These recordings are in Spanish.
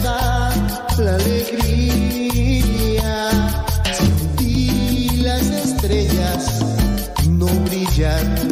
la alegría. Sin ti las estrellas no brillan.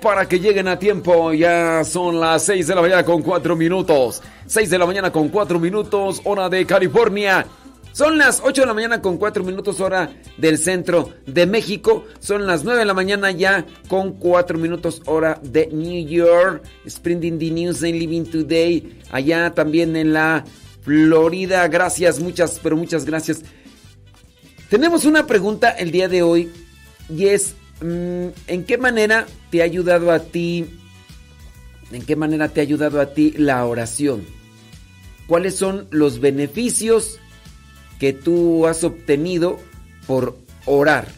Para que lleguen a tiempo. Ya son las 6 de la mañana con 4 minutos. 6 de la mañana con 4 minutos, hora de California. Son las 8 de la mañana con 4 minutos, hora del centro de México. Son las 9 de la mañana ya con 4 minutos, hora de New York. Spreading the news and living today. Allá también en la Florida. Gracias, muchas, pero muchas gracias. Tenemos una pregunta el día de hoy y es, ¿en qué manera te ha ayudado a ti, en qué manera te ha ayudado a ti la oración? ¿Cuáles son los beneficios que tú has obtenido por orar?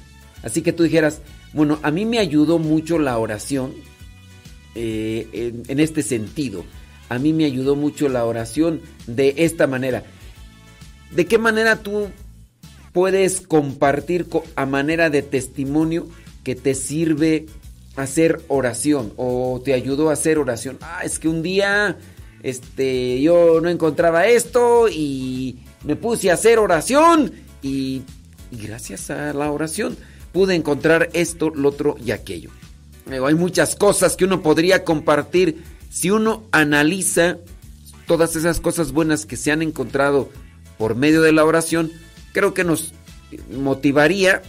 Así que tú dijeras, bueno, a mí me ayudó mucho la oración eh, en, en este sentido. A mí me ayudó mucho la oración de esta manera. ¿De qué manera tú puedes compartir co- a manera de testimonio que te sirve hacer oración o te ayudó a hacer oración? Ah, es que un día este yo no encontraba esto y me puse a hacer oración y, y gracias a la oración pude encontrar esto, lo otro y aquello. Hay muchas cosas que uno podría compartir si uno analiza todas esas cosas buenas que se han encontrado por medio de la oración, creo que nos motivaría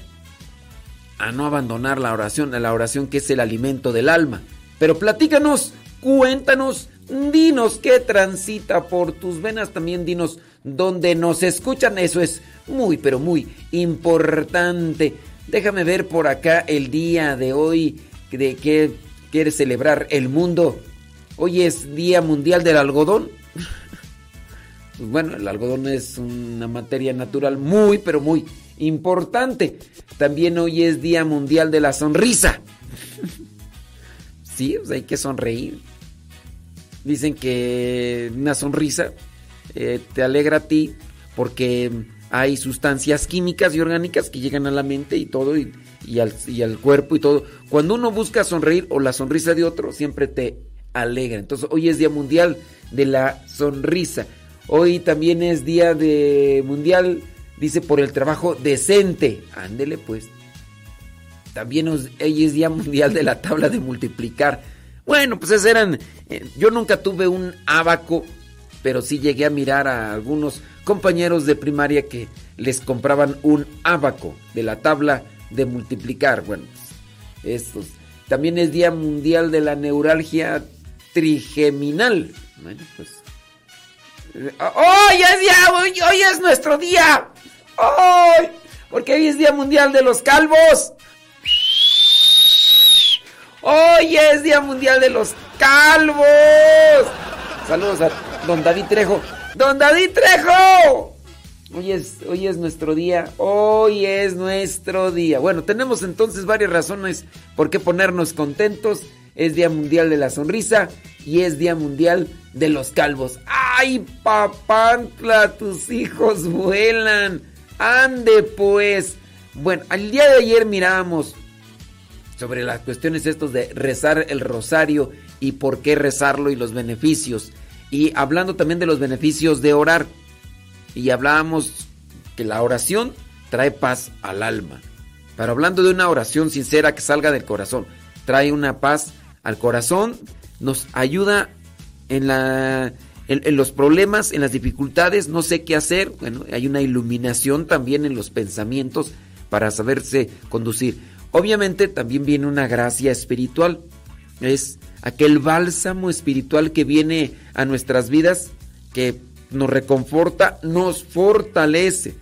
a no abandonar la oración, a la oración que es el alimento del alma. Pero platícanos, cuéntanos, dinos qué transita por tus venas, también dinos dónde nos escuchan, eso es muy, pero muy importante. Déjame ver por acá el día de hoy, de qué quiere celebrar el mundo. Hoy es Día Mundial del Algodón. Bueno, el algodón es una materia natural muy, pero muy importante. También hoy es Día Mundial de la Sonrisa. sí, hay que sonreír. Dicen que una sonrisa eh, te alegra a ti porque hay sustancias químicas y orgánicas que llegan a la mente y todo y, al, y al cuerpo y todo. Cuando uno busca sonreír o la sonrisa de otro, siempre te alegra. Entonces hoy es Día Mundial de la Sonrisa. Hoy también es Día de Mundial, dice, por el trabajo decente. Ándele pues. También hoy es Día Mundial de la tabla de multiplicar. Bueno, pues esas eran... Eh, yo nunca tuve un abaco, pero sí llegué a mirar a algunos compañeros de primaria que les compraban un abaco de la tabla de multiplicar. Bueno, pues, estos. También es Día Mundial de la Neuralgia Trigeminal. Bueno, pues. ¡Hoy es día! ¡Hoy, es nuestro día! ¡Hoy! Porque hoy es Día Mundial de los Calvos. Hoy es Día Mundial de los Calvos. Saludos a don David Trejo. Don David Trejo. Hoy es, hoy es nuestro día, hoy es nuestro día. Bueno, tenemos entonces varias razones por qué ponernos contentos. Es Día Mundial de la Sonrisa y es Día Mundial de los Calvos. ¡Ay, papantla! Tus hijos vuelan. Ande pues. Bueno, al día de ayer mirábamos sobre las cuestiones estos de rezar el rosario y por qué rezarlo y los beneficios. Y hablando también de los beneficios de orar. Y hablábamos que la oración trae paz al alma. Pero hablando de una oración sincera que salga del corazón, trae una paz al corazón, nos ayuda en, la, en, los problemas, en las dificultades, no sé qué hacer. Bueno, hay una iluminación también en los pensamientos para saberse conducir. Obviamente también viene una gracia espiritual. Es aquel bálsamo espiritual que viene a nuestras vidas, que nos reconforta, nos fortalece.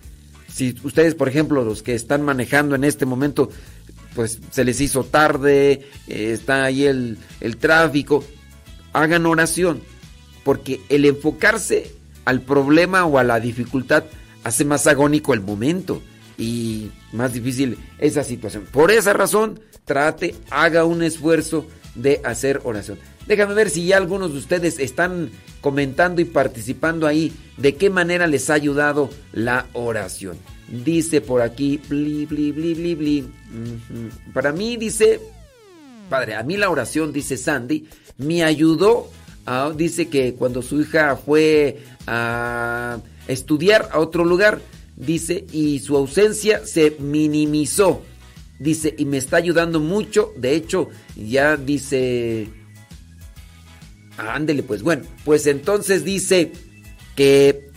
Si ustedes, por ejemplo, los que están manejando en este momento, pues se les hizo tarde, eh, está ahí el, el tráfico, hagan oración, porque el enfocarse al problema o a la dificultad hace más agónico el momento y más difícil esa situación. Por esa razón, trate, haga un esfuerzo de hacer oración. Déjame ver si ya algunos de ustedes están comentando y participando ahí de qué manera les ha ayudado la oración. Dice por aquí, bli, bli, bli, bli, bli. Para mí dice, padre, a mí la oración, dice Sandy, me ayudó, dice que cuando su hija fue a estudiar a otro lugar, dice, y su ausencia se minimizó. Dice, y me está ayudando mucho. De hecho, ya dice... Ándele, pues bueno, pues entonces dice que,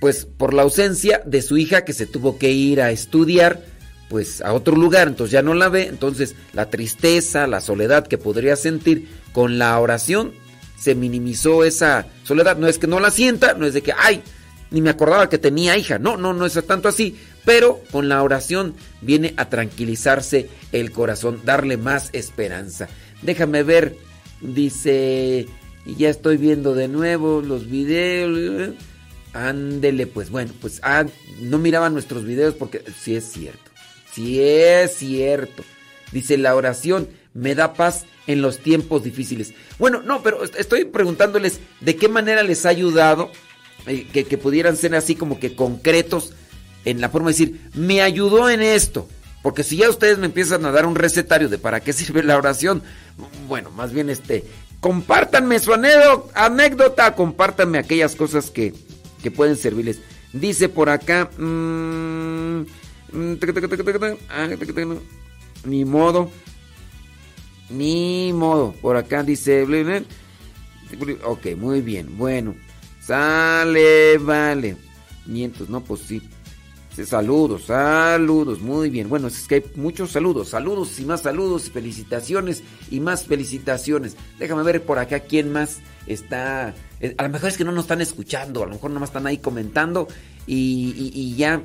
pues por la ausencia de su hija que se tuvo que ir a estudiar, pues a otro lugar, entonces ya no la ve, entonces la tristeza, la soledad que podría sentir con la oración, se minimizó esa soledad. No es que no la sienta, no es de que, ay, ni me acordaba que tenía hija, no, no, no es tanto así, pero con la oración viene a tranquilizarse el corazón, darle más esperanza. Déjame ver, dice, y ya estoy viendo de nuevo los videos. Ándele, pues bueno, pues ah, no miraba nuestros videos porque sí es cierto, sí es cierto. Dice la oración me da paz en los tiempos difíciles. Bueno, no, pero estoy preguntándoles de qué manera les ha ayudado eh, que, pudieran ser así como que concretos en la forma de decir, me ayudó en esto. Porque si ya ustedes me empiezan a dar un recetario de para qué sirve la oración, bueno, más bien este, compártanme su anécdota, compártanme aquellas cosas que, que pueden servirles. Dice por acá, mmm, ni modo, ni modo. Por acá dice, Ok, muy bien. Bueno. Sale, vale. Mientos, no, pues sí. Saludos, saludos, muy bien. Bueno, es que hay muchos saludos, saludos y más saludos, felicitaciones y más felicitaciones. Déjame ver por acá quién más está. Eh, a lo mejor es que no nos están escuchando, a lo mejor nomás están ahí comentando y, y ya.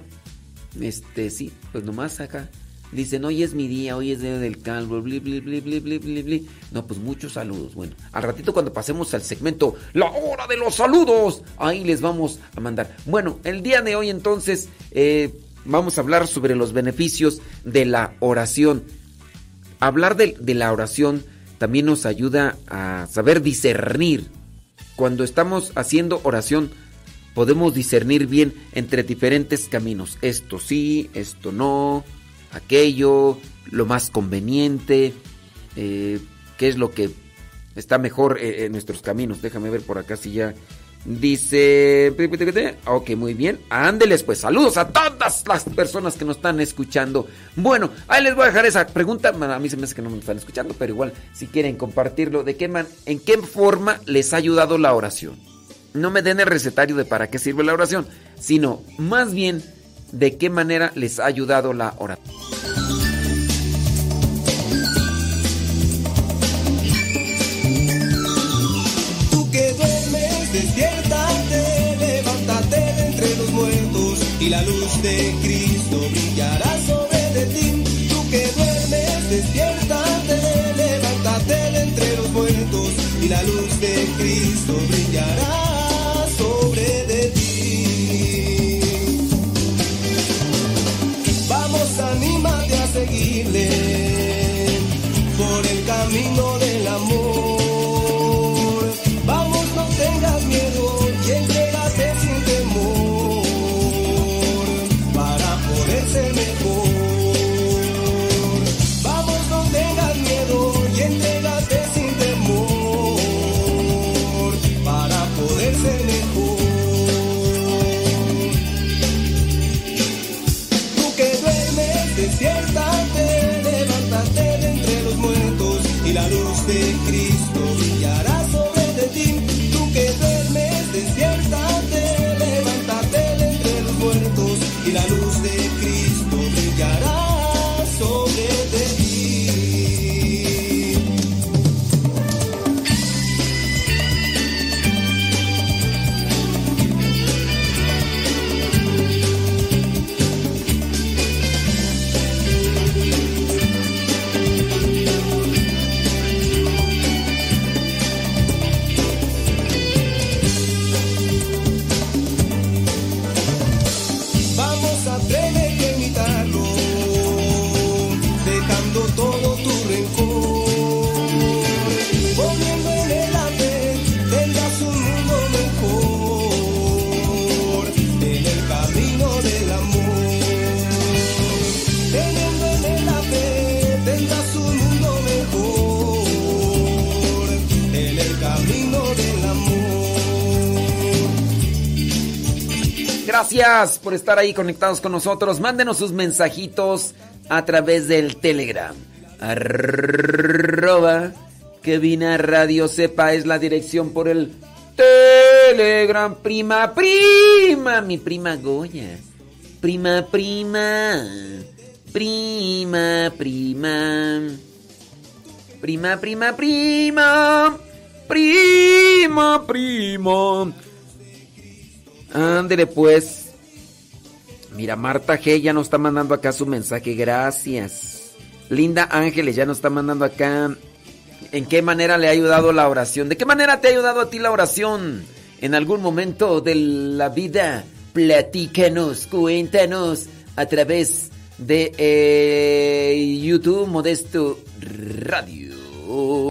Este, sí, pues nomás acá. Dicen, hoy es mi día, hoy es día del calvo, bli, bli, bli, bli, bli, bli. No, pues muchos saludos. Bueno, al ratito cuando pasemos al segmento La hora de los saludos, ahí les vamos a mandar. Bueno, el día de hoy entonces eh, vamos a hablar sobre los beneficios de la oración. Hablar de la oración también nos ayuda a saber discernir. Cuando estamos haciendo oración, podemos discernir bien entre diferentes caminos. Esto sí, esto no aquello, lo más conveniente, eh, qué es lo que está mejor eh, en nuestros caminos. Déjame ver por acá si ya dice... Ok, muy bien. Ándeles, pues saludos a todas las personas que nos están escuchando. Bueno, ahí les voy a dejar esa pregunta. A mí se me hace que no me están escuchando, pero igual si quieren compartirlo, ¿de qué man, en qué forma les ha ayudado la oración? No me den el recetario de para qué sirve la oración, sino más bien de qué manera les ha ayudado la oración. Tú que duermes, despiértate, levántate de entre los muertos y la luz de Cristo brillará sobre de ti. Tú que duermes, despiértate, levántate de entre los muertos y la luz de Cristo Gracias por estar ahí conectados con nosotros. Mándenos sus mensajitos a través del Telegram. Arroba que vine a Radio Sepa es la dirección por el Telegram. Prima, prima, mi prima Goya. Prima, prima. Prima, prima. Prima, prima, prima. Prima, prima. Ándele pues. Mira, Marta G ya nos está mandando acá su mensaje. Gracias. Linda Ángeles ya nos está mandando acá. ¿En qué manera le ha ayudado la oración? ¿De qué manera te ha ayudado a ti la oración? En algún momento de la vida. Platícanos, cuéntanos a través de eh, YouTube Modesto Radio.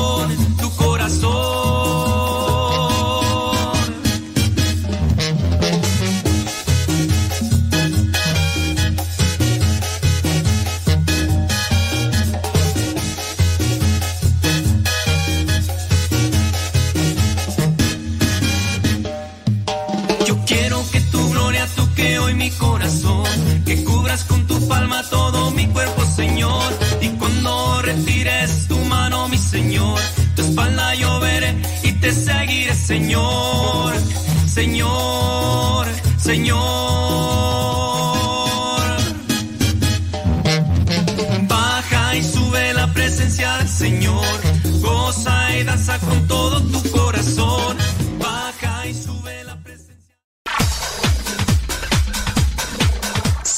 Con tu palma todo mi cuerpo, Señor. Y cuando retires tu mano, mi Señor, tu espalda yo y te seguiré, Señor. Señor, Señor. Baja y sube la presencia del Señor. Goza y danza con todo tu corazón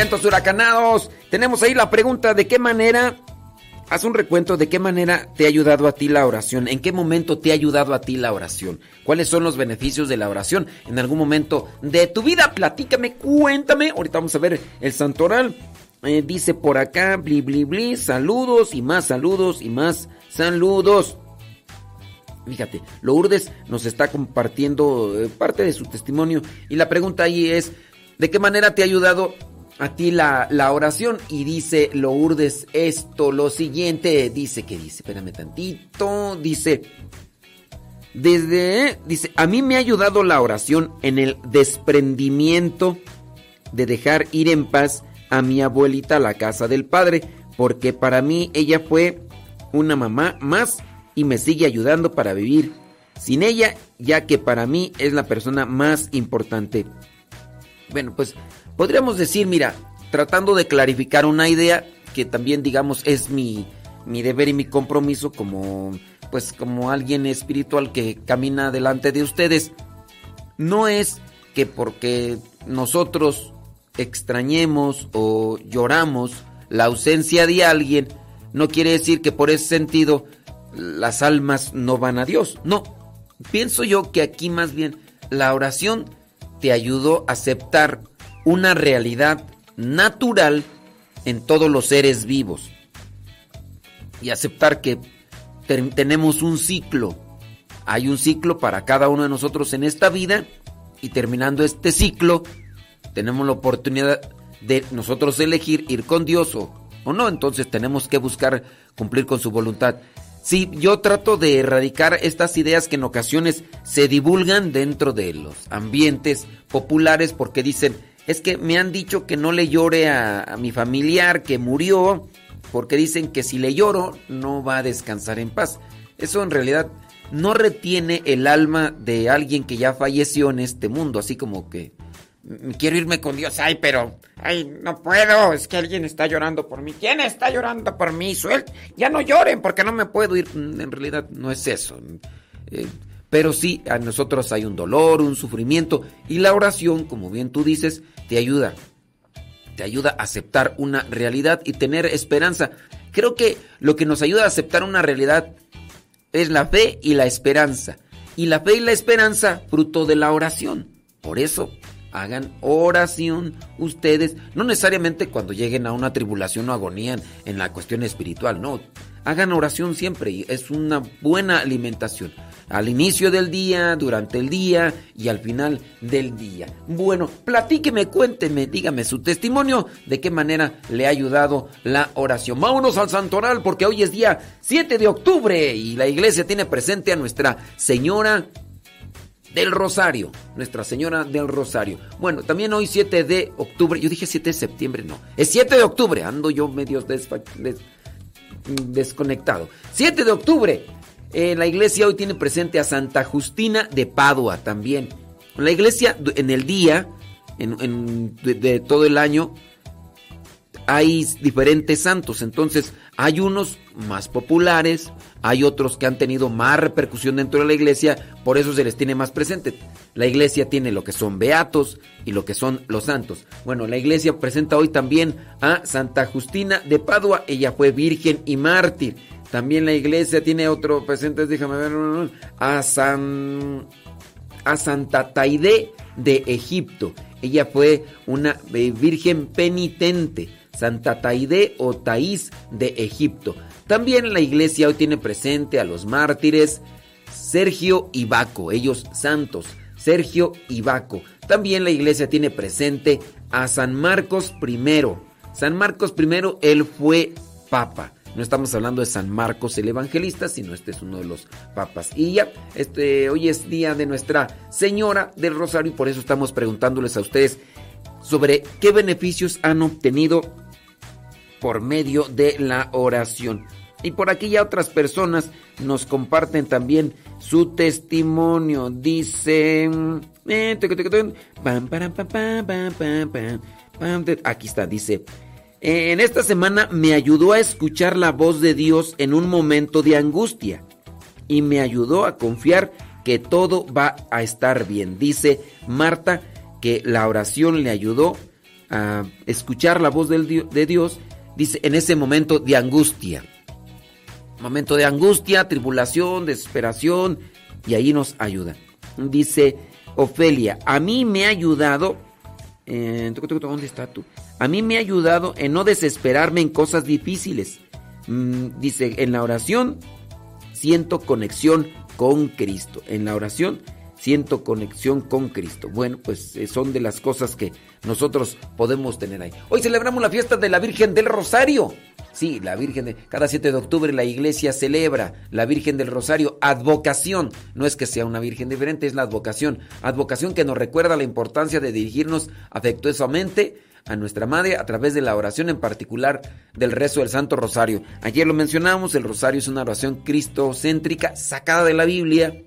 Vientos huracanados. Tenemos ahí la pregunta de qué manera, haz un recuento de qué manera te ha ayudado a ti la oración, en qué momento te ha ayudado a ti la oración, cuáles son los beneficios de la oración en algún momento de tu vida. Platícame, cuéntame. Ahorita vamos a ver el santoral. Eh, dice por acá, bli, bli, bli, saludos y más saludos y más saludos. Fíjate, Lourdes nos está compartiendo eh, parte de su testimonio y la pregunta ahí es, ¿de qué manera te ha ayudado a ti la, la oración? Y dice Lourdes esto, lo siguiente, dice que dice, espérame tantito, dice, desde, dice, a mí me ha ayudado la oración en el desprendimiento de dejar ir en paz a mi abuelita a la casa del padre, porque para mí ella fue una mamá más y me sigue ayudando para vivir sin ella, ya que para mí es la persona más importante. Bueno, pues podríamos decir, mira, tratando de clarificar una idea que también digamos es mi, mi deber y mi compromiso como pues como alguien espiritual que camina delante de ustedes. No es que porque nosotros extrañemos o lloramos la ausencia de alguien, no quiere decir que por ese sentido las almas no van a Dios. No, pienso yo que aquí más bien la oración te ayudó a aceptar una realidad natural en todos los seres vivos y aceptar que ten- tenemos un ciclo. Hay un ciclo para cada uno de nosotros en esta vida y terminando este ciclo tenemos la oportunidad de nosotros elegir ir con Dios o, o no, entonces tenemos que buscar cumplir con su voluntad. Sí, yo trato de erradicar estas ideas que en ocasiones se divulgan dentro de los ambientes populares porque dicen, es que me han dicho que no le llore a, mi familiar que murió, porque dicen que si le lloro no va a descansar en paz. Eso en realidad no retiene el alma de alguien que ya falleció en este mundo, así como que "Mm, quiero irme con Dios, ay, pero ay, no puedo, es que alguien está llorando por mí. ¿Quién está llorando por mí? Suel, ya no lloren porque no me puedo ir. Mm, En realidad no es eso. Eh, pero sí, a nosotros hay un dolor, un sufrimiento y la oración, como bien tú dices, te ayuda. Te ayuda a aceptar una realidad y tener esperanza. Creo que lo que nos ayuda a aceptar una realidad es la fe y la esperanza. Y la fe y la esperanza fruto de la oración. Por eso hagan oración ustedes, no necesariamente cuando lleguen a una tribulación o agonía en, la cuestión espiritual, no. Hagan oración siempre y es una buena alimentación. Al inicio del día, durante el día y al final del día. Bueno, platíqueme, cuénteme, dígame su testimonio de qué manera le ha ayudado la oración. Vámonos al santoral porque hoy es día 7 de octubre y la iglesia tiene presente a Nuestra Señora del Rosario, Nuestra Señora del Rosario. Bueno, también hoy 7 de octubre, yo dije 7 de septiembre, no, es 7 de octubre, ando yo medio desconectado. 7 de octubre, eh, la iglesia hoy tiene presente a Santa Justina de Padua también. La iglesia en el día, en, en- de, de todo el año, hay diferentes santos, entonces hay unos más populares, hay otros que han tenido más repercusión dentro de la iglesia, por eso se les tiene más presente. La iglesia tiene lo que son beatos y lo que son los santos. Bueno, la iglesia presenta hoy también a Santa Justina de Padua, ella fue virgen y mártir. También la iglesia tiene otro presente, déjame ver, a San a Santa Taide de Egipto. Ella fue una eh, virgen penitente. Santa Taide o Taís de Egipto. También la iglesia hoy tiene presente a los mártires Sergio y Baco, ellos santos, Sergio y Baco. También la iglesia tiene presente a San Marcos I. San Marcos I, él fue papa. No estamos hablando de San Marcos el Evangelista, sino este es uno de los papas. Y ya, este, hoy es día de Nuestra Señora del Rosario y por eso estamos preguntándoles a ustedes sobre qué beneficios han obtenido por medio de la oración. Y por aquí ya otras personas nos comparten también su testimonio. Dicen... Aquí está, dice... En esta semana me ayudó a escuchar la voz de Dios en un momento de angustia y me ayudó a confiar que todo va a estar bien. Dice Marta que la oración le ayudó a escuchar la voz de Dios, dice, en ese momento de angustia. Momento de angustia, tribulación, desesperación, y ahí nos ayuda. Dice Ofelia, a mí me ha ayudado... ¿Dónde está tú? A mí me ha ayudado en no desesperarme en cosas difíciles. Mm, dice, en la oración siento conexión con Cristo. En la oración siento conexión con Cristo. Bueno, pues eh, son de las cosas que nosotros podemos tener ahí. Hoy celebramos la fiesta de la Virgen del Rosario. Sí, la Virgen de... Cada 7 de octubre la iglesia celebra la Virgen del Rosario, advocación. No es que sea una Virgen diferente, es la advocación. Advocación que nos recuerda la importancia de dirigirnos afectuosamente a nuestra Madre a través de la oración en particular del rezo del Santo Rosario. Ayer lo mencionamos, el Rosario es una oración cristocéntrica sacada de la Biblia.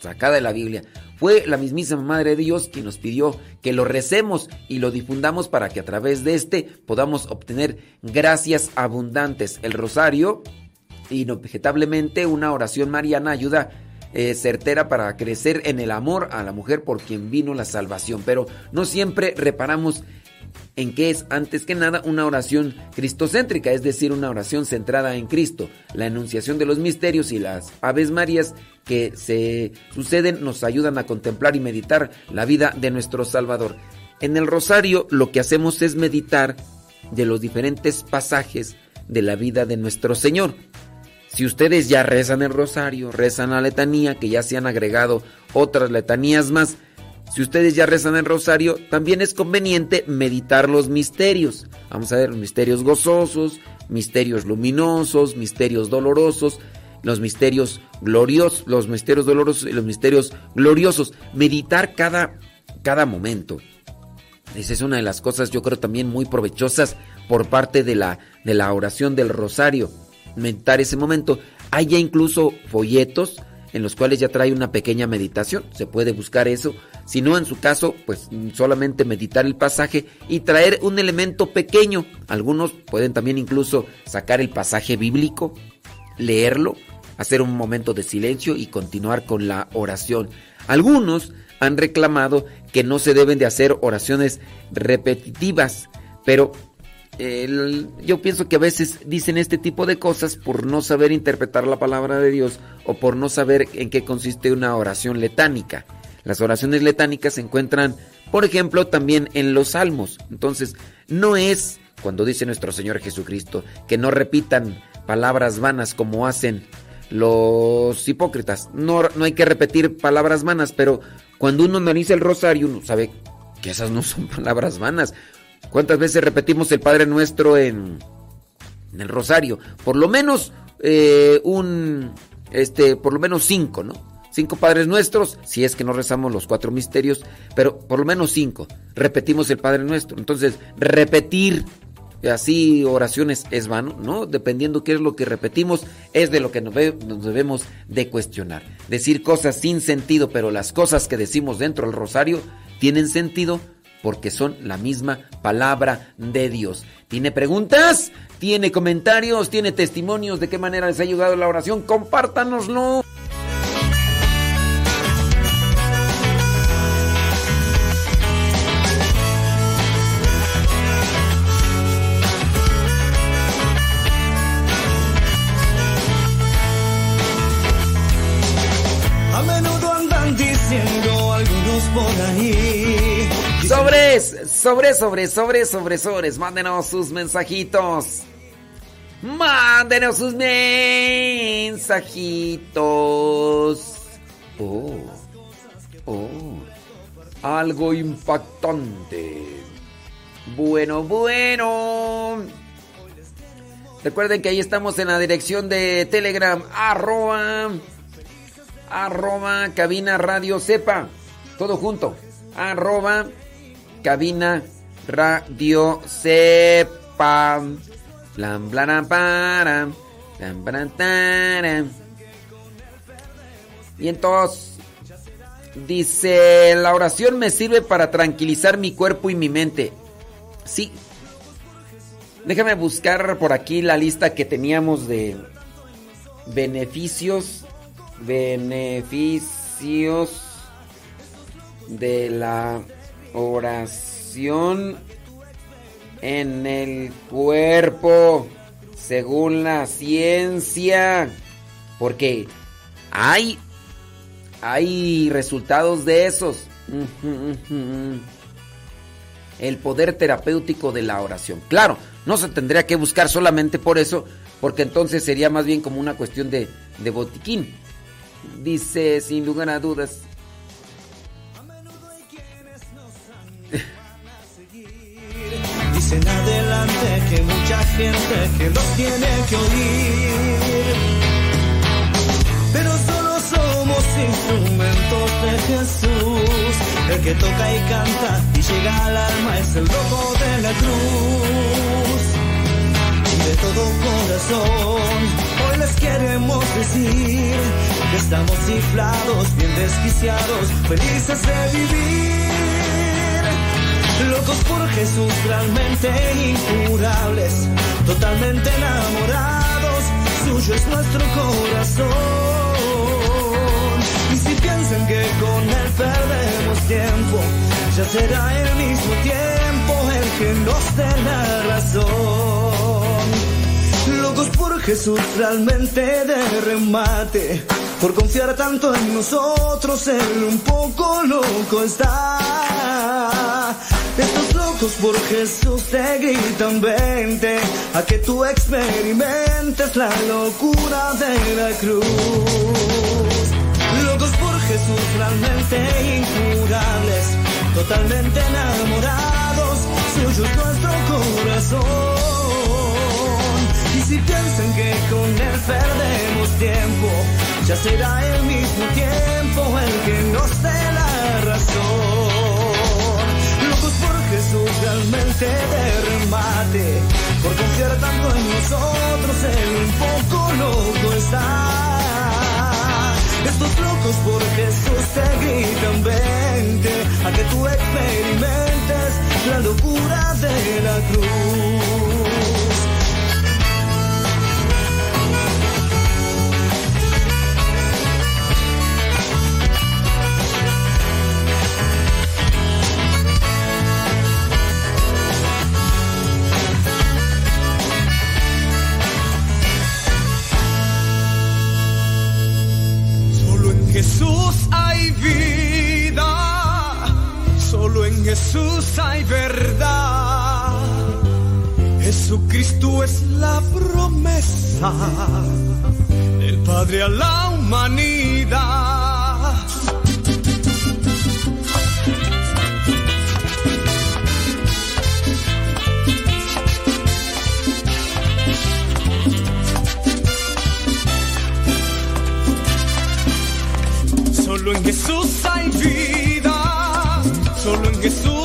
Sacada de la Biblia. Fue la mismísima Madre de Dios quien nos pidió que lo recemos y lo difundamos para que a través de este podamos obtener gracias abundantes. El Rosario, inobjetablemente, una oración mariana ayuda eh, certera para crecer en el amor a la mujer por quien vino la salvación. Pero no siempre reparamos en que es antes que nada una oración cristocéntrica, es decir, una oración centrada en Cristo. La enunciación de los misterios y las aves marías que se suceden nos ayudan a contemplar y meditar la vida de nuestro Salvador. En el rosario lo que hacemos es meditar de los diferentes pasajes de la vida de nuestro Señor. Si ustedes ya rezan el rosario, rezan la letanía, que ya se han agregado otras letanías más, si ustedes ya rezan el rosario, también es conveniente meditar los misterios. Vamos a ver, misterios gozosos, misterios luminosos, misterios dolorosos, los misterios gloriosos, los misterios dolorosos y los misterios gloriosos. Meditar cada, cada momento. Esa es una de las cosas, yo creo, también muy provechosas por parte de la, de la oración del rosario meditar ese momento. Hay ya incluso folletos en los cuales ya trae una pequeña meditación. Se puede buscar eso. Si no, en su caso, pues solamente meditar el pasaje y traer un elemento pequeño. Algunos pueden también incluso sacar el pasaje bíblico, leerlo, hacer un momento de silencio y continuar con la oración. Algunos han reclamado que no se deben de hacer oraciones repetitivas, pero yo pienso que a veces dicen este tipo de cosas por no saber interpretar la palabra de Dios o por no saber en qué consiste una oración letánica. Las oraciones letánicas se encuentran, por ejemplo, también en los salmos. Entonces, no es, cuando dice nuestro Señor Jesucristo, que no repitan palabras vanas como hacen los hipócritas. No, no hay que repetir palabras vanas, pero cuando uno analiza el rosario, uno sabe que esas no son palabras vanas. ¿Cuántas veces repetimos el Padre Nuestro en, el Rosario? Por lo menos eh, un, este, por lo menos cinco, ¿no? Cinco Padres Nuestros, si es que no rezamos los cuatro misterios, pero por lo menos cinco. Repetimos el Padre Nuestro. Entonces, repetir así oraciones es vano, ¿no? Dependiendo qué es lo que repetimos, es de lo que nos, debemos de cuestionar. Decir cosas sin sentido, pero las cosas que decimos dentro del rosario tienen sentido, porque son la misma palabra de Dios. ¿Tiene preguntas? ¿Tiene comentarios? ¿Tiene testimonios de qué manera les ha ayudado la oración? Compártanoslo. Sobres, sobres, sobres, sobres, sobres. Mándenos sus mensajitos. Mándenos sus mensajitos. Oh, oh, algo impactante. Bueno, bueno. Recuerden que ahí estamos en la dirección de Telegram, arroba, arroba, cabina radio sepa. Todo junto. Arroba, cabina radio sepa. Blan, blan, para, blan, y entonces dice, la oración me sirve para tranquilizar mi cuerpo y mi mente. Sí. Déjame buscar por aquí la lista que teníamos de beneficios. Beneficios de la oración en el cuerpo según la ciencia. Porque hay, hay resultados de esos. El poder terapéutico de la oración. Claro, no se tendría que buscar solamente por eso, porque entonces sería más bien como una cuestión de, de botiquín. Dice, sin lugar a dudas. Dicen adelante que mucha gente que los tiene que oír. Pero solo somos instrumentos de Jesús. El que toca y canta y llega al alma es el loco de la cruz. Y de todo corazón, hoy les queremos decir que estamos ciflados, bien desquiciados, felices de vivir. Locos por Jesús, realmente incurables, totalmente enamorados, suyo es nuestro corazón. Y si piensan que con él perdemos tiempo, ya será el mismo tiempo el que nos dé la razón. Locos por Jesús, realmente de remate, por confiar tanto en nosotros, él un poco loco está. Estos locos por Jesús te gritan vente a que tú experimentes la locura de la cruz. Locos por Jesús realmente incurables, totalmente enamorados, suyo es nuestro corazón. Y si piensan que con él perdemos tiempo, ya será el mismo tiempo el que nos dé la razón. Jesús realmente de remate, por confiar tanto en nosotros, un poco loco está. Estos locos por Jesús te gritan vente, a que tú experimentes la locura de la cruz. Jesús hay vida, solo en Jesús hay verdad. Jesucristo es la promesa del Padre a la humanidad. Jesús hay vida, solo en Jesús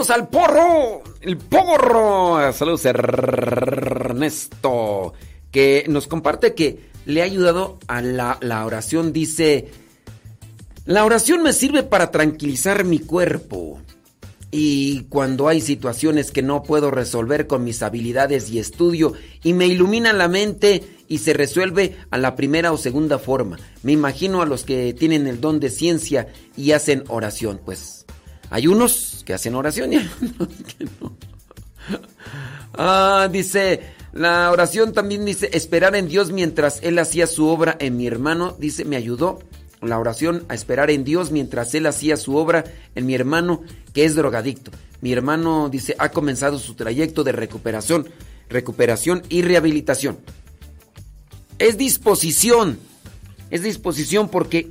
Saludos al porro, el porro. Saludos Ernesto, que nos comparte que le ha ayudado a la, la oración. Dice, la oración me sirve para tranquilizar mi cuerpo. Y cuando hay situaciones que no puedo resolver con mis habilidades y estudio, y me ilumina la mente y se resuelve a la primera o segunda forma. Me imagino a los que tienen el don de ciencia y hacen oración. Pues hay unos que hacen oración y hay unos que no. Ah, dice, la oración también dice, esperar en Dios mientras Él hacía su obra en mi hermano, dice, me ayudó la oración a esperar en Dios mientras Él hacía su obra en mi hermano que es drogadicto. Mi hermano dice, ha comenzado su trayecto de recuperación, recuperación y rehabilitación. Es disposición, es disposición porque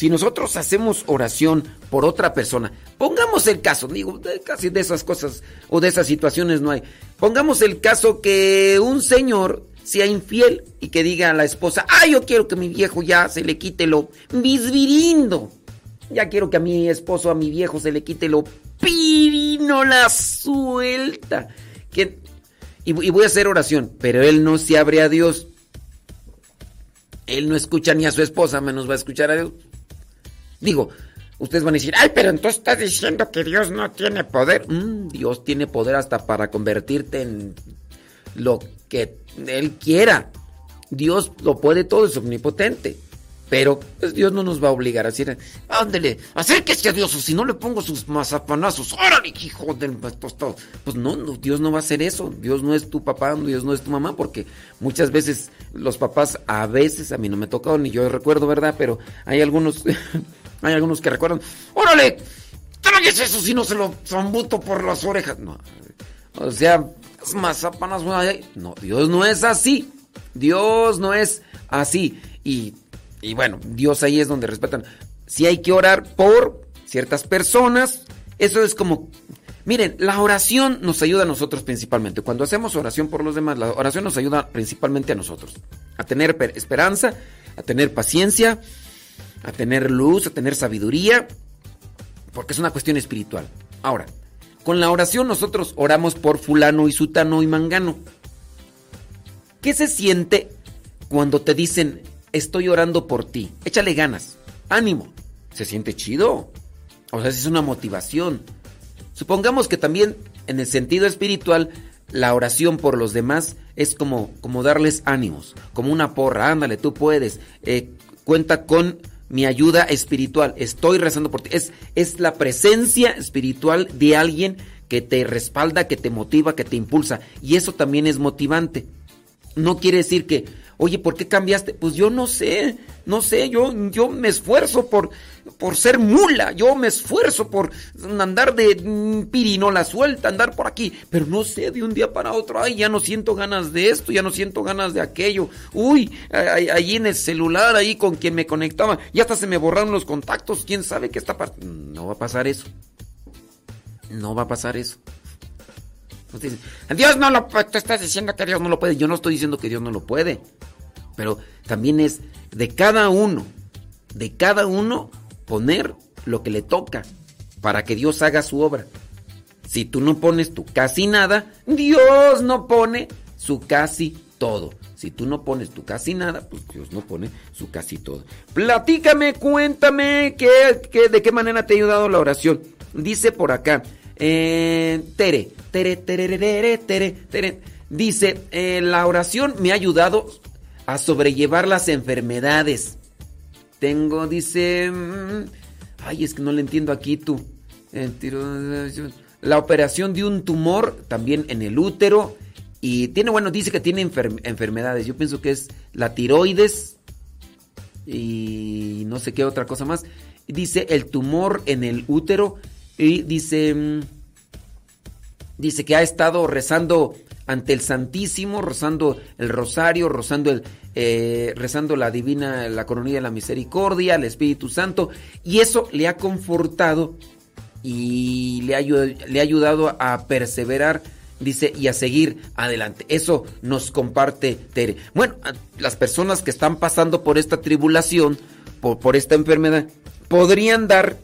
si nosotros hacemos oración por otra persona, pongamos el caso, digo, casi de esas cosas o de esas situaciones no hay. Pongamos el caso que un señor sea infiel y que diga a la esposa, ah, yo quiero que mi viejo ya se le quite lo bisbirindo. Ya quiero que a mi esposo, a mi viejo se le quite lo pirino, la suelta. Y, y voy a hacer oración, pero él no se abre a Dios. Él no escucha ni a su esposa, menos va a escuchar a Dios. Digo, ustedes van a decir, ay, pero entonces estás diciendo que Dios no tiene poder. Mm, Dios tiene poder hasta para convertirte en lo que Él quiera. Dios lo puede todo, es omnipotente. Pero pues, Dios no nos va a obligar a decir, ándele, acérquese a Dios, o si no le pongo sus mazapanazos, órale, hijo del tostado. Pues no, no, Dios no va a hacer eso. Dios no es tu papá, Dios no es tu mamá, porque muchas veces los papás, a veces, a mí no me ha tocado, ni yo recuerdo, ¿verdad? Pero hay algunos, hay algunos que recuerdan, órale, tráguese eso si no se lo zambuto por las orejas. No, o sea, mazapanas, no, Dios no es así. Dios no es así. Y y bueno, Dios ahí es donde respetan. Si hay que orar por ciertas personas, eso es como... Miren, la oración nos ayuda a nosotros principalmente. Cuando hacemos oración por los demás, la oración nos ayuda principalmente a nosotros. A tener esperanza, a tener paciencia, a tener luz, a tener sabiduría, porque es una cuestión espiritual. Ahora, con la oración nosotros oramos por fulano y sutano y mangano. ¿Qué se siente cuando te dicen, estoy orando por ti. Échale ganas. Ánimo. Se siente chido. O sea, es una motivación. Supongamos que también en el sentido espiritual, la oración por los demás es como, como darles ánimos, como una porra. Ándale, tú puedes. Eh, cuenta con mi ayuda espiritual. Estoy rezando por ti. Es, es la presencia espiritual de alguien que te respalda, que te motiva, que te impulsa. Y eso también es motivante. No quiere decir que, Oye, ¿por qué cambiaste? Pues yo no sé, no sé, yo, yo me esfuerzo por, por ser mula, yo me esfuerzo por andar de mm, pirinola suelta, andar por aquí, pero no sé, de un día para otro, ay, ya no siento ganas de esto, ya no siento ganas de aquello, uy, ahí en el celular, ahí con quien me conectaba, ya hasta se me borraron los contactos, quién sabe qué está pasando. No va a pasar eso, no va a pasar eso. Dios no lo puede. Tú estás diciendo que Dios no lo puede. Yo no estoy diciendo que Dios no lo puede. Pero también es de cada uno, de cada uno poner lo que le toca para que Dios haga su obra. Si tú no pones tu casi nada, Dios no pone su casi todo. Si tú no pones tu casi nada, pues Dios no pone su casi todo. Platícame, cuéntame de qué manera te ha ayudado la oración. Dice por acá, eh, Tere, Tere, Tere, Tere, Tere, Tere. Dice, eh, la oración me ha ayudado a sobrellevar las enfermedades. Tengo, dice... Mm, ay, es que no le entiendo aquí tú. La operación de un tumor también en el útero. Y tiene, bueno, dice que tiene enfermedades. Yo pienso que es la tiroides. Y no sé qué otra cosa más. Dice el tumor en el útero y dice, mm, dice que ha estado rezando ante el Santísimo, rezando el rosario, rezando, el, eh, rezando la divina, la coronilla de la misericordia, el Espíritu Santo, y eso le ha confortado y le ha, le ha ayudado a perseverar, dice, y a seguir adelante. Eso nos comparte Tere. Bueno, las personas que están pasando por esta tribulación, por, por esta enfermedad, podrían dar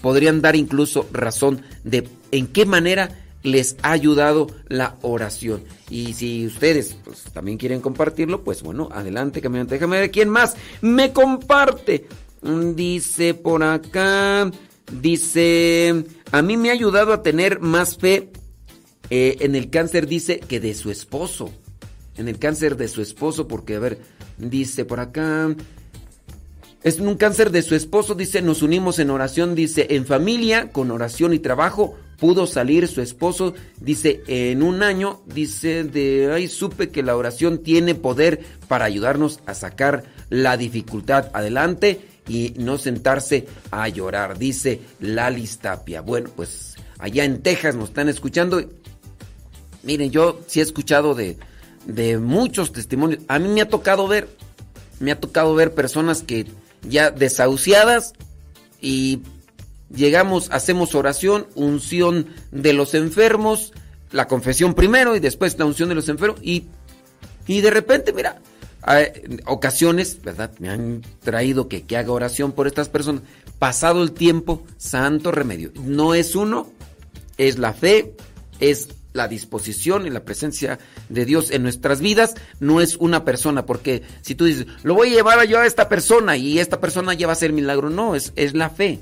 podrían dar incluso razón de en qué manera les ha ayudado la oración. Y si ustedes pues, también quieren compartirlo, pues bueno, adelante, caminante. Déjame ver quién más me comparte. Dice por acá, dice, a mí me ha ayudado a tener más fe eh, en el cáncer, dice, que de su esposo. En el cáncer de su esposo, porque, a ver, dice por acá, es un cáncer de su esposo, dice, nos unimos en oración, dice, en familia, con oración y trabajo, pudo salir su esposo, dice, en un año, dice, de ahí supe que la oración tiene poder para ayudarnos a sacar la dificultad adelante y no sentarse a llorar, dice Lali Tapia. Bueno, pues allá en Texas nos están escuchando. Miren, yo sí he escuchado de, de muchos testimonios. A mí me ha tocado ver, me ha tocado ver personas que ya desahuciadas y llegamos, hacemos oración, unción de los enfermos, la confesión primero y después la unción de los enfermos y, y de repente, mira, hay ocasiones, ¿verdad? Me han traído que, que haga oración por estas personas. Pasado el tiempo, santo remedio. No es uno, es la fe, es la disposición y la presencia de Dios en nuestras vidas no es una persona, porque si tú dices, lo voy a llevar yo a esta persona y esta persona ya va a hacer milagro, no, es, es la fe.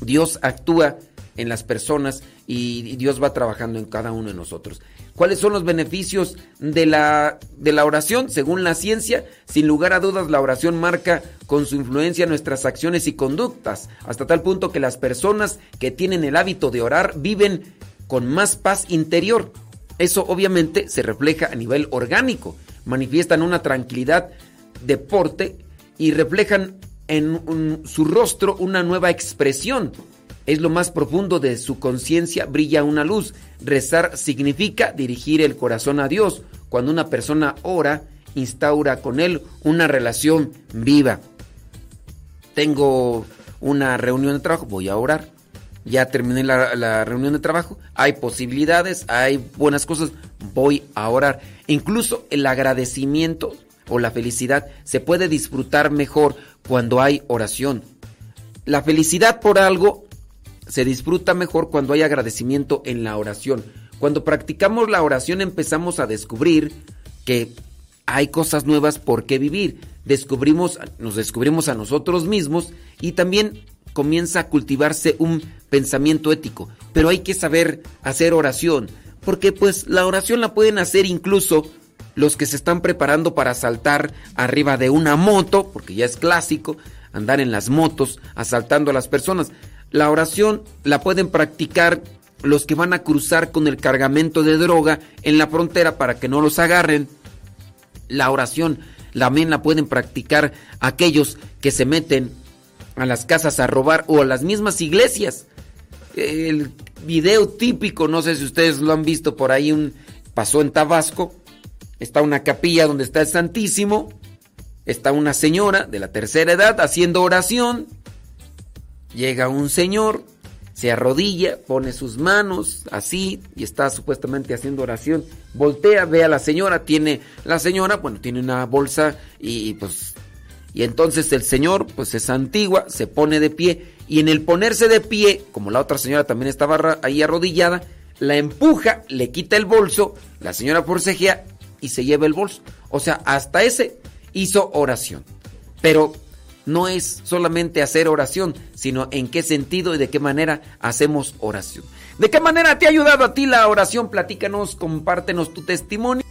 Dios actúa en las personas y Dios va trabajando en cada uno de nosotros. ¿Cuáles son los beneficios de la, de la oración? Según la ciencia, sin lugar a dudas, la oración marca con su influencia nuestras acciones y conductas, hasta tal punto que las personas que tienen el hábito de orar viven con más paz interior. Eso obviamente se refleja a nivel orgánico, manifiestan una tranquilidad deporte y reflejan en su rostro una nueva expresión. Es lo más profundo de su conciencia, brilla una luz. Rezar significa dirigir el corazón a Dios. Cuando una persona ora, instaura con Él una relación viva. Tengo una reunión de trabajo, voy a orar ya terminé la, reunión de trabajo, hay posibilidades, hay buenas cosas, voy a orar. Incluso el agradecimiento o la felicidad se puede disfrutar mejor cuando hay oración. La felicidad por algo se disfruta mejor cuando hay agradecimiento en la oración. Cuando practicamos la oración empezamos a descubrir que hay cosas nuevas por qué vivir. Descubrimos, nos descubrimos a nosotros mismos y también comienza a cultivarse un pensamiento ético. Pero hay que saber hacer oración, porque pues la oración la pueden hacer incluso los que se están preparando para saltar arriba de una moto, porque ya es clásico andar en las motos asaltando a las personas. La oración la pueden practicar los que van a cruzar con el cargamento de droga en la frontera para que no los agarren. La oración también la pueden practicar aquellos que se meten a las casas a robar o a las mismas iglesias. El video típico, no sé si ustedes lo han visto por ahí, un, pasó en Tabasco, está una capilla donde está el Santísimo, está una señora de la tercera edad haciendo oración, llega un señor, se arrodilla, pone sus manos así y está supuestamente haciendo oración, voltea, ve a la señora, tiene la señora, bueno, tiene una bolsa y pues y entonces el señor, pues es antigua, se pone de pie y en el ponerse de pie, como la otra señora también estaba ahí arrodillada, la empuja, le quita el bolso, la señora forcejea y se lleva el bolso. O sea, hasta ese hizo oración. Pero no es solamente hacer oración, sino en qué sentido y de qué manera hacemos oración. ¿De qué manera te ha ayudado a ti la oración? Platícanos, compártenos tu testimonio.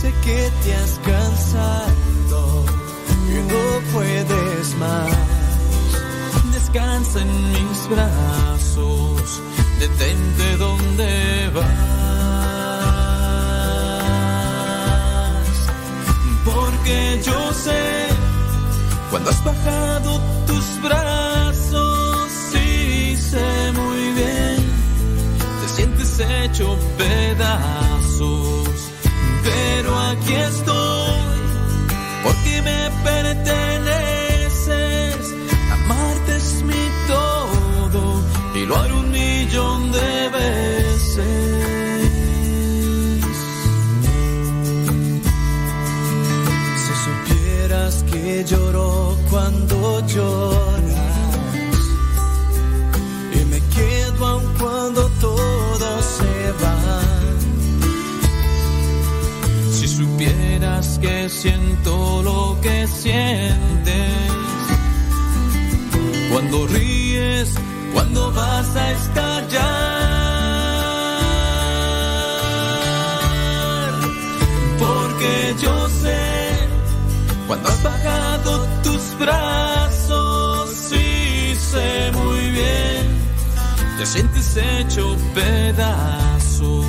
Sé que te has cansado no puedes más. descansa en mis brazos, detente donde vas. Porque yo sé, cuando has bajado tus brazos, pedazos, pero aquí estoy, porque me perteneces, que siento lo que sientes, cuando ríes, cuando vas a estallar, porque yo sé, cuando has bajado tus brazos, sí sé muy bien, te sientes hecho pedazos,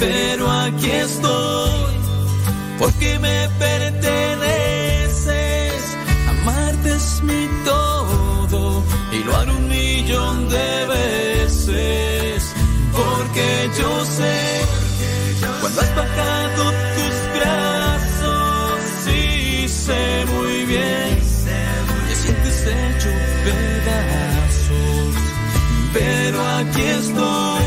pero aquí estoy, porque me perteneces, amarte es mi todo, y lo haré un millón de veces, porque yo sé, cuando has bajado tus brazos, sí sé muy bien, te sientes hecho pedazos, pero aquí estoy,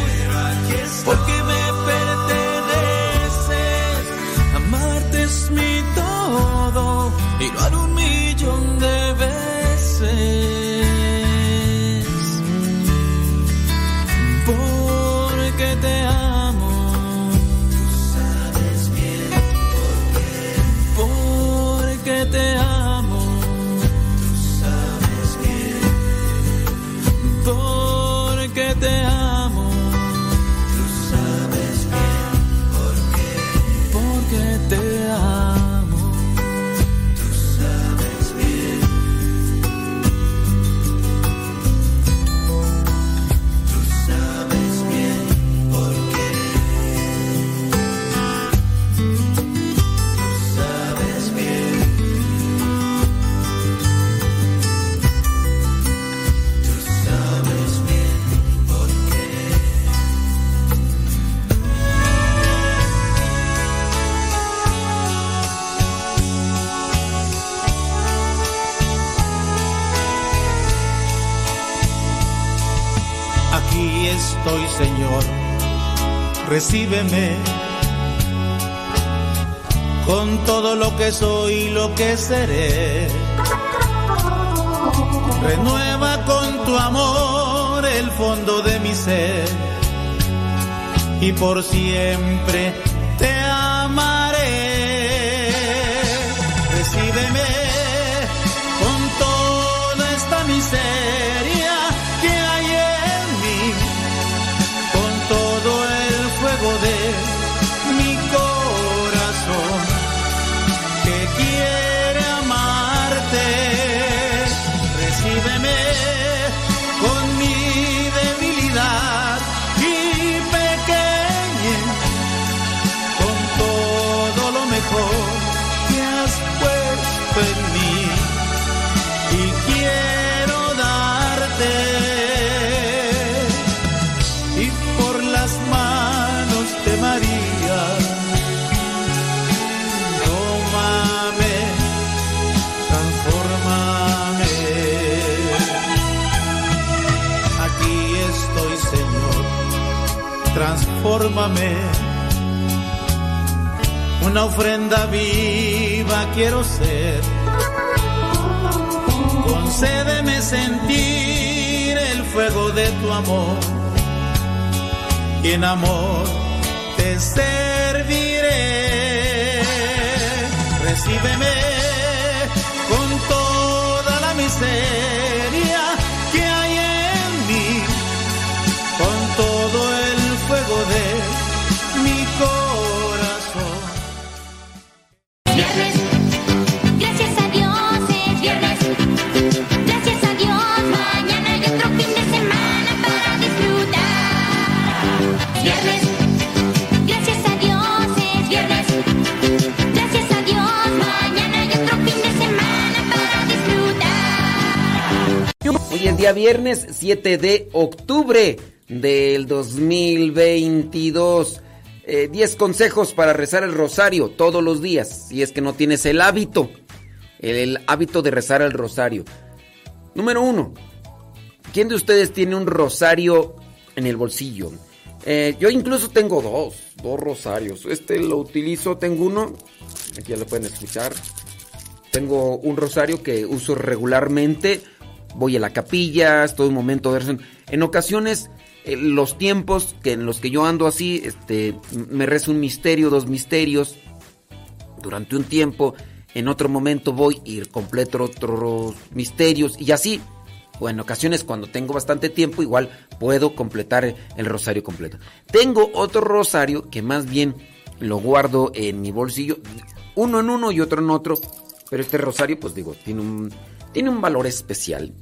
recíbeme con todo lo que soy y lo que seré. Renueva con tu amor el fondo de mi ser y por siempre una ofrenda viva quiero ser. Concédeme sentir el fuego de tu amor. Y en amor te serviré. Recíbeme con toda la miseria viernes 7 de octubre del 2022. 10 consejos para rezar el rosario todos los días, si es que no tienes el hábito, el, hábito de rezar el rosario. Número 1. ¿Quién de ustedes tiene un rosario en el bolsillo? Eh, yo incluso tengo dos, dos rosarios. Este lo utilizo, tengo uno, aquí ya lo pueden escuchar. Tengo un rosario que uso regularmente. Voy a la capilla, estoy un momento de oración. En ocasiones, eh, los tiempos que en los que yo ando así, este, me rezo un misterio, dos misterios durante un tiempo. En otro momento voy y completo otros misterios y así o en ocasiones cuando tengo bastante tiempo igual puedo completar el rosario completo. Tengo otro rosario que más bien lo guardo en mi bolsillo, uno en uno y otro en otro, pero este rosario pues digo, tiene un, tiene un valor especial.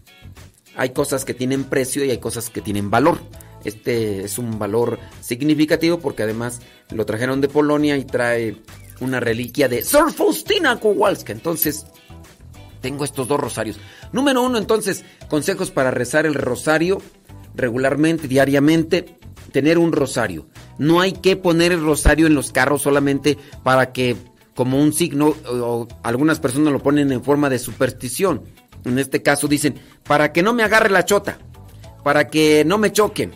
Hay cosas que tienen precio y hay cosas que tienen valor. Este es un valor significativo porque además lo trajeron de Polonia y trae una reliquia de Sor Faustina Kowalska. Entonces, tengo estos dos rosarios. Número uno, entonces, consejos para rezar el rosario regularmente, diariamente. Tener un rosario. No hay que poner el rosario en los carros solamente para que, como un signo, o algunas personas lo ponen en forma de superstición. En este caso dicen, para que no me agarre la chota, para que no me choquen.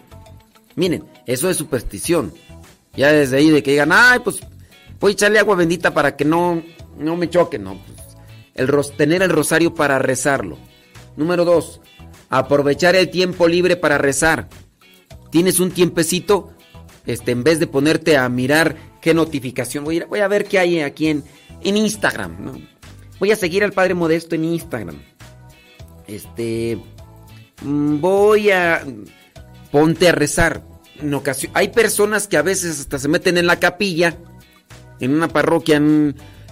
Miren, eso es superstición. Ya desde ahí de que digan, ay, pues voy a echarle agua bendita para que no, no me choquen. No, pues, el, tener el rosario para rezarlo. Número dos, aprovechar el tiempo libre para rezar. Tienes un tiempecito, este, en vez de ponerte a mirar qué notificación, voy a, voy a ver qué hay aquí en, en Instagram. Voy a seguir al Padre Modesto en Instagram. Este, mm, voy a, ponte a rezar. Hay personas que a veces hasta se meten en la capilla, en una parroquia,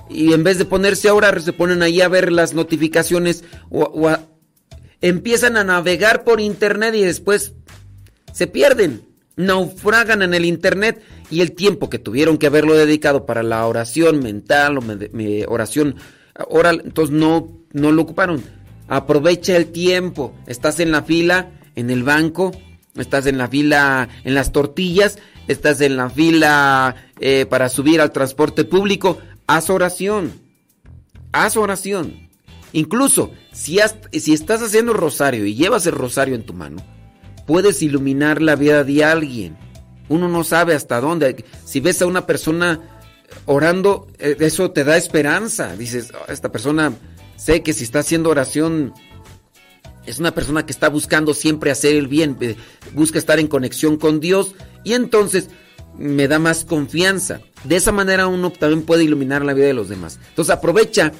y en vez de ponerse a orar, se ponen ahí a ver las notificaciones o, empiezan a navegar por internet y después se pierden, naufragan en el internet y el tiempo que tuvieron que haberlo dedicado para la oración mental o oración oral, entonces no, no lo ocuparon. Aprovecha el tiempo, estás en la fila, en el banco, estás en la fila en las tortillas, estás en la fila eh, para subir al transporte público, haz oración. Haz oración. Incluso si, estás haciendo rosario y llevas el rosario en tu mano, puedes iluminar la vida de alguien. Uno no sabe hasta dónde. Si ves a una persona orando, eh, eso te da esperanza. Dices, oh, esta persona, sé que si está haciendo oración, es una persona que está buscando siempre hacer el bien, eh, busca estar en conexión con Dios y entonces me da más confianza. De esa manera uno también puede iluminar la vida de los demás. Entonces aprovecha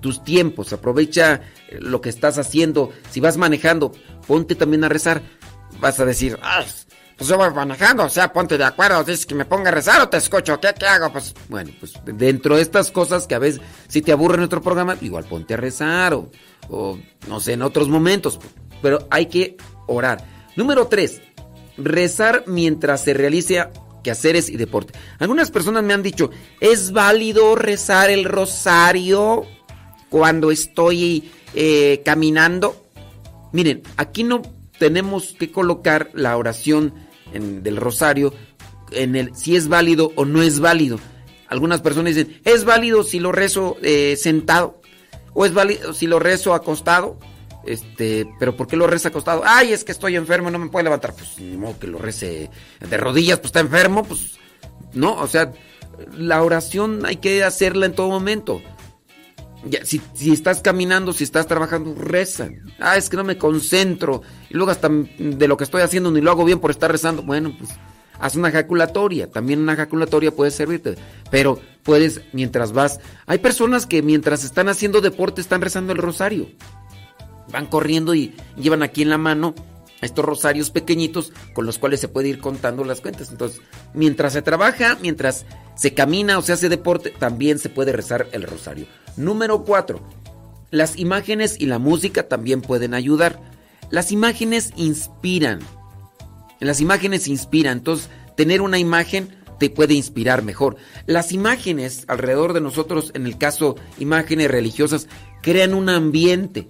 tus tiempos, aprovecha eh, lo que estás haciendo. Si vas manejando, ponte también a rezar. Vas a decir, ah, pues yo voy manejando, o sea, ponte de acuerdo, dices que me ponga a rezar o te escucho, ¿qué, qué hago? Pues bueno, pues dentro de estas cosas que a veces si te aburre en otro programa, igual ponte a rezar o, o no sé, en otros momentos. Pero hay que orar. Número tres, rezar mientras se realiza quehaceres y deporte. Algunas personas me han dicho, ¿es válido rezar el rosario cuando estoy eh, caminando? Miren, aquí no tenemos que colocar la oración del rosario en el si es válido o no es válido. Algunas personas dicen, ¿es válido si lo rezo eh, sentado? ¿O es válido si lo rezo acostado? Este, pero ¿por qué lo reza acostado? Ay, es que estoy enfermo, no me puedo levantar. Pues ni modo que lo rece de rodillas, pues está enfermo, pues no, o sea, la oración hay que hacerla en todo momento. Si, si, estás caminando, si estás trabajando, reza. Ah, es que no me concentro. Y luego hasta de lo que estoy haciendo ni lo hago bien por estar rezando. Bueno, pues haz una ejaculatoria. También una ejaculatoria puede servirte. Pero puedes, mientras vas... Hay personas que mientras están haciendo deporte están rezando el rosario van corriendo y llevan aquí en la mano estos rosarios pequeñitos con los cuales se puede ir contando las cuentas. Entonces, mientras se trabaja, mientras se camina o se hace deporte, también se puede rezar el rosario. Número 4. Las imágenes y la música también pueden ayudar. Las imágenes inspiran. Las imágenes inspiran. Entonces, tener una imagen te puede inspirar mejor. Las imágenes alrededor de nosotros, en el caso imágenes religiosas, crean un ambiente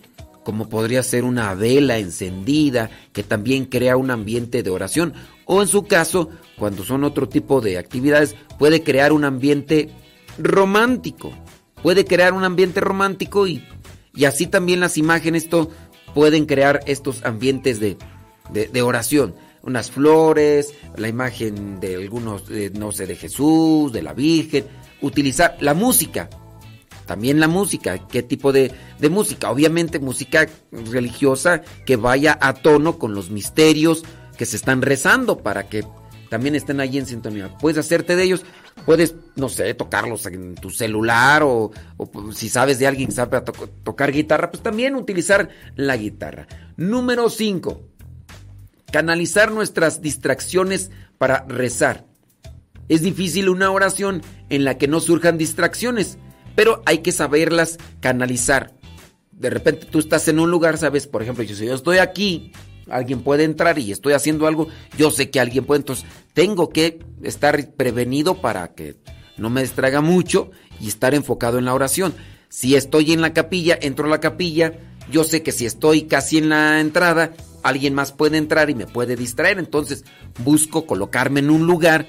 como podría ser una vela encendida, que también crea un ambiente de oración, o en su caso, cuando son otro tipo de actividades, puede crear un ambiente romántico, puede crear un ambiente romántico y, y así también las imágenes esto, pueden crear estos ambientes de, de, oración. Unas flores, la imagen de algunos, no sé, de Jesús, de la Virgen, utilizar la música también la música, qué tipo de, música. Obviamente música religiosa que vaya a tono con los misterios que se están rezando para que también estén ahí en sintonía. Puedes hacerte de ellos, puedes, no sé, tocarlos en tu celular o, si sabes de alguien que sabe tocar guitarra, pues también utilizar la guitarra. Número 5. Canalizar nuestras distracciones para rezar. Es difícil una oración en la que no surjan distracciones pero hay que saberlas canalizar. De repente tú estás en un lugar, sabes, por ejemplo, yo, si yo estoy aquí, alguien puede entrar y estoy haciendo algo, yo sé que alguien puede, entonces tengo que estar prevenido para que no me distraiga mucho y estar enfocado en la oración. Si estoy en la capilla, entro a la capilla, yo sé que si estoy casi en la entrada, alguien más puede entrar y me puede distraer, entonces busco colocarme en un lugar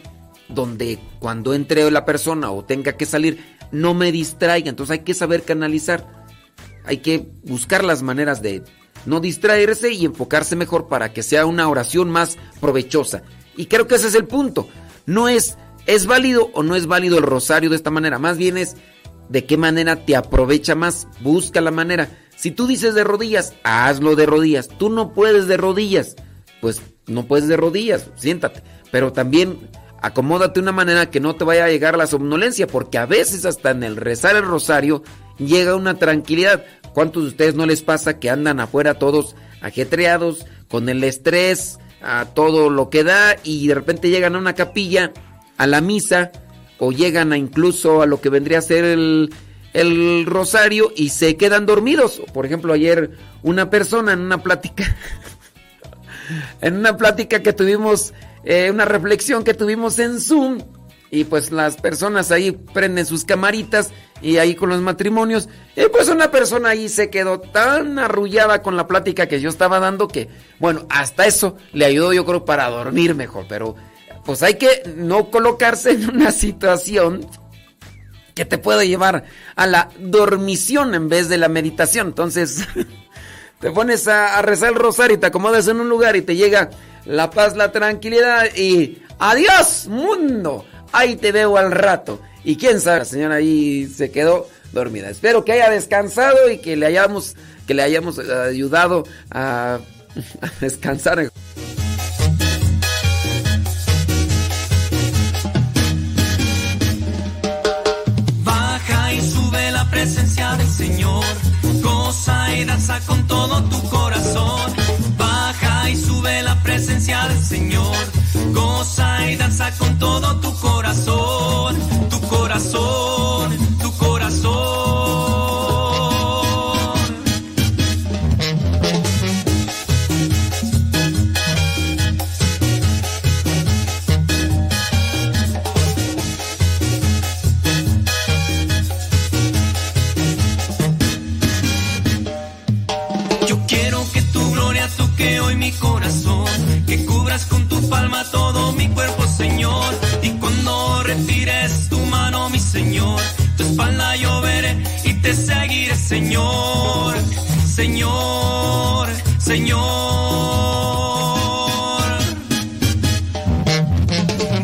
donde cuando entre la persona o tenga que salir, no me distraiga. Entonces hay que saber canalizar. Hay que buscar las maneras de no distraerse y enfocarse mejor para que sea una oración más provechosa. Y creo que ese es el punto. No es, ¿es válido o no es válido el rosario de esta manera? Más bien es de qué manera te aprovecha más. Busca la manera. Si tú dices de rodillas, hazlo de rodillas. Tú no puedes de rodillas. Pues no puedes de rodillas, siéntate. Pero también acomódate de una manera que no te vaya a llegar la somnolencia, porque a veces hasta en el rezar el rosario llega una tranquilidad. ¿Cuántos de ustedes no les pasa que andan afuera todos ajetreados, con el estrés, a todo lo que da, y de repente llegan a una capilla, a la misa, o llegan a incluso a lo que vendría a ser el, el rosario y se quedan dormidos? Por ejemplo, ayer una persona en una plática, en una plática que tuvimos eh, una reflexión que tuvimos en Zoom. Y pues las personas ahí prenden sus camaritas y ahí con los matrimonios. Y pues una persona ahí se quedó tan arrullada con la plática que yo estaba dando que, bueno, hasta eso le ayudó yo creo para dormir mejor. Pero pues hay que no colocarse en una situación que te pueda llevar a la dormición en vez de la meditación. Entonces te pones a, rezar el rosario y te acomodas en un lugar y te llega la paz, la tranquilidad y adiós mundo. Ahí te veo al rato. Y quién sabe, la señora ahí se quedó dormida. Espero que haya descansado y que le hayamos, que le hayamos eh, ayudado a, a descansar. Baja y sube la presencia del Señor. Goza y danza con todo tu corazón y sube la presencia del Señor. Goza y danza con todo tu corazón, tu corazón, tu corazón. Que cubras con tu palma todo mi cuerpo, Señor. Y cuando retires tu mano, mi Señor, tu espalda yo veré y te seguiré, Señor, Señor, Señor.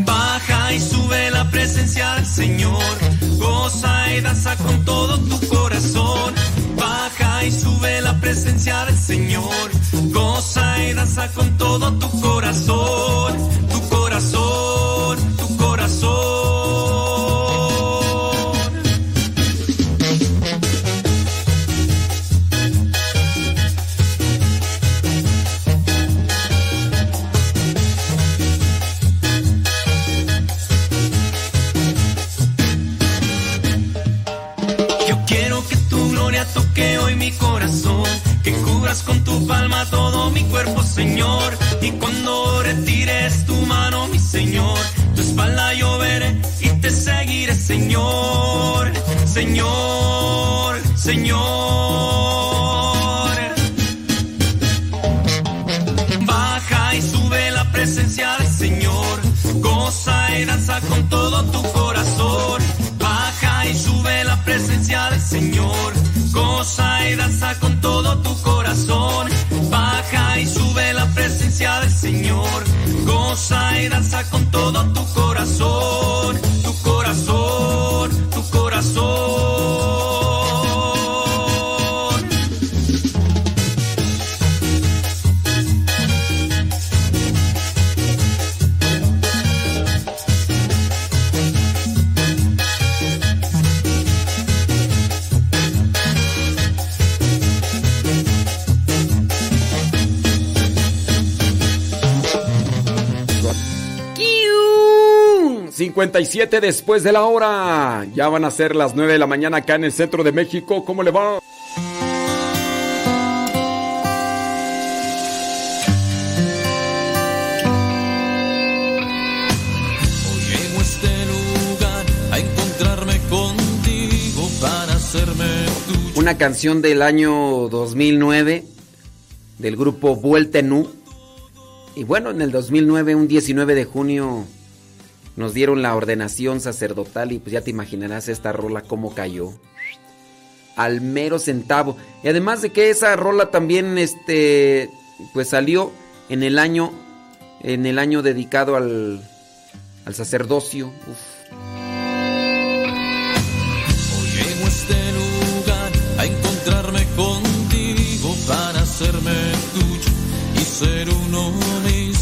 Baja y sube la presencia del Señor, goza y danza con todo tu corazón. Baja y sube la presencia del Señor Goza y danza con todo tu corazón, tu corazón, tu corazón. que cubras con tu palma todo mi cuerpo, Señor. Y cuando retires tu mano, mi Señor, tu espalda yo veré y te seguiré, Señor, Señor, Señor. Baja y sube la presencia del Señor, goza y danza con todo tu corazón. Baja y sube la presencia del Señor Goza y danza con todo tu corazón. Baja y sube la presencia del Señor. Goza y danza con todo tu corazón. Tu corazón, tu corazón. 57 después de la hora. Ya van a ser las 9 de la mañana acá en el centro de México. ¿Cómo le va? Este lugar a encontrarme contigo para hacerme tuyo. Una canción del año 2009 del grupo Vuelta en U. Y bueno, en el 2009, un 19 de junio, nos dieron la ordenación sacerdotal y pues ya te imaginarás esta rola cómo cayó. Al mero centavo. Y además de que esa rola también este pues salió en el año en el año dedicado al al sacerdocio. Uf. Llego este lugar a encontrarme contigo para tuyo y ser uno mismo.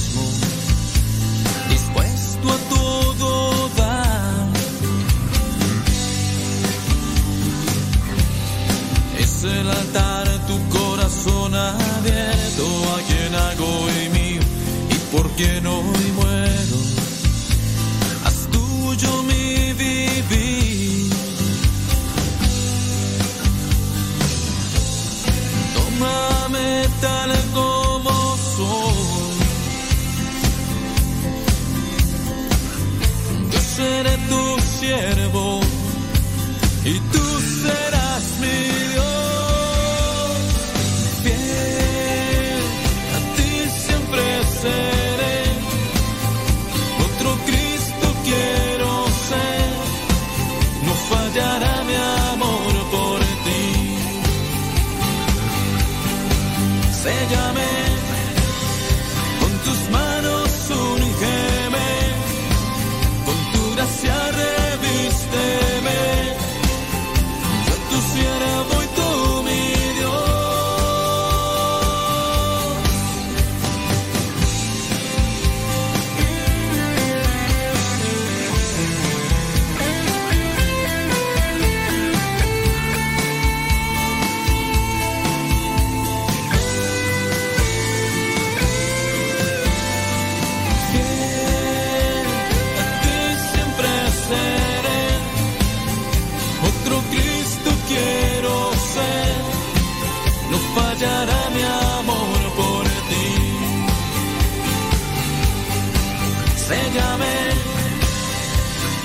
El altar, tu corazón abierto a quien hago y mío y por quien hoy muero. Haz tuyo mi vivir. Tómame tal como soy. Yo seré tu siervo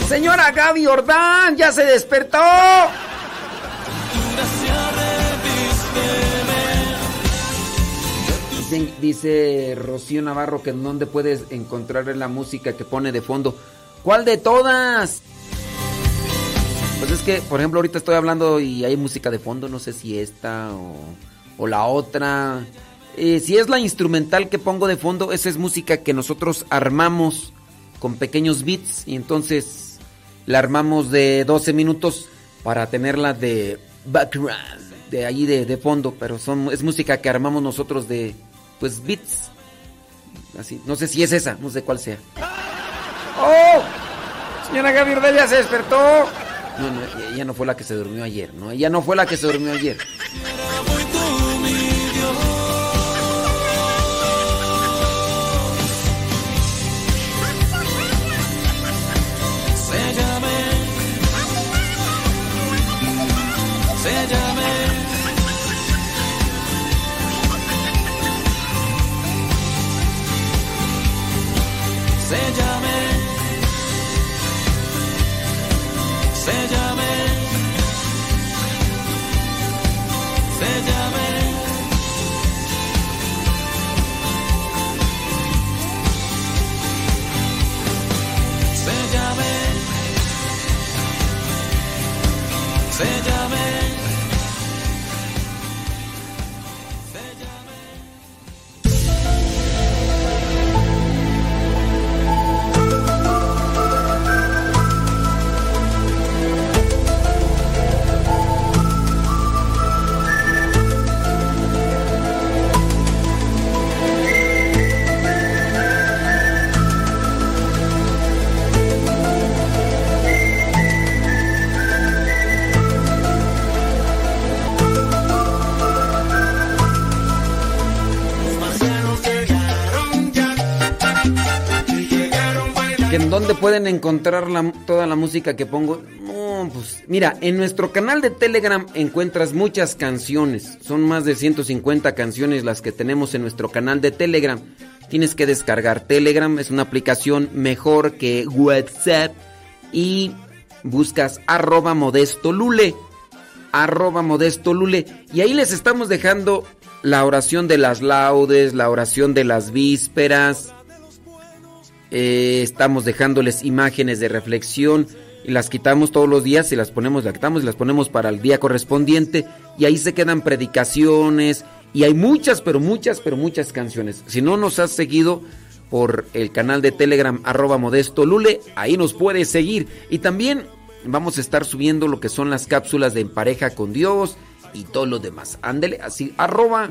Señora Gaby Ordán, ya se despertó. Dicen- dice Rocío Navarro que en dónde puedes encontrar la música que pone de fondo. ¿Cuál de todas? Pues es que, por ejemplo, ahorita estoy hablando y hay música de fondo, no sé si esta o, o la otra. Eh, si es la instrumental que pongo de fondo, esa es música que nosotros armamos con pequeños beats y entonces la armamos de 12 minutos para tenerla de background, de allí de, de fondo, pero son, es música que armamos nosotros de, pues, beats. Así, no sé si es esa, no sé cuál sea. ¡Oh! Señora Gaby Ordaz ya se despertó. No, no, ella no fue la que se durmió ayer, ¿no? Ella no fue la que se durmió ayer. seja pueden encontrar toda la música que pongo? No, pues mira, en nuestro canal de Telegram encuentras muchas canciones. Son más de 150 canciones las que tenemos en nuestro canal de Telegram. Tienes que descargar Telegram, es una aplicación mejor que WhatsApp y buscas arroba modesto lule. Arroba modesto lule. Y ahí les estamos dejando la oración de las laudes, la oración de las vísperas eh, estamos dejándoles imágenes de reflexión y las quitamos todos los días y las ponemos, las quitamos y las ponemos para el día correspondiente y ahí se quedan predicaciones y hay muchas, pero muchas, pero muchas canciones. Si no nos has seguido por el canal de Telegram arroba modesto lule, ahí nos puedes seguir y también vamos a estar subiendo lo que son las cápsulas de en pareja con Dios y todo lo demás. Ándele así, arroba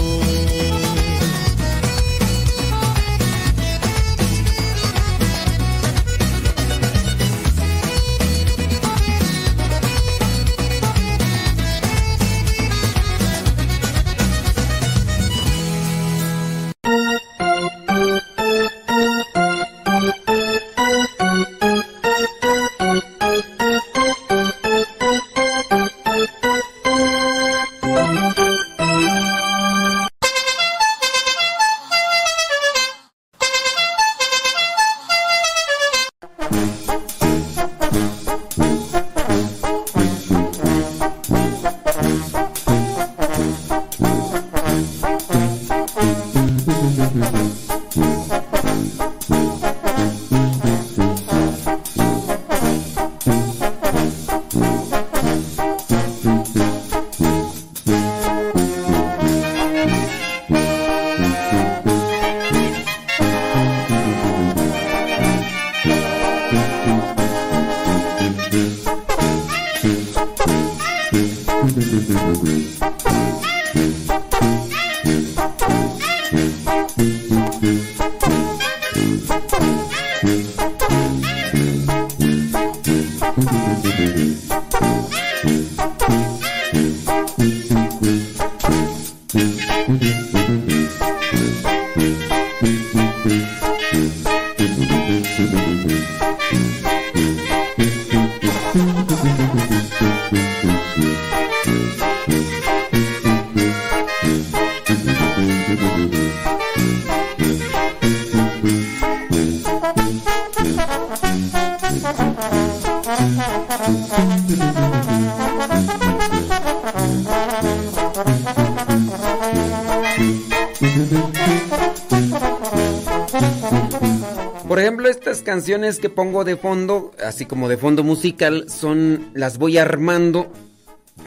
Canciones que pongo de fondo, así como de fondo musical, son las voy armando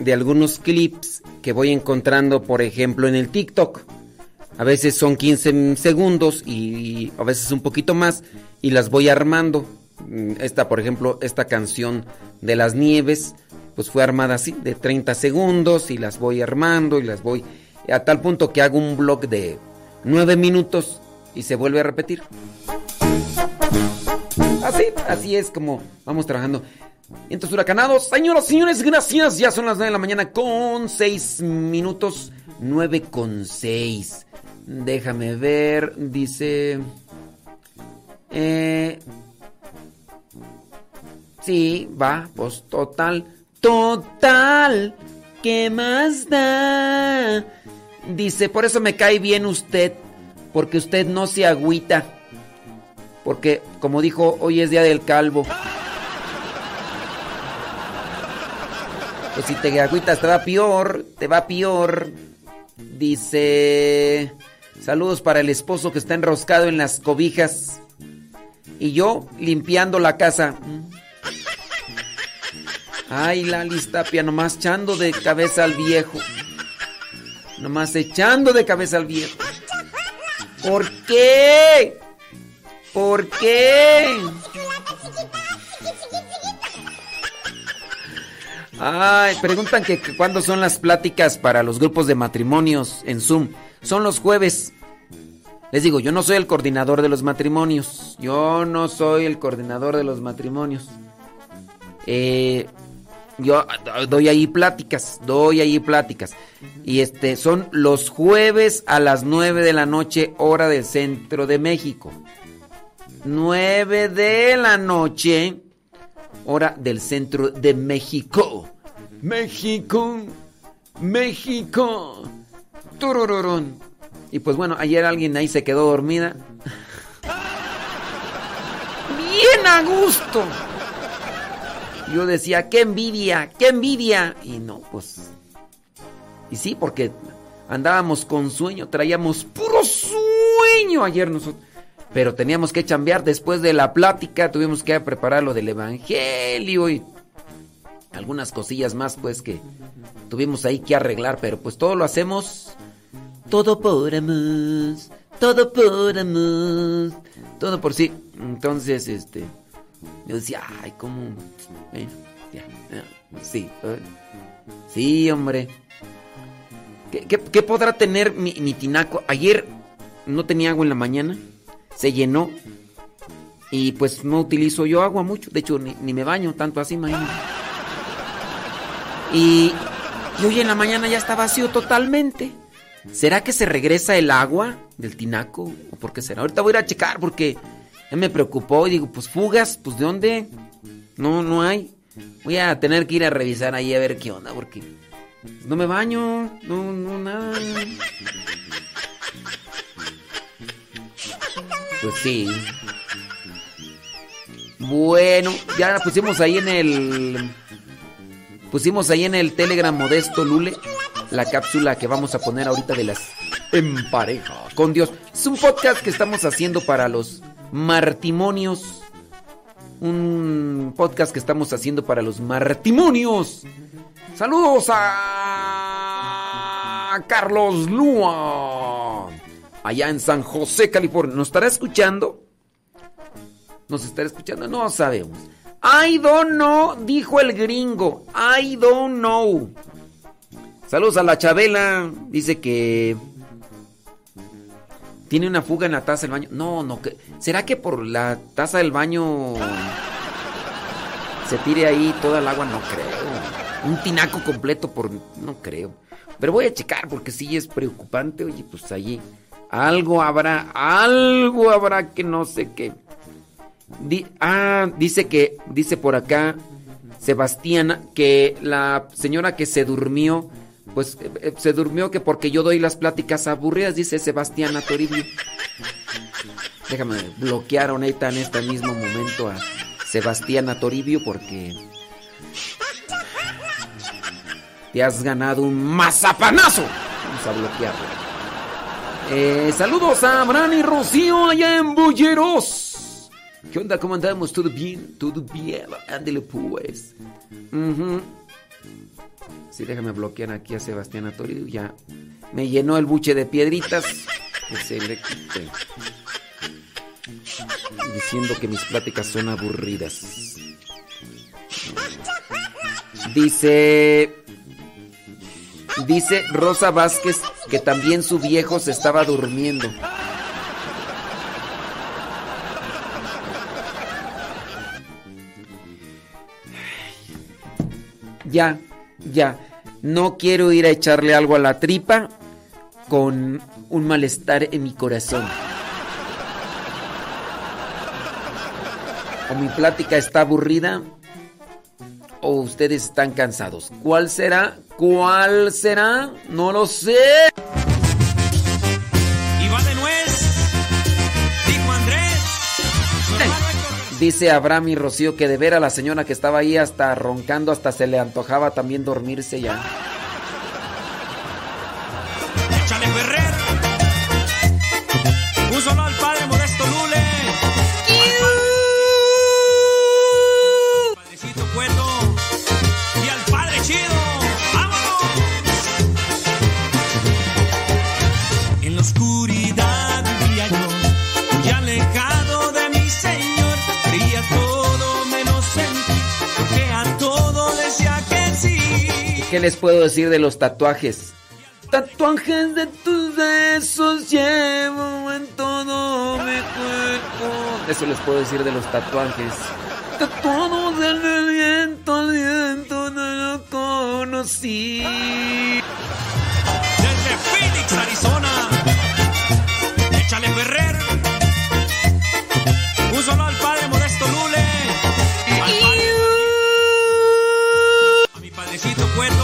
de algunos clips que voy encontrando, por ejemplo, en el TikTok. A veces son 15 segundos y a veces un poquito más y las voy armando. Mm, esta, por ejemplo, esta canción de las nieves, pues fue armada así, de 30 segundos y las voy armando y las voy a tal punto que hago un blog de 9 minutos y se vuelve a repetir. Así, así es como vamos trabajando. Entonces, huracanados, señoras y señores, gracias. Ya son las 9 de la mañana con 6 minutos. 9 con 6. Déjame ver, dice... Eh, Sí, va, pues total. Total. ¿Qué más da? Dice, por eso me cae bien usted, porque usted no se agüita. Porque, como dijo, hoy es día del calvo. Pues si te agüitas te va peor, te va peor. Dice, saludos para el esposo que está enroscado en las cobijas. Y yo limpiando la casa. Ay, la listapia, nomás echando de cabeza al viejo. Nomás echando de cabeza al viejo. ¿Por qué? ¿Por qué? Ay, preguntan que, cuándo son las pláticas para los grupos de matrimonios en Zoom. Son los jueves. Les digo, yo no soy el coordinador de los matrimonios. Yo no soy el coordinador de los matrimonios. Eh, yo doy ahí pláticas, doy ahí pláticas. Y este son los jueves a las 9 de la noche, hora del centro de México. 9 de la noche, hora del centro de México. México, México. Turururún. Y pues bueno, ayer alguien ahí se quedó dormida. Bien a gusto. Yo decía, qué envidia, qué envidia. Y no, pues... Y sí, porque andábamos con sueño, traíamos puro sueño ayer nosotros. Pero teníamos que chambear después de la plática, tuvimos que preparar lo del Evangelio y algunas cosillas más pues que tuvimos ahí que arreglar, pero pues todo lo hacemos todo por amor, todo por amor, todo por sí. Entonces, este, yo decía, ay, cómo, bueno, ya, ya, sí, eh, sí, hombre. ¿Qué, qué, qué podrá tener mi, mi tinaco? Ayer no tenía agua en la mañana, se llenó y pues no utilizo yo agua mucho, de hecho ni, ni me baño tanto así, imagínate. Y, y hoy en la mañana ya está vacío totalmente. ¿Será que se regresa el agua del tinaco? ¿O por qué será? Ahorita voy a ir a checar porque ya me preocupó y digo, pues fugas, pues ¿de dónde? No, no hay. Voy a tener que ir a revisar ahí a ver qué onda porque no me baño, no, no, nada. Pues sí. Bueno, ya la pusimos ahí en el... Pusimos ahí en el Telegram Modesto Lule la cápsula que vamos a poner ahorita de las en pareja con Dios. Es un podcast que estamos haciendo para los martimonios. Un podcast que estamos haciendo para los martimonios. Saludos a Carlos Lua. Allá en San José, California. ¿Nos estará escuchando? ¿Nos estará escuchando? No sabemos. I don't know, dijo el gringo. I don't know. Saludos a la Chabela. Dice que tiene una fuga en la taza del baño. No, no. ¿Será que por la taza del baño se tire ahí toda el agua? No creo. Un tinaco completo por... No creo. Pero voy a checar porque sí es preocupante. Oye, pues allí algo habrá. Algo habrá que no sé qué. Di, ah, dice que... Dice por acá Sebastiana que la señora que se durmió pues eh, se durmió que porque yo doy las pláticas aburridas, dice Sebastián Toribio. Déjame bloquear ahorita en este mismo momento a Sebastián Toribio porque te has ganado un mazapanazo. Vamos a bloquearlo. Eh, saludos a Abraham y Rocío allá en Bulleros. ¿Qué onda? ¿Cómo andamos? ¿Todo bien? ¿Todo bien? Ándale pues. Uh Sí, déjame bloquear aquí a Sebastián Toribio. Ya me llenó el buche de piedritas. Diciendo que mis pláticas son aburridas. Dice. Dice Rosa Vázquez que también su viejo se estaba durmiendo. Ya, ya. No quiero ir a echarle algo a la tripa con un malestar en mi corazón. O mi plática está aburrida o ustedes están cansados. ¿Cuál será? ¿Cuál será? No lo sé. Y de. Dijo Andrés. Dice Abraham y Rocío que de ver a la señora que estaba ahí hasta roncando, hasta se le antojaba también dormirse ya. ¿qué les puedo decir de los tatuajes? Tatuajes de tus besos llevo en todo mi cuerpo. Eso les puedo decir de los tatuajes. Tatuados en el viento, el viento no lo conocí. Desde Phoenix, Arizona. Échale Ferrer. Un solo al padre Modesto Lule. Al padre, a mi padrecito Cuerdo.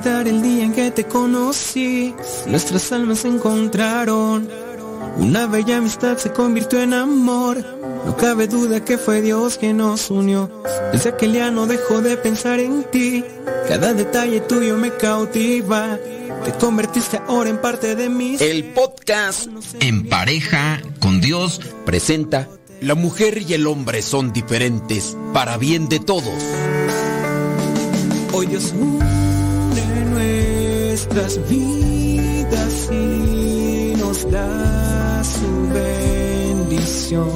Olvidar el día en que te conocí? Nuestras almas se encontraron. Una bella amistad se convirtió en amor. No cabe duda que fue Dios quien nos unió. Desde aquel día no dejo de pensar en ti. Cada detalle tuyo me cautiva. Te convertiste ahora en parte de mí. El podcast En pareja con Dios presenta La mujer y el hombre son diferentes para bien de todos. Hoy Dios vidas y nos da su bendición.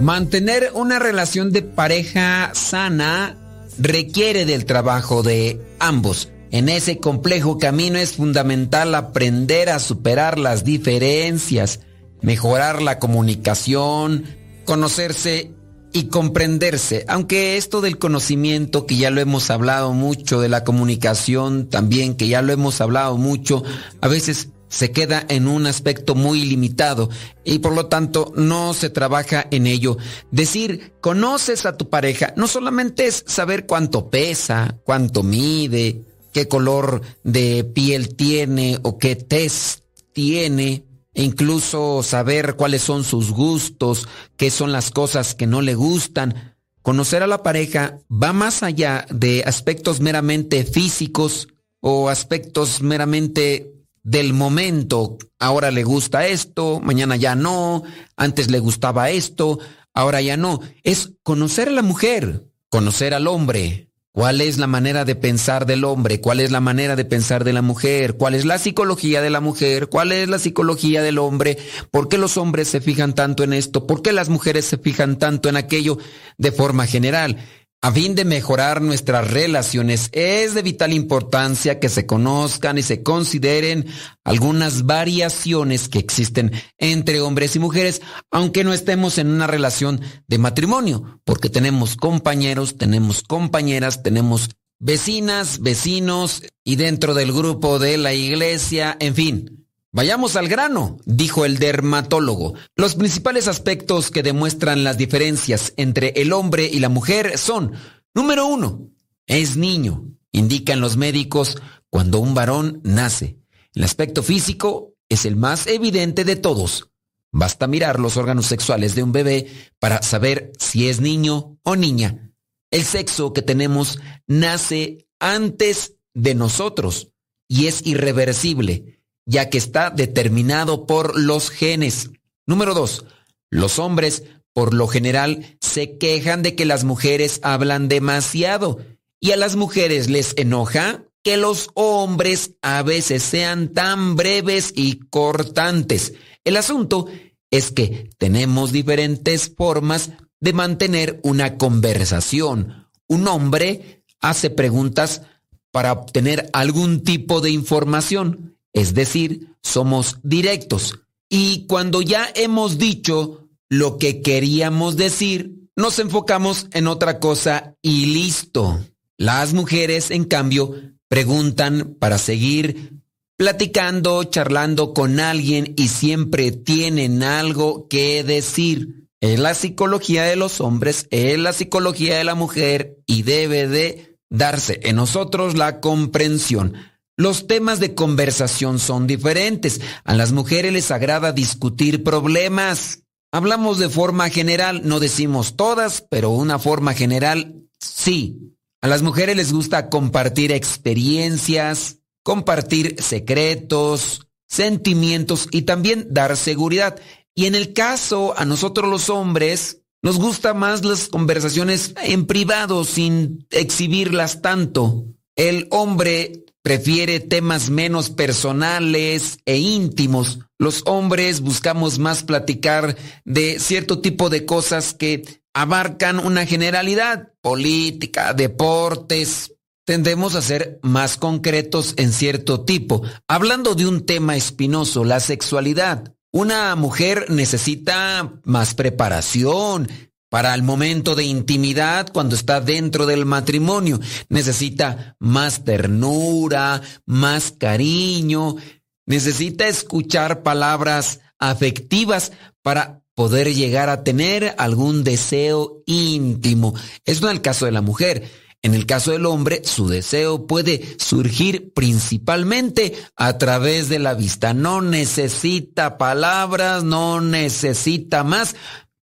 Mantener una relación de pareja sana requiere del trabajo de ambos. En ese complejo camino es fundamental aprender a superar las diferencias, mejorar la comunicación, conocerse y comprenderse. Aunque esto del conocimiento, que ya lo hemos hablado mucho, de la comunicación también, que ya lo hemos hablado mucho, a veces se queda en un aspecto muy limitado y por lo tanto no se trabaja en ello. Decir, conoces a tu pareja, no solamente es saber cuánto pesa, cuánto mide, qué color de piel tiene o qué test tiene, incluso saber cuáles son sus gustos, qué son las cosas que no le gustan. Conocer a la pareja va más allá de aspectos meramente físicos o aspectos meramente del momento. Ahora le gusta esto, mañana ya no, antes le gustaba esto, ahora ya no. Es conocer a la mujer, conocer al hombre. ¿Cuál es la manera de pensar del hombre? ¿Cuál es la manera de pensar de la mujer? ¿Cuál es la psicología de la mujer? ¿Cuál es la psicología del hombre? ¿Por qué los hombres se fijan tanto en esto? ¿Por qué las mujeres se fijan tanto en aquello de forma general? A fin de mejorar nuestras relaciones, es de vital importancia que se conozcan y se consideren algunas variaciones que existen entre hombres y mujeres, aunque no estemos en una relación de matrimonio, porque tenemos compañeros, tenemos compañeras, tenemos vecinas, vecinos y dentro del grupo de la iglesia, en fin. Vayamos al grano, dijo el dermatólogo. Los principales aspectos que demuestran las diferencias entre el hombre y la mujer son, número uno, es niño. Indican los médicos cuando un varón nace. El aspecto físico es el más evidente de todos. Basta mirar los órganos sexuales de un bebé para saber si es niño o niña. El sexo que tenemos nace antes de nosotros y es irreversible ya que está determinado por los genes. Número dos, los hombres por lo general se quejan de que las mujeres hablan demasiado y a las mujeres les enoja que los hombres a veces sean tan breves y cortantes. El asunto es que tenemos diferentes formas de mantener una conversación. Un hombre hace preguntas para obtener algún tipo de información es decir, somos directos. Y cuando ya hemos dicho lo que queríamos decir, nos enfocamos en otra cosa y listo. Las mujeres, en cambio, preguntan para seguir platicando, charlando con alguien y siempre tienen algo que decir. Es la psicología de los hombres, es la psicología de la mujer y debe de darse en nosotros la comprensión. Los temas de conversación son diferentes. A las mujeres les agrada discutir problemas. Hablamos de forma general, no decimos todas, pero una forma general sí. A las mujeres les gusta compartir experiencias, compartir secretos, sentimientos y también dar seguridad. Y en el caso a nosotros los hombres, nos gusta más las conversaciones en privado sin exhibirlas tanto. El hombre prefiere temas menos personales e íntimos. Los hombres buscamos más platicar de cierto tipo de cosas que abarcan una generalidad, política, deportes. Tendemos a ser más concretos en cierto tipo. Hablando de un tema espinoso, la sexualidad. Una mujer necesita más preparación, para el momento de intimidad cuando está dentro del matrimonio. Necesita más ternura, más cariño, necesita escuchar palabras afectivas para poder llegar a tener algún deseo íntimo. Es no el caso de la mujer. En el caso del hombre, su deseo puede surgir principalmente a través de la vista. No necesita palabras, no necesita más.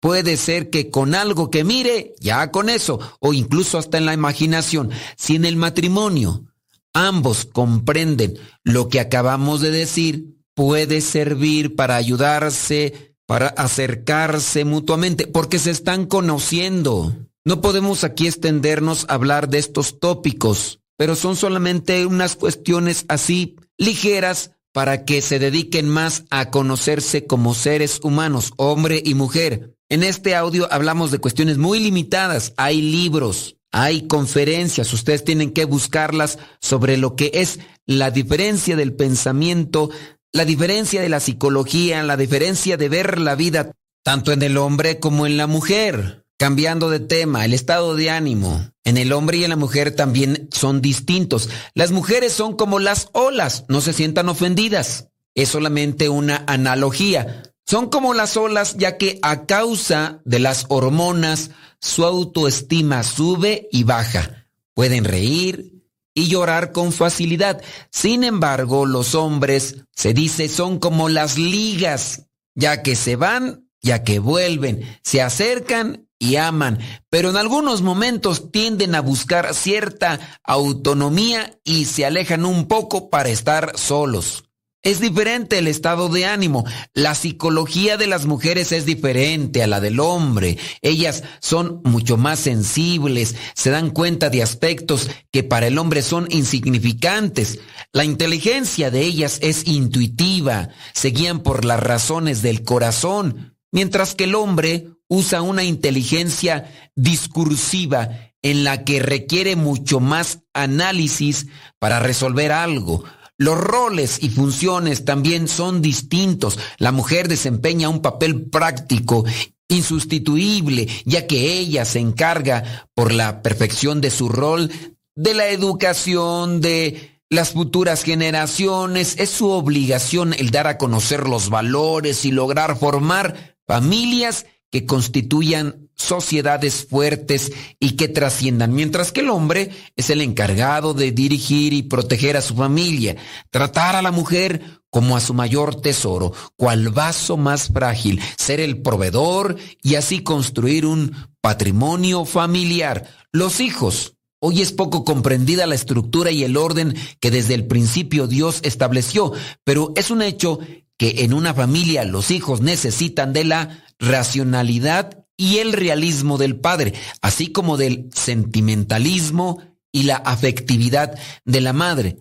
Puede ser que con algo que mire, ya con eso, o incluso hasta en la imaginación. Si en el matrimonio ambos comprenden lo que acabamos de decir, puede servir para ayudarse, para acercarse mutuamente, porque se están conociendo. No podemos aquí extendernos a hablar de estos tópicos, pero son solamente unas cuestiones así ligeras para que se dediquen más a conocerse como seres humanos, hombre y mujer. En este audio hablamos de cuestiones muy limitadas. Hay libros, hay conferencias, ustedes tienen que buscarlas sobre lo que es la diferencia del pensamiento, la diferencia de la psicología, la diferencia de ver la vida tanto en el hombre como en la mujer. Cambiando de tema, el estado de ánimo en el hombre y en la mujer también son distintos. Las mujeres son como las olas, no se sientan ofendidas. Es solamente una analogía. Son como las olas ya que a causa de las hormonas su autoestima sube y baja. Pueden reír y llorar con facilidad. Sin embargo, los hombres, se dice, son como las ligas, ya que se van, ya que vuelven, se acercan y aman, pero en algunos momentos tienden a buscar cierta autonomía y se alejan un poco para estar solos. Es diferente el estado de ánimo. La psicología de las mujeres es diferente a la del hombre. Ellas son mucho más sensibles, se dan cuenta de aspectos que para el hombre son insignificantes. La inteligencia de ellas es intuitiva, se guían por las razones del corazón, mientras que el hombre usa una inteligencia discursiva en la que requiere mucho más análisis para resolver algo. Los roles y funciones también son distintos. La mujer desempeña un papel práctico insustituible, ya que ella se encarga por la perfección de su rol de la educación, de las futuras generaciones. Es su obligación el dar a conocer los valores y lograr formar familias que constituyan sociedades fuertes y que trasciendan, mientras que el hombre es el encargado de dirigir y proteger a su familia, tratar a la mujer como a su mayor tesoro, cual vaso más frágil, ser el proveedor y así construir un patrimonio familiar. Los hijos. Hoy es poco comprendida la estructura y el orden que desde el principio Dios estableció, pero es un hecho que en una familia los hijos necesitan de la racionalidad y el realismo del padre, así como del sentimentalismo y la afectividad de la madre.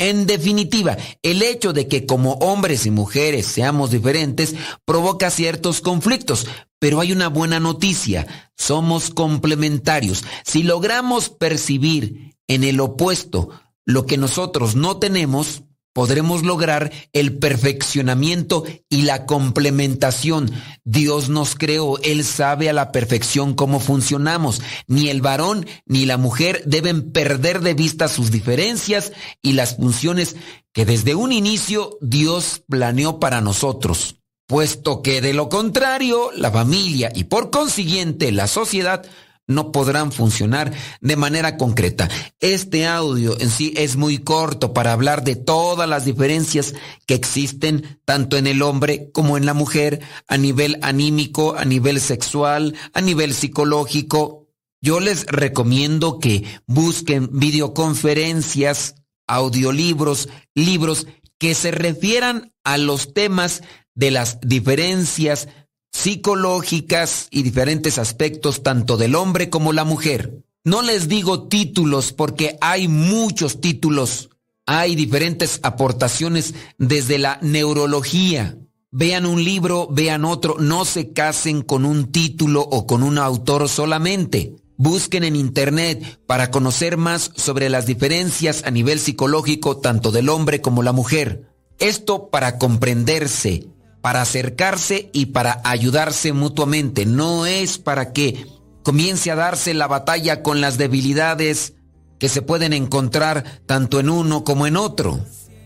En definitiva, el hecho de que como hombres y mujeres seamos diferentes provoca ciertos conflictos, pero hay una buena noticia, somos complementarios. Si logramos percibir en el opuesto lo que nosotros no tenemos, podremos lograr el perfeccionamiento y la complementación. Dios nos creó, Él sabe a la perfección cómo funcionamos. Ni el varón ni la mujer deben perder de vista sus diferencias y las funciones que desde un inicio Dios planeó para nosotros. Puesto que de lo contrario, la familia y por consiguiente la sociedad no podrán funcionar de manera concreta. Este audio en sí es muy corto para hablar de todas las diferencias que existen tanto en el hombre como en la mujer a nivel anímico, a nivel sexual, a nivel psicológico. Yo les recomiendo que busquen videoconferencias, audiolibros, libros que se refieran a los temas de las diferencias psicológicas y diferentes aspectos tanto del hombre como la mujer. No les digo títulos porque hay muchos títulos. Hay diferentes aportaciones desde la neurología. Vean un libro, vean otro, no se casen con un título o con un autor solamente. Busquen en Internet para conocer más sobre las diferencias a nivel psicológico tanto del hombre como la mujer. Esto para comprenderse, para acercarse y para ayudarse mutuamente. No es para que comience a darse la batalla con las debilidades que se pueden encontrar tanto en uno como en otro.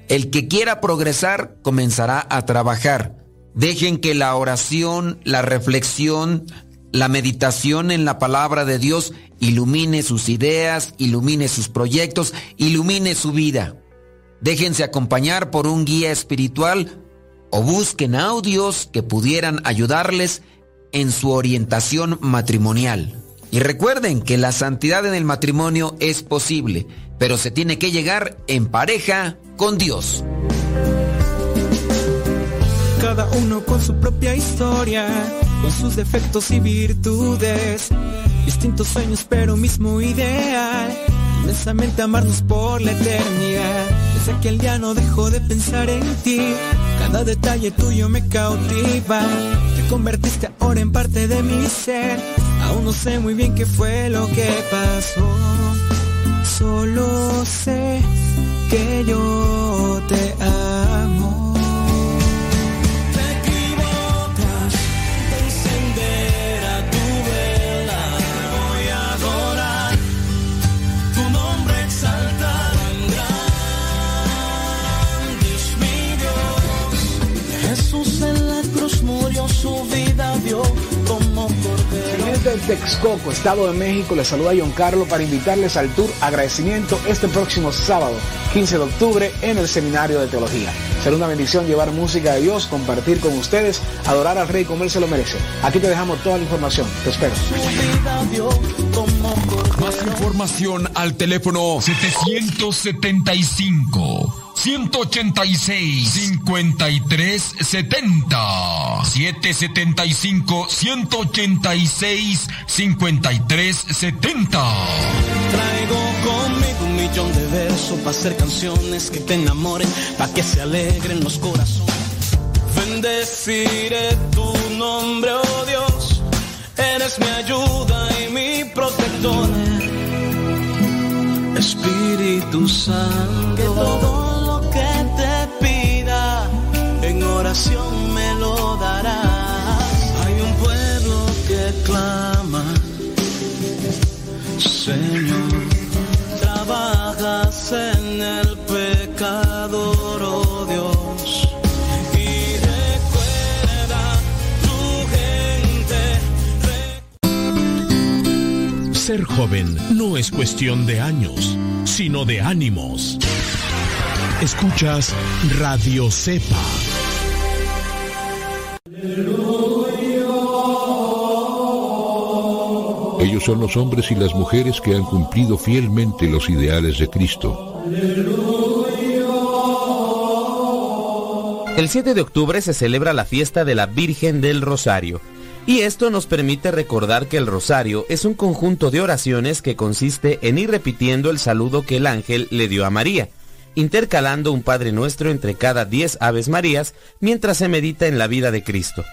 El que quiera progresar comenzará a trabajar. Dejen que la oración, la reflexión, la meditación en la palabra de Dios ilumine sus ideas, ilumine sus proyectos, ilumine su vida. Déjense acompañar por un guía espiritual o busquen audios que pudieran ayudarles en su orientación matrimonial. Y recuerden que la santidad en el matrimonio es posible, pero se tiene que llegar en pareja con Dios. Cada uno con su propia historia, con sus defectos y virtudes, distintos sueños pero mismo ideal, inmensamente amarnos por la eternidad. Desde aquel día no dejo de pensar en ti, cada detalle tuyo me cautiva, te convertiste ahora en parte de mi ser, aún no sé muy bien qué fue lo que pasó, solo sé que yo te amo. Jesús en la cruz murió, su vida dio como cordero. Gente de Texcoco, Estado de México, les saluda John Carlos para invitarles al tour Agradecimiento este próximo sábado, 15 de octubre, en el Seminario de Teología. Será una bendición llevar música de Dios, compartir con ustedes, adorar al Rey como Él se lo merece. Aquí te dejamos toda la información. Te espero. vida dio como Más información al teléfono 775 186 5370 775 186 5370 Traigo conmigo un millón de versos para hacer canciones que te enamoren, para que se alegren los corazones. Bendeciré tu nombre, oh Dios, eres mi ayuda y mi protector. Espíritu Santo, que todo lo que te pida en oración me lo darás. Hay un pueblo que clama. Señor, trabajas en el Ser joven no es cuestión de años, sino de ánimos. Escuchas Radio Cepa. Ellos son los hombres y las mujeres que han cumplido fielmente los ideales de Cristo. El 7 de octubre se celebra la fiesta de la Virgen del Rosario. Y esto nos permite recordar que el rosario es un conjunto de oraciones que consiste en ir repitiendo el saludo que el ángel le dio a María, intercalando un Padre Nuestro entre cada 10 Aves Marías mientras se medita en la vida de Cristo.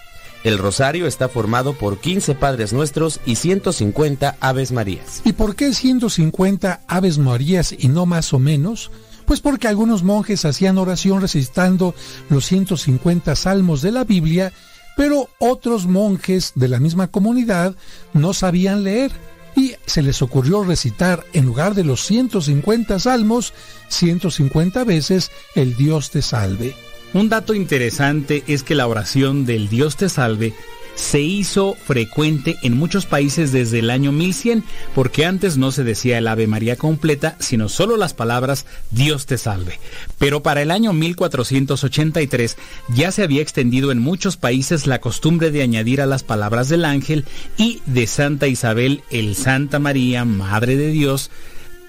El rosario está formado por 15 Padres Nuestros y 150 Aves Marías. ¿Y por qué 150 Aves Marías y no más o menos? Pues porque algunos monjes hacían oración recitando los 150 salmos de la Biblia, pero otros monjes de la misma comunidad no sabían leer y se les ocurrió recitar en lugar de los 150 salmos, 150 veces el Dios te salve. Un dato interesante es que la oración del Dios te salve se hizo frecuente en muchos países desde el año 1100, porque antes no se decía el Ave María completa, sino solo las palabras Dios te salve. Pero para el año 1483 ya se había extendido en muchos países la costumbre de añadir a las palabras del ángel y de Santa Isabel el Santa María, Madre de Dios,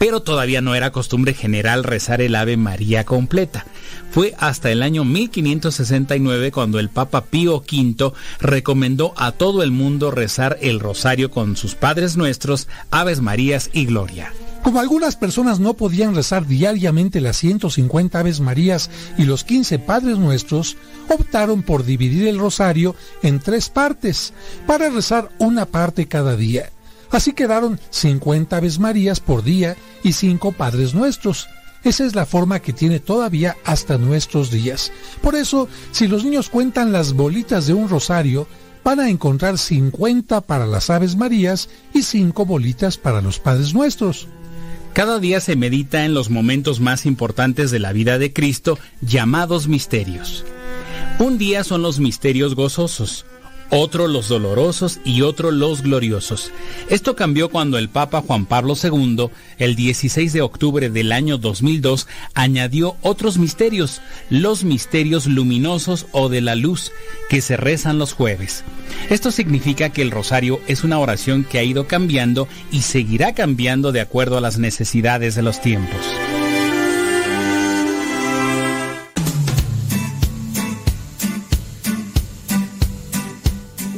pero todavía no era costumbre general rezar el Ave María completa. Fue hasta el año 1569 cuando el Papa Pío V recomendó a todo el mundo rezar el rosario con sus Padres Nuestros, Aves Marías y Gloria. Como algunas personas no podían rezar diariamente las 150 Aves Marías y los 15 Padres Nuestros, optaron por dividir el rosario en tres partes, para rezar una parte cada día. Así quedaron 50 Aves Marías por día y 5 Padres Nuestros. Esa es la forma que tiene todavía hasta nuestros días. Por eso, si los niños cuentan las bolitas de un rosario, van a encontrar 50 para las Aves Marías y 5 bolitas para los Padres Nuestros. Cada día se medita en los momentos más importantes de la vida de Cristo, llamados misterios. Un día son los misterios gozosos, otro los dolorosos y otro los gloriosos. Esto cambió cuando el Papa Juan Pablo II, el 16 de octubre del año 2002, añadió otros misterios, los misterios luminosos o de la luz, que se rezan los jueves. Esto significa que el rosario es una oración que ha ido cambiando y seguirá cambiando de acuerdo a las necesidades de los tiempos.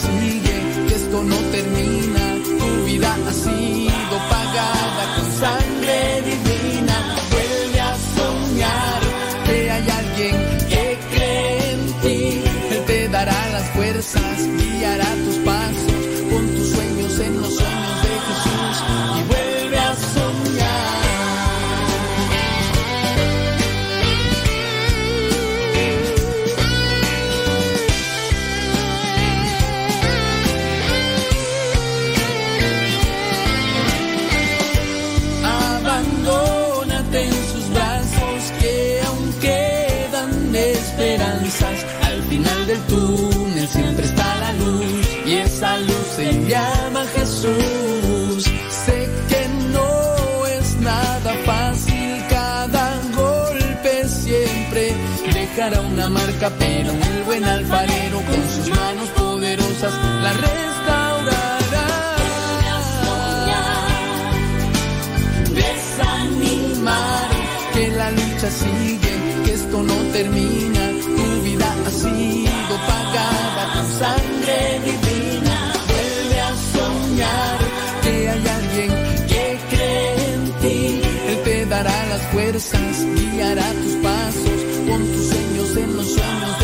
Sigue, que esto no termina, se llama Jesús. Sé que no es nada fácil, cada golpe siempre dejará una marca, pero el buen alfarero con sus manos poderosas la restaurará. desanimar, que la lucha sigue, que esto no termina, guiará tus pasos, con tus sueños en los sueños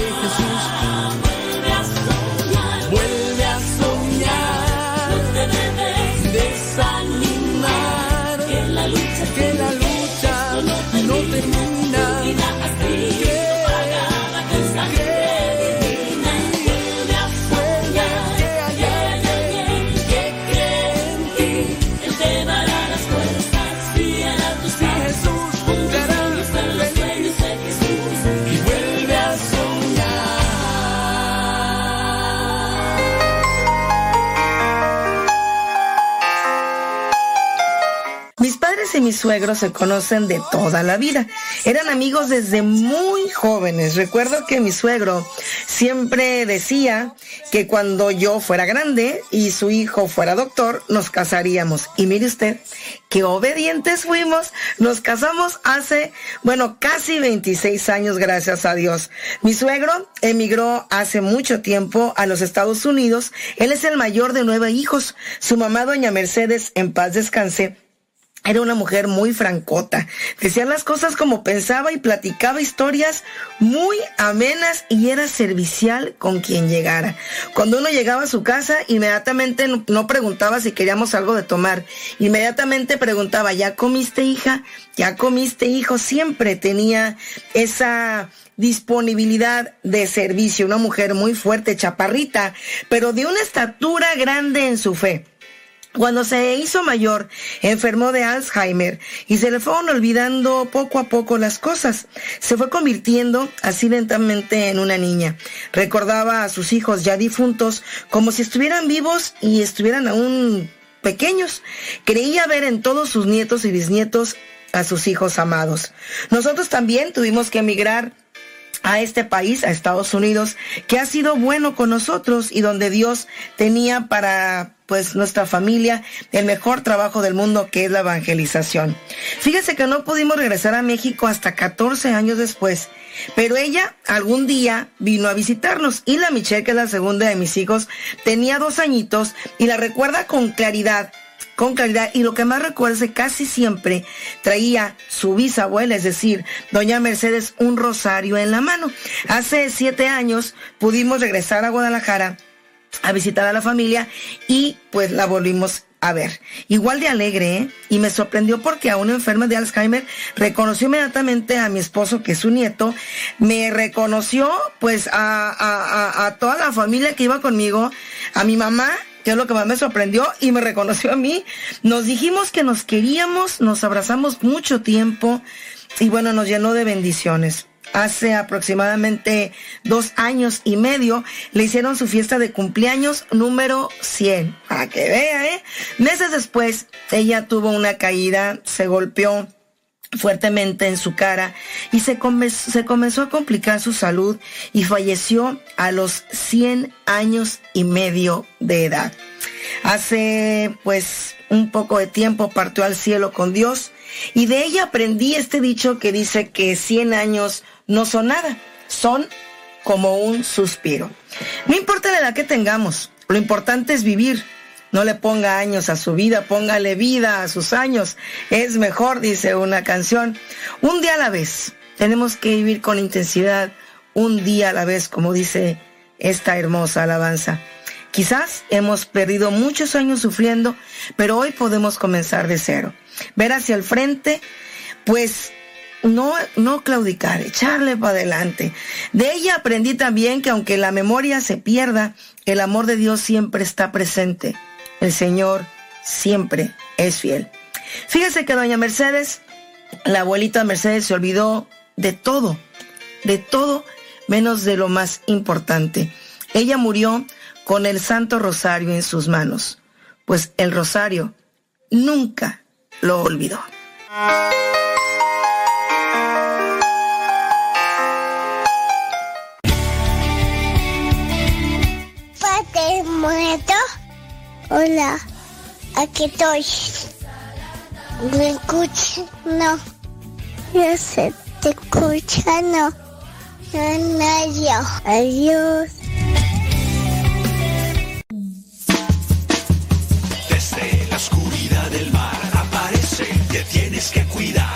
suegros se conocen de toda la vida. Eran amigos desde muy jóvenes. Recuerdo que mi suegro siempre decía que cuando yo fuera grande y su hijo fuera doctor, nos casaríamos. Y mire usted, qué obedientes fuimos. Nos casamos hace, bueno, casi 26 años, gracias a Dios. Mi suegro emigró hace mucho tiempo a los Estados Unidos. Él es el mayor de nueve hijos. Su mamá, doña Mercedes, en paz descanse, era una mujer muy francota. Decía las cosas como pensaba y platicaba historias muy amenas y era servicial con quien llegara. Cuando uno llegaba a su casa, inmediatamente no, preguntaba si queríamos algo de tomar. Inmediatamente preguntaba, ¿ya comiste hija? ¿Ya comiste hijo? Siempre tenía esa disponibilidad de servicio. Una mujer muy fuerte, chaparrita, pero de una estatura grande en su fe. Cuando se hizo mayor, enfermó de Alzheimer y se le fueron olvidando poco a poco las cosas. Se fue convirtiendo así lentamente en una niña. Recordaba a sus hijos ya difuntos como si estuvieran vivos y estuvieran aún pequeños. Creía ver en todos sus nietos y bisnietos a sus hijos amados. Nosotros también tuvimos que emigrar a este país, a Estados Unidos, que ha sido bueno con nosotros y donde Dios tenía para pues nuestra familia el mejor trabajo del mundo que es la evangelización. Fíjese que no pudimos regresar a México hasta 14 años después, pero ella algún día vino a visitarnos y la Michelle, que es la segunda de mis hijos, tenía dos añitos y la recuerda con claridad con claridad y lo que más recuerdo es que casi siempre traía su bisabuela, es decir, doña Mercedes, un rosario en la mano. Hace siete años pudimos regresar a Guadalajara a visitar a la familia y pues la volvimos a ver. Igual de alegre, ¿eh? Y me sorprendió porque a una enferma de Alzheimer reconoció inmediatamente a mi esposo, que es su nieto, me reconoció pues a, toda la familia que iba conmigo, a mi mamá, que es lo que más me sorprendió y me reconoció a mí. Nos dijimos que nos queríamos, nos abrazamos mucho tiempo y bueno, nos llenó de bendiciones hace aproximadamente dos años y medio, le hicieron su fiesta de cumpleaños número 100. Para que vea, ¿eh? Meses después, ella tuvo una caída, se golpeó fuertemente en su cara y se, se comenzó a complicar su salud y falleció a los 100 años y medio de edad. Hace pues un poco de tiempo partió al cielo con Dios y de ella aprendí este dicho que dice que 100 años no son nada, son como un suspiro. No importa la edad que tengamos, lo importante es vivir. No le ponga años a su vida, póngale vida a sus años. Es mejor, dice una canción. Un día a la vez. Tenemos que vivir con intensidad, un día a la vez, como dice esta hermosa alabanza. Quizás hemos perdido muchos años sufriendo, pero hoy podemos comenzar de cero. Ver hacia el frente, pues no, no claudicar, echarle para adelante. De ella aprendí también que aunque la memoria se pierda, el amor de Dios siempre está presente. El Señor siempre es fiel. Fíjese que doña Mercedes, la abuelita Mercedes se olvidó de todo, de todo menos de lo más importante. Ella murió con el Santo Rosario en sus manos, pues el Rosario nunca lo olvidó. muerto? Hola, aquí estoy. ¿Me escuchas? No. Yo sé, te escucha, no. No, yo. Adiós. Desde la oscuridad del mar aparece, te tienes que cuidar.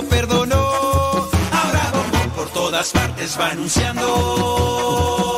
Lo perdonó. Ahora Bombón por todas partes va anunciando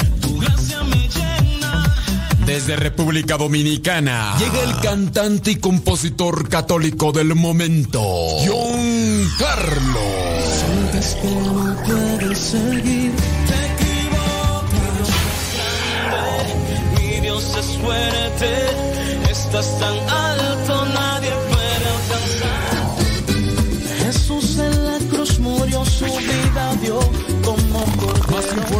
Desde República Dominicana llega el cantante y compositor católico del momento, John Carlos. Sientes que no puedes seguir, te equivocas. Mi Dios es fuerte, estás tan alto, nadie puede alcanzar. Jesús en la cruz murió, su vida dio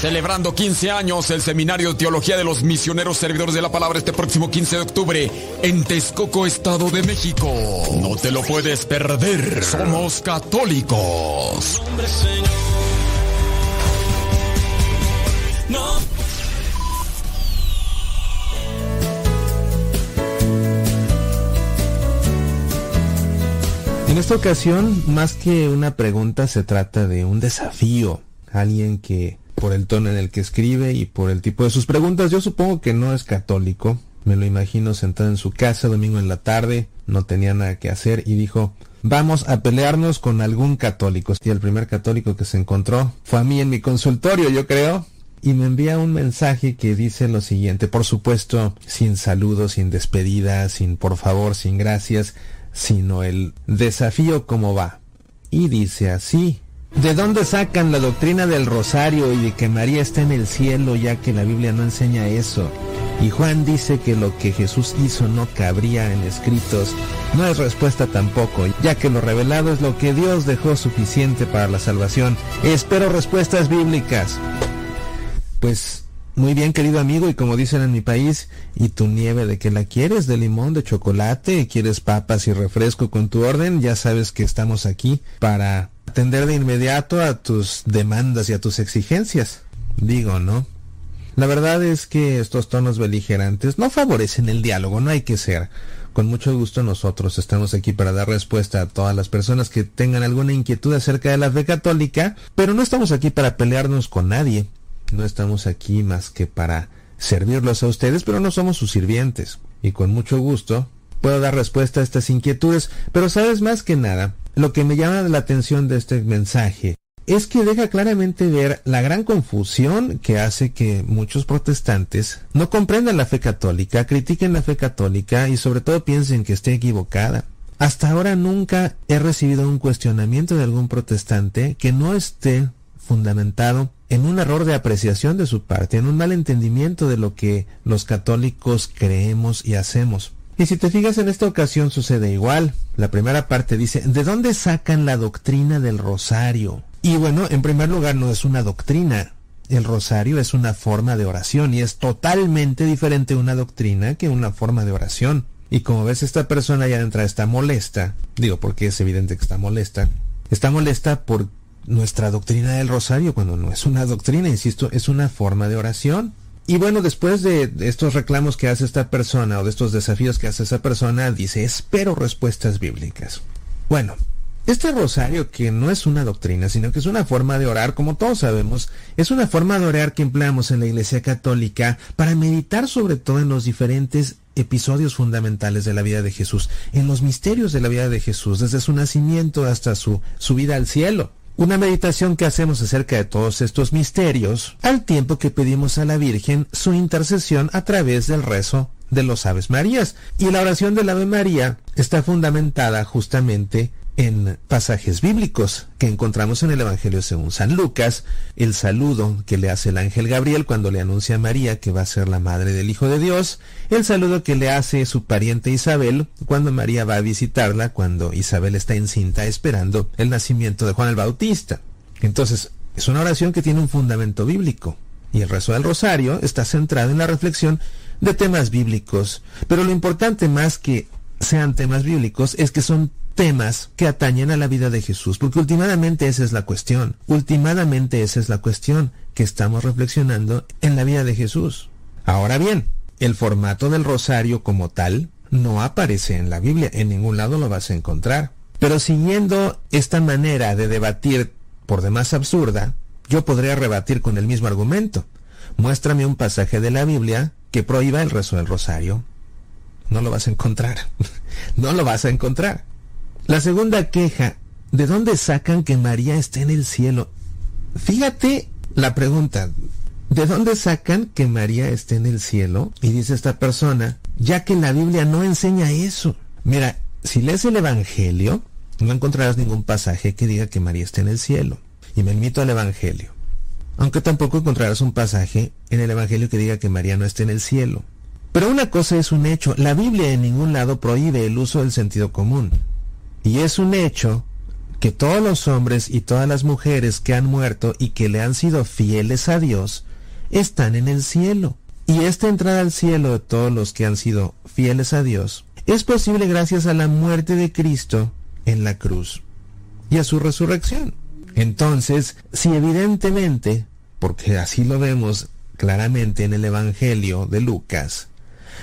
Celebrando 15 años el Seminario de Teología de los Misioneros Servidores de la Palabra este próximo 15 de octubre en Texcoco, Estado de México. No te lo puedes perder. Somos católicos. En esta ocasión, más que una pregunta, se trata de un desafío. Alguien que, por el tono en el que escribe y por el tipo de sus preguntas, yo supongo que no es católico. Me lo imagino sentado en su casa domingo en la tarde, no tenía nada que hacer y dijo, vamos a pelearnos con algún católico. Y el primer católico que se encontró fue a mí en mi consultorio, yo creo. Y me envía un mensaje que dice lo siguiente, por supuesto, sin saludos, sin despedida, sin por favor, sin gracias, sino el desafío como va. Y dice así, ¿de dónde sacan la doctrina del rosario y de que María está en el cielo ya que la Biblia no enseña eso? Y Juan dice que lo que Jesús hizo no cabría en escritos. No es respuesta tampoco, ya que lo revelado es lo que Dios dejó suficiente para la salvación. Espero respuestas bíblicas. Pues muy bien, querido amigo, y como dicen en mi país, ¿y tu nieve de qué la quieres? ¿De limón, de chocolate? ¿Quieres papas y refresco con tu orden? Ya sabes que estamos aquí para atender de inmediato a tus demandas y a tus exigencias. Digo, ¿no? La verdad es que estos tonos beligerantes no favorecen el diálogo, no hay que ser. Con mucho gusto nosotros estamos aquí para dar respuesta a todas las personas que tengan alguna inquietud acerca de la fe católica, pero no estamos aquí para pelearnos con nadie. No estamos aquí más que para servirlos a ustedes, pero no somos sus sirvientes. Y con mucho gusto puedo dar respuesta a estas inquietudes, pero sabes más que nada, lo que me llama la atención de este mensaje es que deja claramente ver la gran confusión que hace que muchos protestantes no comprendan la fe católica, critiquen la fe católica y sobre todo piensen que esté equivocada. Hasta ahora nunca he recibido un cuestionamiento de algún protestante que no esté fundamentado en un error de apreciación de su parte, en un mal entendimiento de lo que los católicos creemos y hacemos. Y si te fijas en esta ocasión sucede igual. La primera parte dice, ¿de dónde sacan la doctrina del rosario? Y bueno, en primer lugar no es una doctrina. El rosario es una forma de oración y es totalmente diferente una doctrina que una forma de oración. Y como ves, esta persona ya de entrada está molesta. Digo, porque es evidente que está molesta. Está molesta por nuestra doctrina del rosario, cuando no es una doctrina, insisto, es una forma de oración. Y bueno, después de estos reclamos que hace esta persona o de estos desafíos que hace esa persona, dice, espero respuestas bíblicas. Bueno, este rosario, que no es una doctrina, sino que es una forma de orar, como todos sabemos, es una forma de orar que empleamos en la Iglesia Católica para meditar sobre todo en los diferentes episodios fundamentales de la vida de Jesús, en los misterios de la vida de Jesús, desde su nacimiento hasta su subida al cielo. Una meditación que hacemos acerca de todos estos misterios, al tiempo que pedimos a la Virgen su intercesión a través del rezo de los Aves Marías. Y la oración del Ave María está fundamentada justamente en pasajes bíblicos que encontramos en el Evangelio según San Lucas, el saludo que le hace el ángel Gabriel cuando le anuncia a María que va a ser la madre del Hijo de Dios, el saludo que le hace su pariente Isabel cuando María va a visitarla, cuando Isabel está encinta esperando el nacimiento de Juan el Bautista. Entonces, es una oración que tiene un fundamento bíblico, y el rezo del rosario está centrado en la reflexión de temas bíblicos, pero lo importante más que sean temas bíblicos es que son temas que atañen a la vida de Jesús, porque últimamente esa es la cuestión, últimamente esa es la cuestión que estamos reflexionando en la vida de Jesús. Ahora bien, el formato del rosario como tal no aparece en la Biblia, en ningún lado lo vas a encontrar. Pero siguiendo esta manera de debatir por demás absurda, yo podría rebatir con el mismo argumento. Muéstrame un pasaje de la Biblia que prohíba el rezo del rosario. No lo vas a encontrar. no lo vas a encontrar. La segunda queja, ¿de dónde sacan que María esté en el cielo? Fíjate la pregunta, ¿de dónde sacan que María esté en el cielo? Y dice esta persona, ya que la Biblia no enseña eso. Mira, si lees el Evangelio, no encontrarás ningún pasaje que diga que María esté en el cielo. Y me invito al Evangelio. Aunque tampoco encontrarás un pasaje en el Evangelio que diga que María no esté en el cielo. Pero una cosa es un hecho, la Biblia en ningún lado prohíbe el uso del sentido común. Y es un hecho que todos los hombres y todas las mujeres que han muerto y que le han sido fieles a Dios están en el cielo. Y esta entrada al cielo de todos los que han sido fieles a Dios es posible gracias a la muerte de Cristo en la cruz y a su resurrección. Entonces, si evidentemente, porque así lo vemos claramente en el Evangelio de Lucas,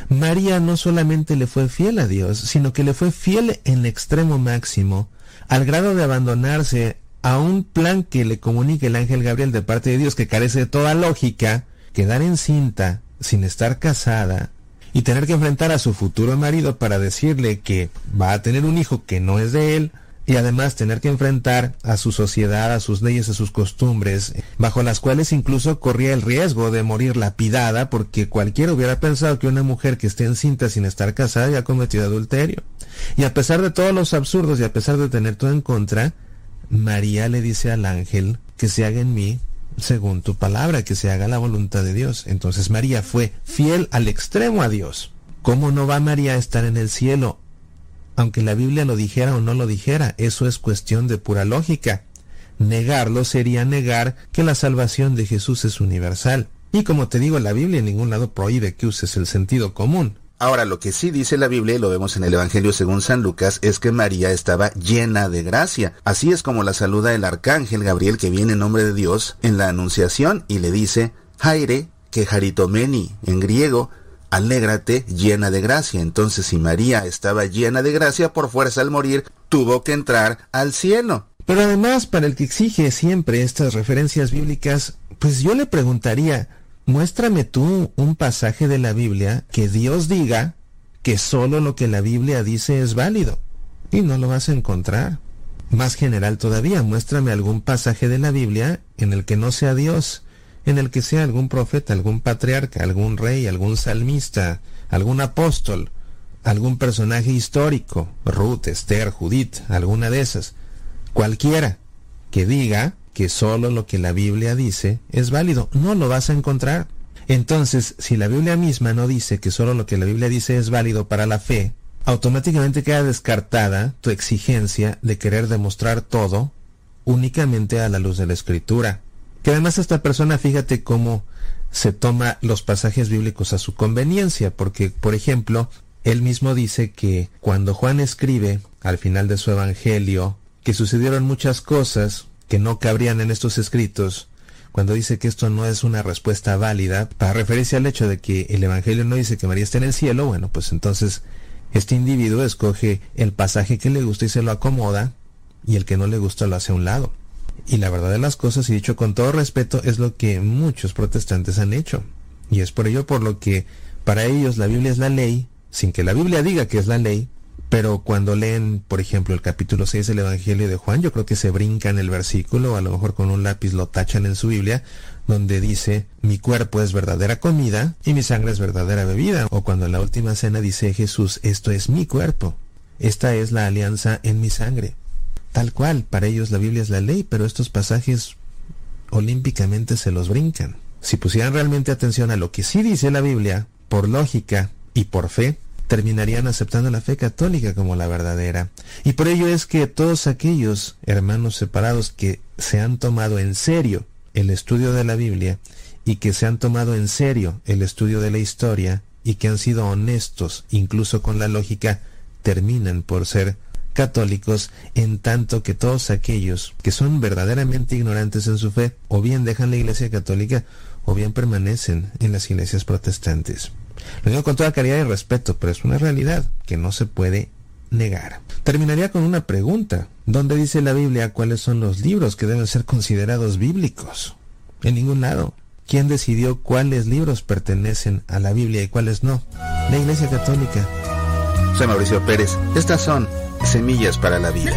María no solamente le fue fiel a Dios, sino que le fue fiel en extremo máximo, al grado de abandonarse a un plan que le comunica el ángel Gabriel de parte de Dios que carece de toda lógica, quedar encinta sin estar casada y tener que enfrentar a su futuro marido para decirle que va a tener un hijo que no es de él, y además tener que enfrentar a su sociedad, a sus leyes, a sus costumbres, bajo las cuales incluso corría el riesgo de morir lapidada porque cualquiera hubiera pensado que una mujer que esté encinta sin estar casada ya ha cometido adulterio. Y a pesar de todos los absurdos y a pesar de tener todo en contra, María le dice al ángel que se haga en mí según tu palabra, que se haga la voluntad de Dios. Entonces María fue fiel al extremo a Dios. ¿Cómo no va María a estar en el cielo aunque la Biblia lo dijera o no lo dijera, eso es cuestión de pura lógica. Negarlo sería negar que la salvación de Jesús es universal. Y como te digo, la Biblia en ningún lado prohíbe que uses el sentido común. Ahora, lo que sí dice la Biblia, y lo vemos en el Evangelio según San Lucas, es que María estaba llena de gracia. Así es como la saluda el arcángel Gabriel que viene en nombre de Dios en la Anunciación y le dice, Jaire, que haritomeni en griego, alégrate llena de gracia. Entonces si María estaba llena de gracia, por fuerza al morir, tuvo que entrar al cielo. Pero además, para el que exige siempre estas referencias bíblicas, pues yo le preguntaría, muéstrame tú un pasaje de la Biblia que Dios diga que solo lo que la Biblia dice es válido. Y no lo vas a encontrar. Más general todavía, muéstrame algún pasaje de la Biblia en el que no sea Dios, en el que sea algún profeta, algún patriarca, algún rey, algún salmista, algún apóstol, algún personaje histórico, Ruth, Esther, Judith, alguna de esas, cualquiera, que diga que solo lo que la Biblia dice es válido. No lo vas a encontrar. Entonces, si la Biblia misma no dice que solo lo que la Biblia dice es válido para la fe, automáticamente queda descartada tu exigencia de querer demostrar todo únicamente a la luz de la escritura. Que además esta persona, fíjate cómo se toma los pasajes bíblicos a su conveniencia, porque, por ejemplo, él mismo dice que cuando Juan escribe al final de su evangelio que sucedieron muchas cosas que no cabrían en estos escritos, cuando dice que esto no es una respuesta válida, para referirse al hecho de que el Evangelio no dice que María está en el cielo, bueno, pues entonces este individuo escoge el pasaje que le gusta y se lo acomoda, y el que no le gusta lo hace a un lado. Y la verdad de las cosas, y dicho con todo respeto, es lo que muchos protestantes han hecho. Y es por ello por lo que para ellos la Biblia es la ley, sin que la Biblia diga que es la ley, pero cuando leen, por ejemplo, el capítulo 6 del Evangelio de Juan, yo creo que se brincan el versículo, a lo mejor con un lápiz lo tachan en su Biblia, donde dice, mi cuerpo es verdadera comida y mi sangre es verdadera bebida. O cuando en la última cena dice Jesús, esto es mi cuerpo, esta es la alianza en mi sangre. Tal cual, para ellos la Biblia es la ley, pero estos pasajes olímpicamente se los brincan. Si pusieran realmente atención a lo que sí dice la Biblia, por lógica y por fe, terminarían aceptando la fe católica como la verdadera. Y por ello es que todos aquellos hermanos separados que se han tomado en serio el estudio de la Biblia y que se han tomado en serio el estudio de la historia y que han sido honestos incluso con la lógica, terminan por ser católicos en tanto que todos aquellos que son verdaderamente ignorantes en su fe o bien dejan la iglesia católica o bien permanecen en las iglesias protestantes. Lo digo con toda caridad y respeto, pero es una realidad que no se puede negar. Terminaría con una pregunta. ¿Dónde dice la Biblia cuáles son los libros que deben ser considerados bíblicos? En ningún lado. ¿Quién decidió cuáles libros pertenecen a la Biblia y cuáles no? La Iglesia Católica. Soy Mauricio Pérez. Estas son Semillas para la Vida.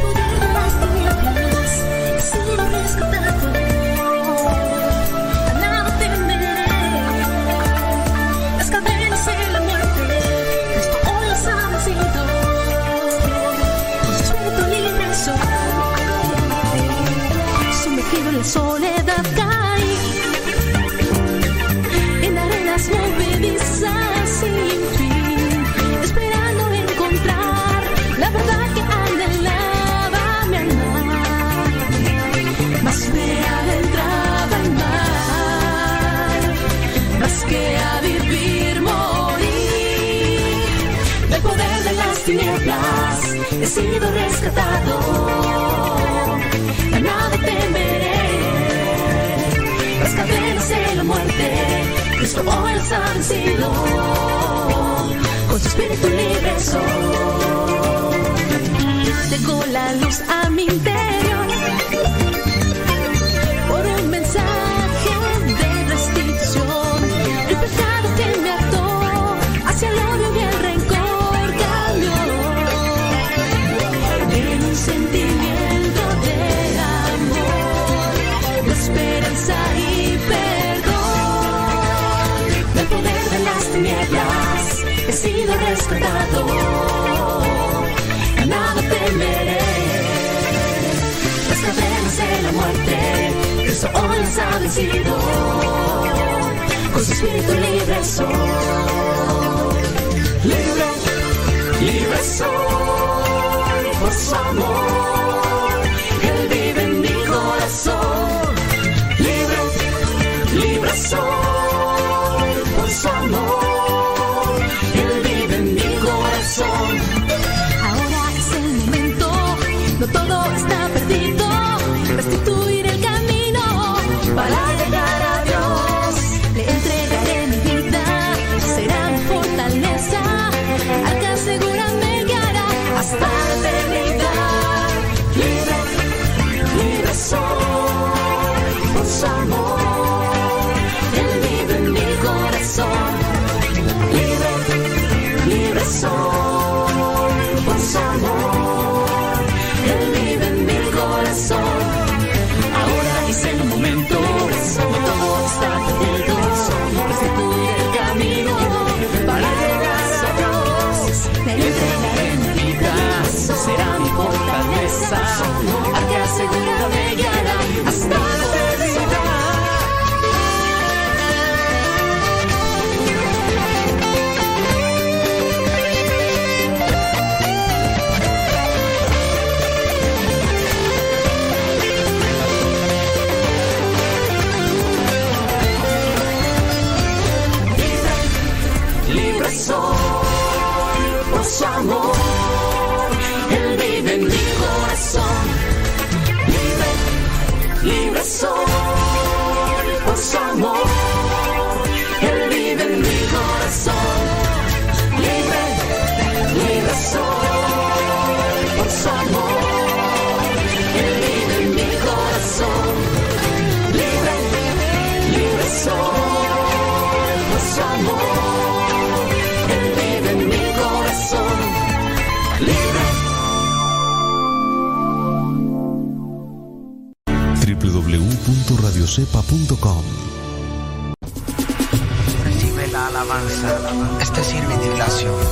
Sido rescatado. A nada temeré las cadenas de la muerte, Cristo hoy las ha vencido, con su espíritu libre soy. Llegó la luz a mi interior, sido rescatado. Nada temeré. Las cadenas de la muerte, Cristo hoy las ha vencido. Con su espíritu libre soy. Libre, libre soy por su amor. Es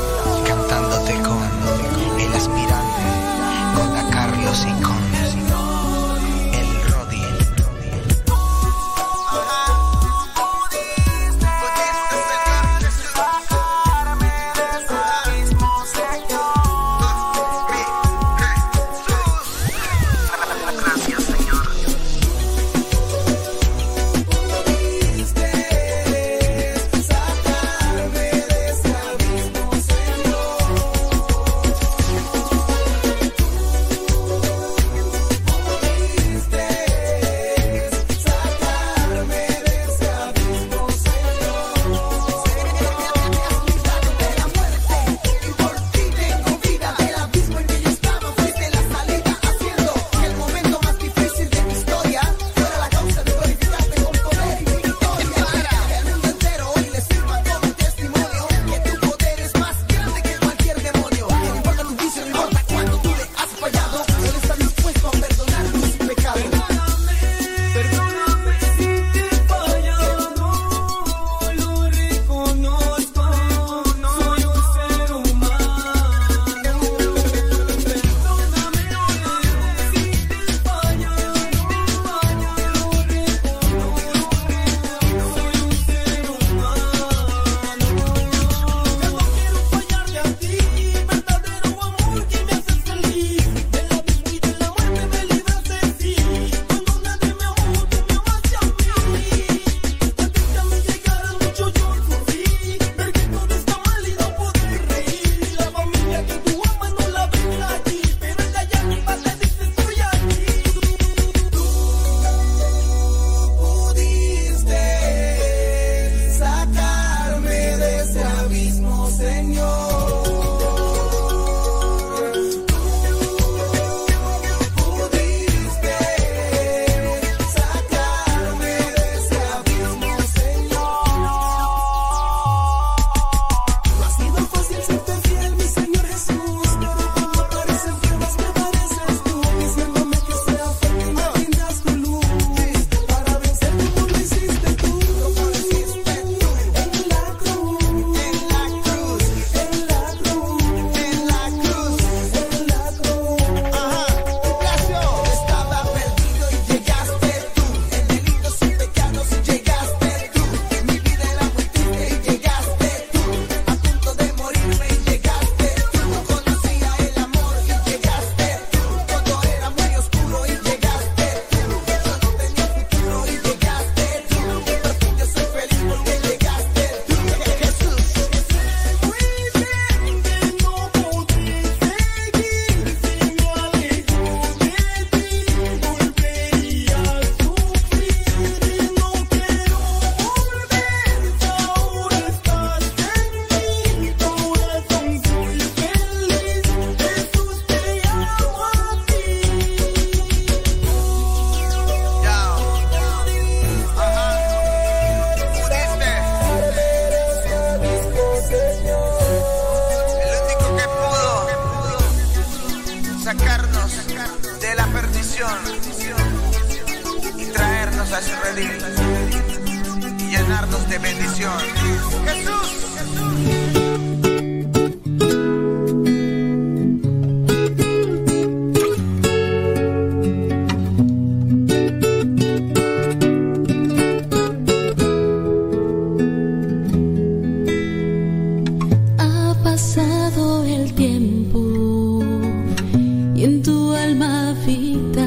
tu alma habita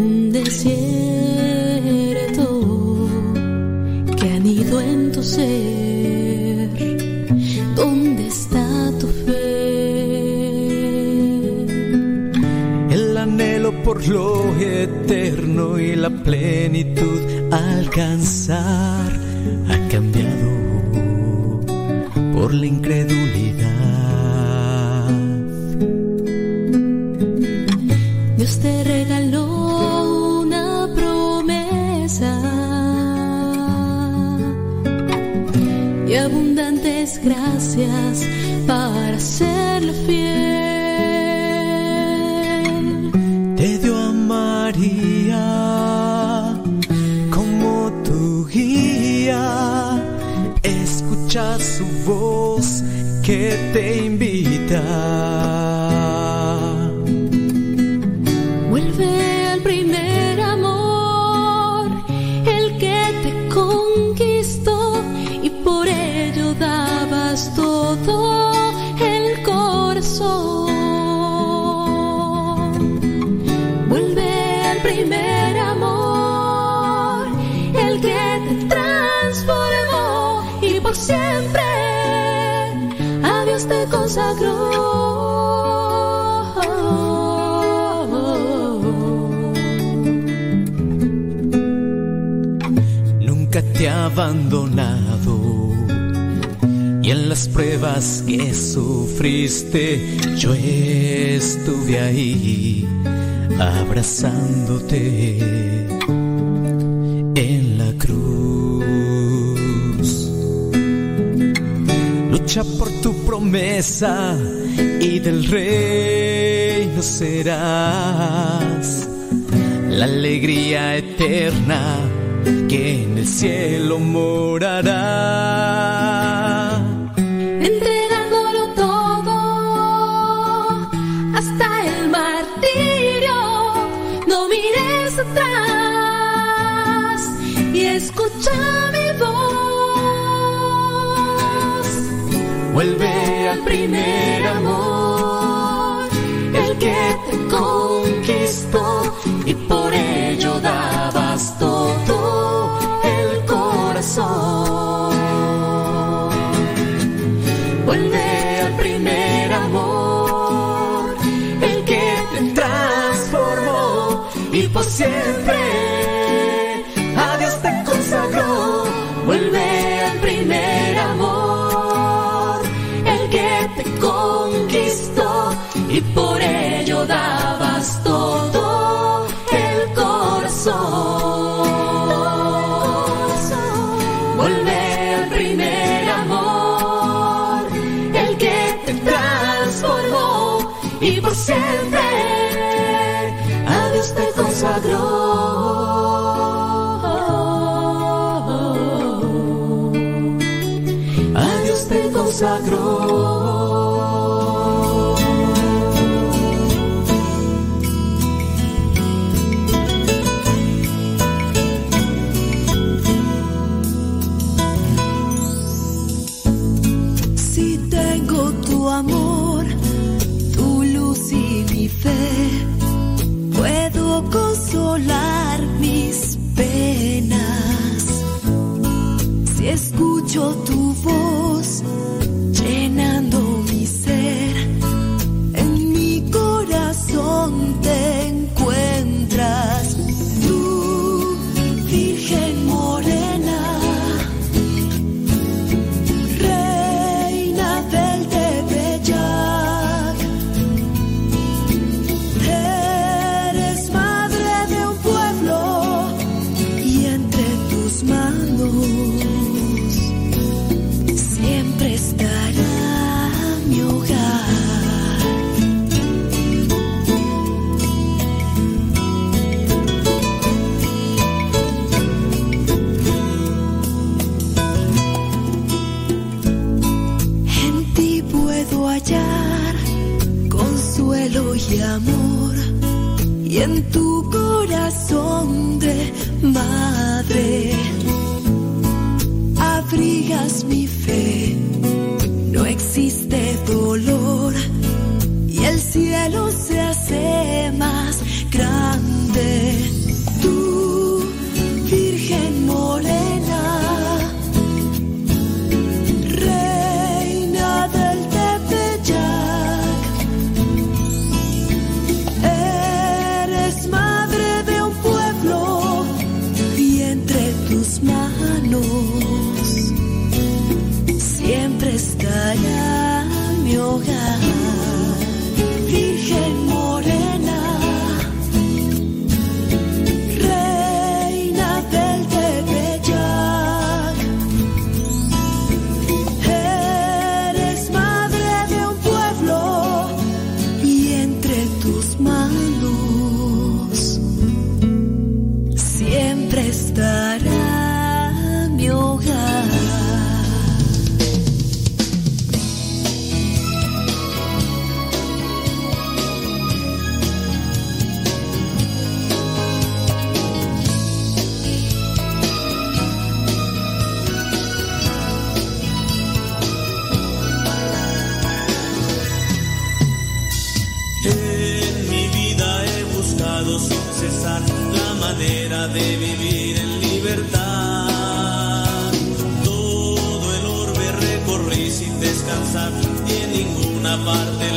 un desierto que anido en tu ser. ¿Dónde está tu fe? El anhelo por lo eterno y la plenitud alcanzar ha cambiado por la incredulidad gracias para serle fiel. Te dio a María como tu guía, escucha su voz que te invita. abandonado. Y en las pruebas que sufriste, yo estuve ahí abrazándote en la cruz. Lucha por tu promesa y del reino serás la alegría eterna que el cielo morará. Entregándolo todo, hasta el martirio, no mires atrás y escucha mi voz. Vuelve al primer amor, el que te conquistó sin descansar ni en ninguna parte.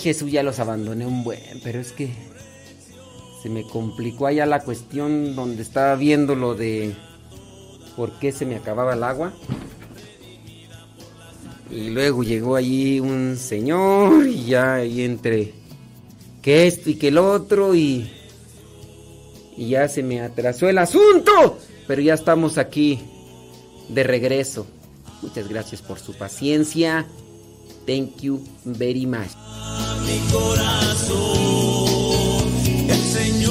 Jesús, ya los abandoné un buen, pero es que se me complicó allá la cuestión donde estaba viendo lo de por qué se me acababa el agua. Y luego llegó allí un señor y ya ahí entre que esto y que el otro y, y ya se me atrasó el asunto. Pero ya estamos aquí de regreso. Muchas gracias por su paciencia. Thank you very much mi corazón. El Señor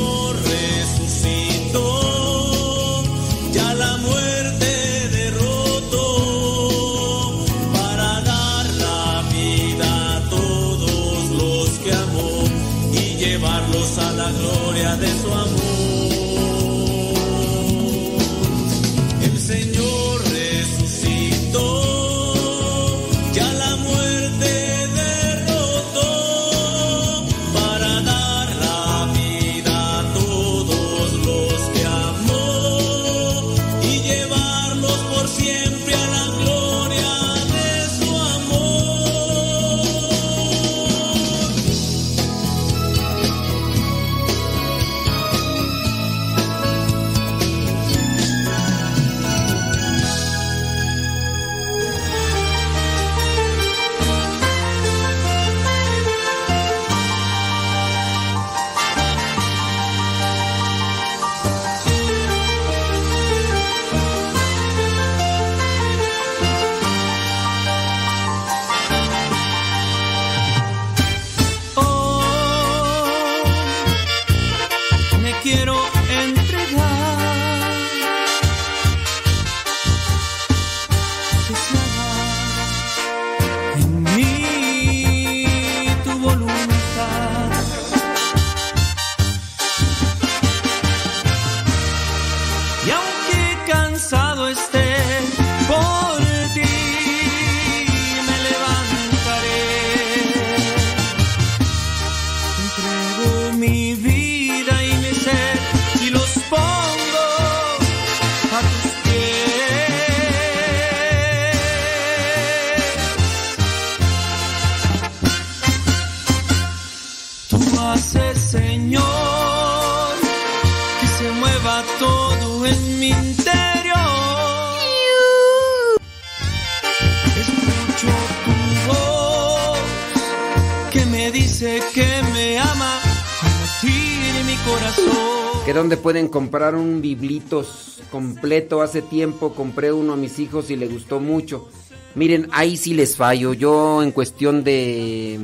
Que donde pueden comprar un biblitos completo. Hace tiempo compré uno a mis hijos y le gustó mucho. Miren, ahí sí les fallo. Yo en cuestión de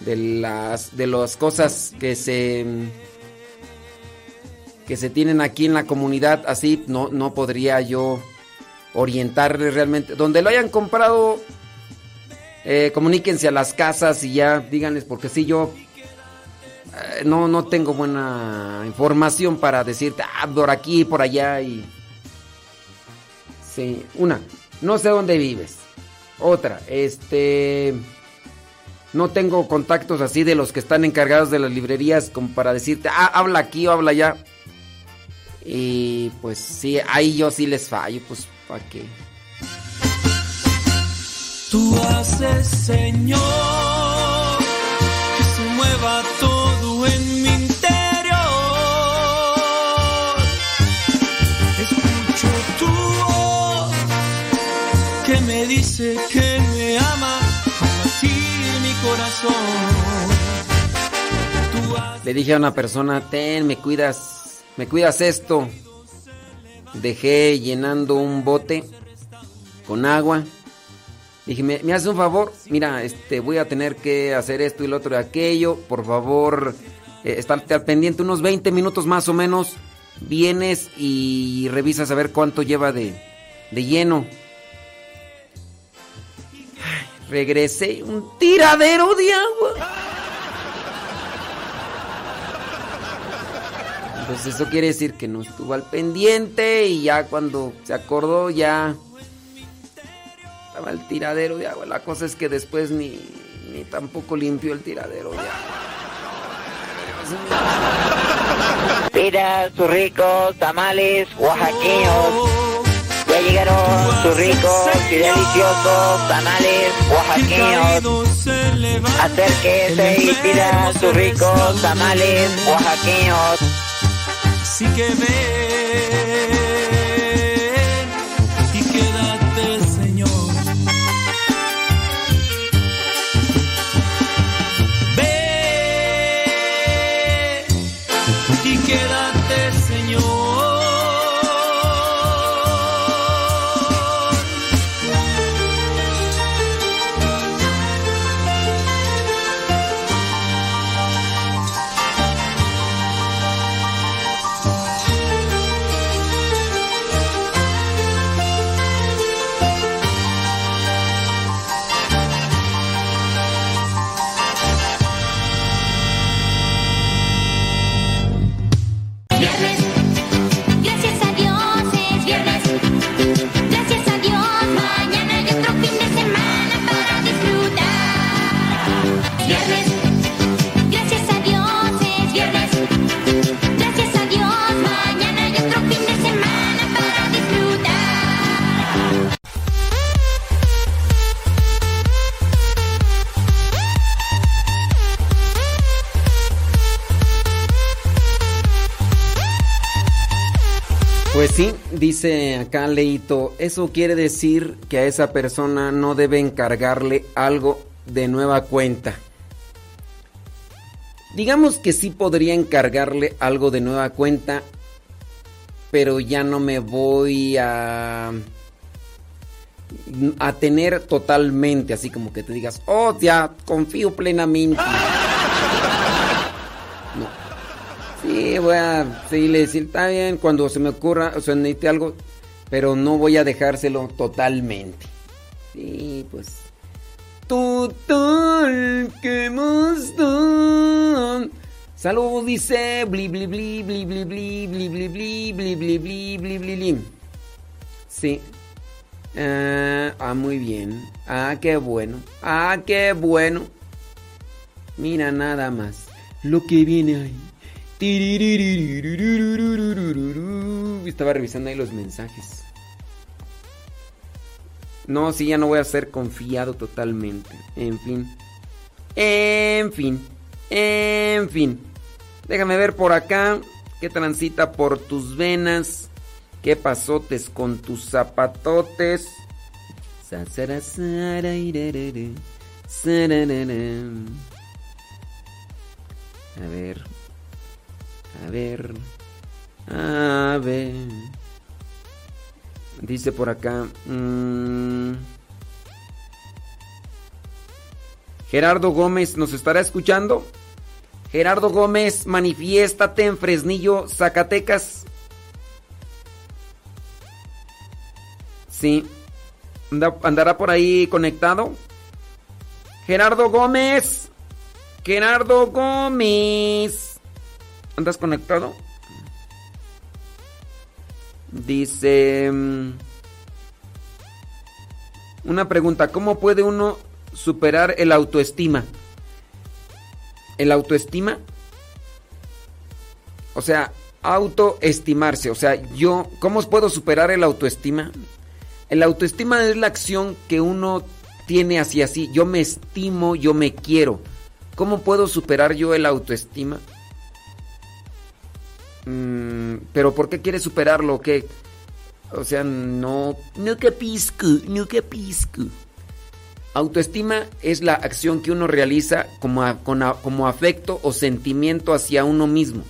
de las de las cosas que se que se tienen aquí en la comunidad, así no no podría yo orientarles realmente. Donde lo hayan comprado, eh, comuníquense a las casas y ya díganles, porque si yo eh, no, no tengo buena información para decirte, ah, por aquí, por allá y... Sí, una, no sé dónde vives. Otra, este... No tengo contactos así de los que están encargados de las librerías como para decirte, ah, habla aquí o habla allá. Y pues sí, ahí yo sí les fallo, pues para qué. Tú haces, Señor, que se mueva todo en mi interior. Escucho tu que me dice que me ama, mi corazón. Le dije a una persona, ten, me cuidas, me cuidas esto. Dejé llenando un bote con agua. Dije, ¿me, me haces un favor? Mira, este, voy a tener que hacer esto y lo otro y aquello. Por favor, eh, estate al pendiente unos 20 minutos más o menos. Vienes y revisas a ver cuánto lleva de, de lleno. Regresé, un tiradero de agua. Pues eso quiere decir que no estuvo al pendiente y ya cuando se acordó ya estaba el tiradero de agua. La cosa es que después ni, ni tampoco limpió el tiradero de agua. Pida sus ricos tamales oaxaqueños. Ya llegaron sus ricos y deliciosos tamales oaxaqueños. Acérquese y pida sus ricos tamales oaxaqueños. Así que ven Leito, eso quiere decir que a esa persona no debe encargarle algo de nueva cuenta. Digamos que sí podría encargarle algo de nueva cuenta, pero ya no me voy a a tener totalmente, así como que te digas, oh, ya confío plenamente. No. Sí, voy a seguirle decir, está bien, cuando se me ocurra, o sea, necesite algo, pero no voy a dejárselo totalmente. Sí, pues. Total, ¿qué más? Salud, dice, bli bli bli bli bli bli bli bli bli bli bli bli bli bli bli. Sí. Ah, ah, muy bien. Ah, qué bueno. Ah, qué bueno. Mira nada más. Lo que viene ahí. Estaba revisando ahí los mensajes. No, sí, ya no voy a ser confiado totalmente. En fin. En fin. En fin. Déjame ver por acá. ¿Qué transita por tus venas? ¿Qué pasotes con tus zapatotes? A ver. A ver. A ver. Dice por acá. mm, Gerardo Gómez, ¿nos estará escuchando? Gerardo Gómez, manifiéstate en Fresnillo, Zacatecas. Sí. Anda- ¿Andará por ahí conectado? Gerardo Gómez. Gerardo Gómez. ¿Andas conectado? Dice... mm, Una pregunta, ¿cómo puede uno superar el autoestima? ¿El autoestima? O sea, autoestimarse. O sea, yo, ¿cómo puedo superar el autoestima? El autoestima es la acción que uno tiene hacia sí. Yo me estimo, yo me quiero. ¿Cómo puedo superar yo el autoestima? Mm, Pero ¿por qué quieres superarlo? ¿Qué? O sea, no... No capisco, no capisco. Autoestima es la acción que uno realiza como, con como afecto o sentimiento hacia uno mismo.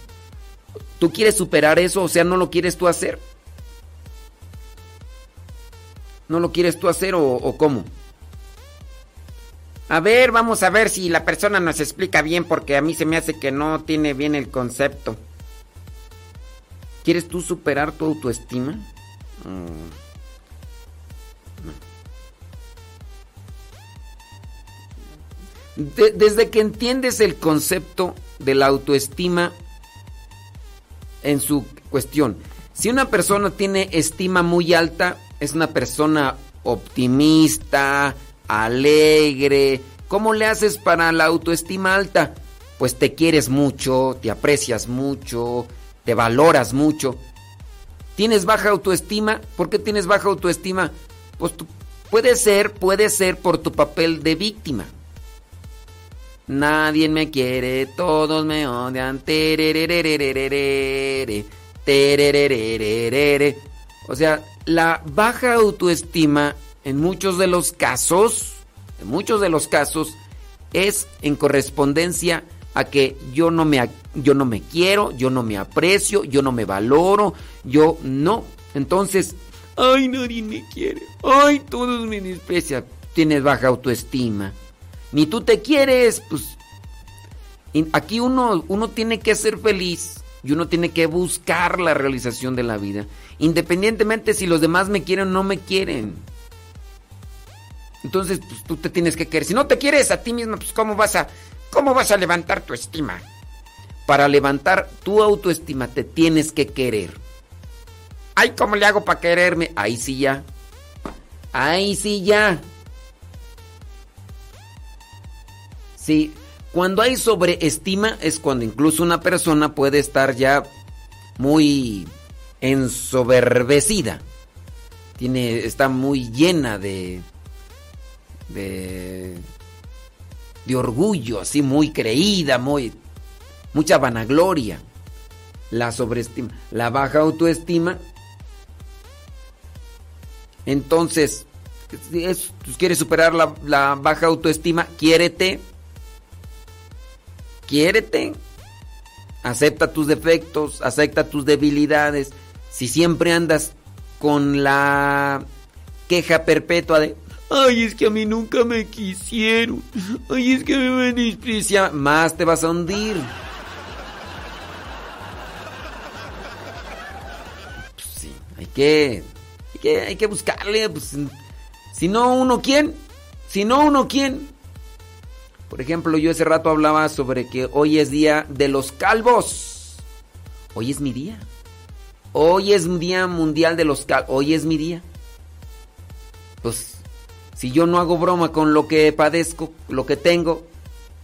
¿Tú quieres superar eso? O sea, ¿no lo quieres tú hacer? ¿No lo quieres tú hacer o cómo? A ver, vamos a ver si la persona nos explica bien porque a mí se me hace que no tiene bien el concepto. ¿Quieres tú superar tu autoestima? Mm. De- desde que entiendes el concepto de la autoestima en su cuestión, si una persona tiene estima muy alta, es una persona optimista, alegre. ¿Cómo le haces para la autoestima alta? Pues te quieres mucho, te aprecias mucho, te valoras mucho. ¿Tienes baja autoestima? ¿Por qué tienes baja autoestima? Pues tú- puede ser, puede ser por tu papel de víctima. Nadie me quiere, todos me odian. O sea, la baja autoestima en muchos de los casos, en muchos de los casos, es en correspondencia a que yo no me, yo no me quiero, yo no me aprecio, yo no me valoro, yo no. Entonces, ay, nadie me quiere, ay, todos me desprecian. Tienes baja autoestima. Ni tú te quieres, pues. Aquí uno, uno tiene que ser feliz y uno tiene que buscar la realización de la vida. Independientemente si los demás me quieren o no me quieren. Entonces, pues tú te tienes que querer. Si no te quieres a ti mismo, pues ¿cómo vas a, cómo vas a levantar tu estima? Para levantar tu autoestima te tienes que querer. Ay, ¿cómo le hago para quererme? Ahí sí ya. Ahí sí ya. Sí, cuando hay sobreestima es cuando incluso una persona puede estar ya muy ensoberbecida. Tiene, está muy llena de, de, de orgullo, así muy creída, muy, mucha vanagloria. La sobreestima, la baja autoestima. Entonces, es- quieres superar la baja autoestima, quiérete. Quiérete. Acepta tus defectos, acepta tus debilidades. Si siempre andas con la queja perpetua de, ay, es que a mí nunca me quisieron, ay, es que me desprecia, más te vas a hundir. Pues sí, hay que, hay que, hay que buscarle, pues, si no uno quién, si no uno quién. Por ejemplo, yo ese rato hablaba sobre que hoy es día de los calvos. Hoy es mi día. Hoy es día mundial de los calvos. Hoy es mi día. Pues, si yo no hago broma con lo que padezco, lo que tengo,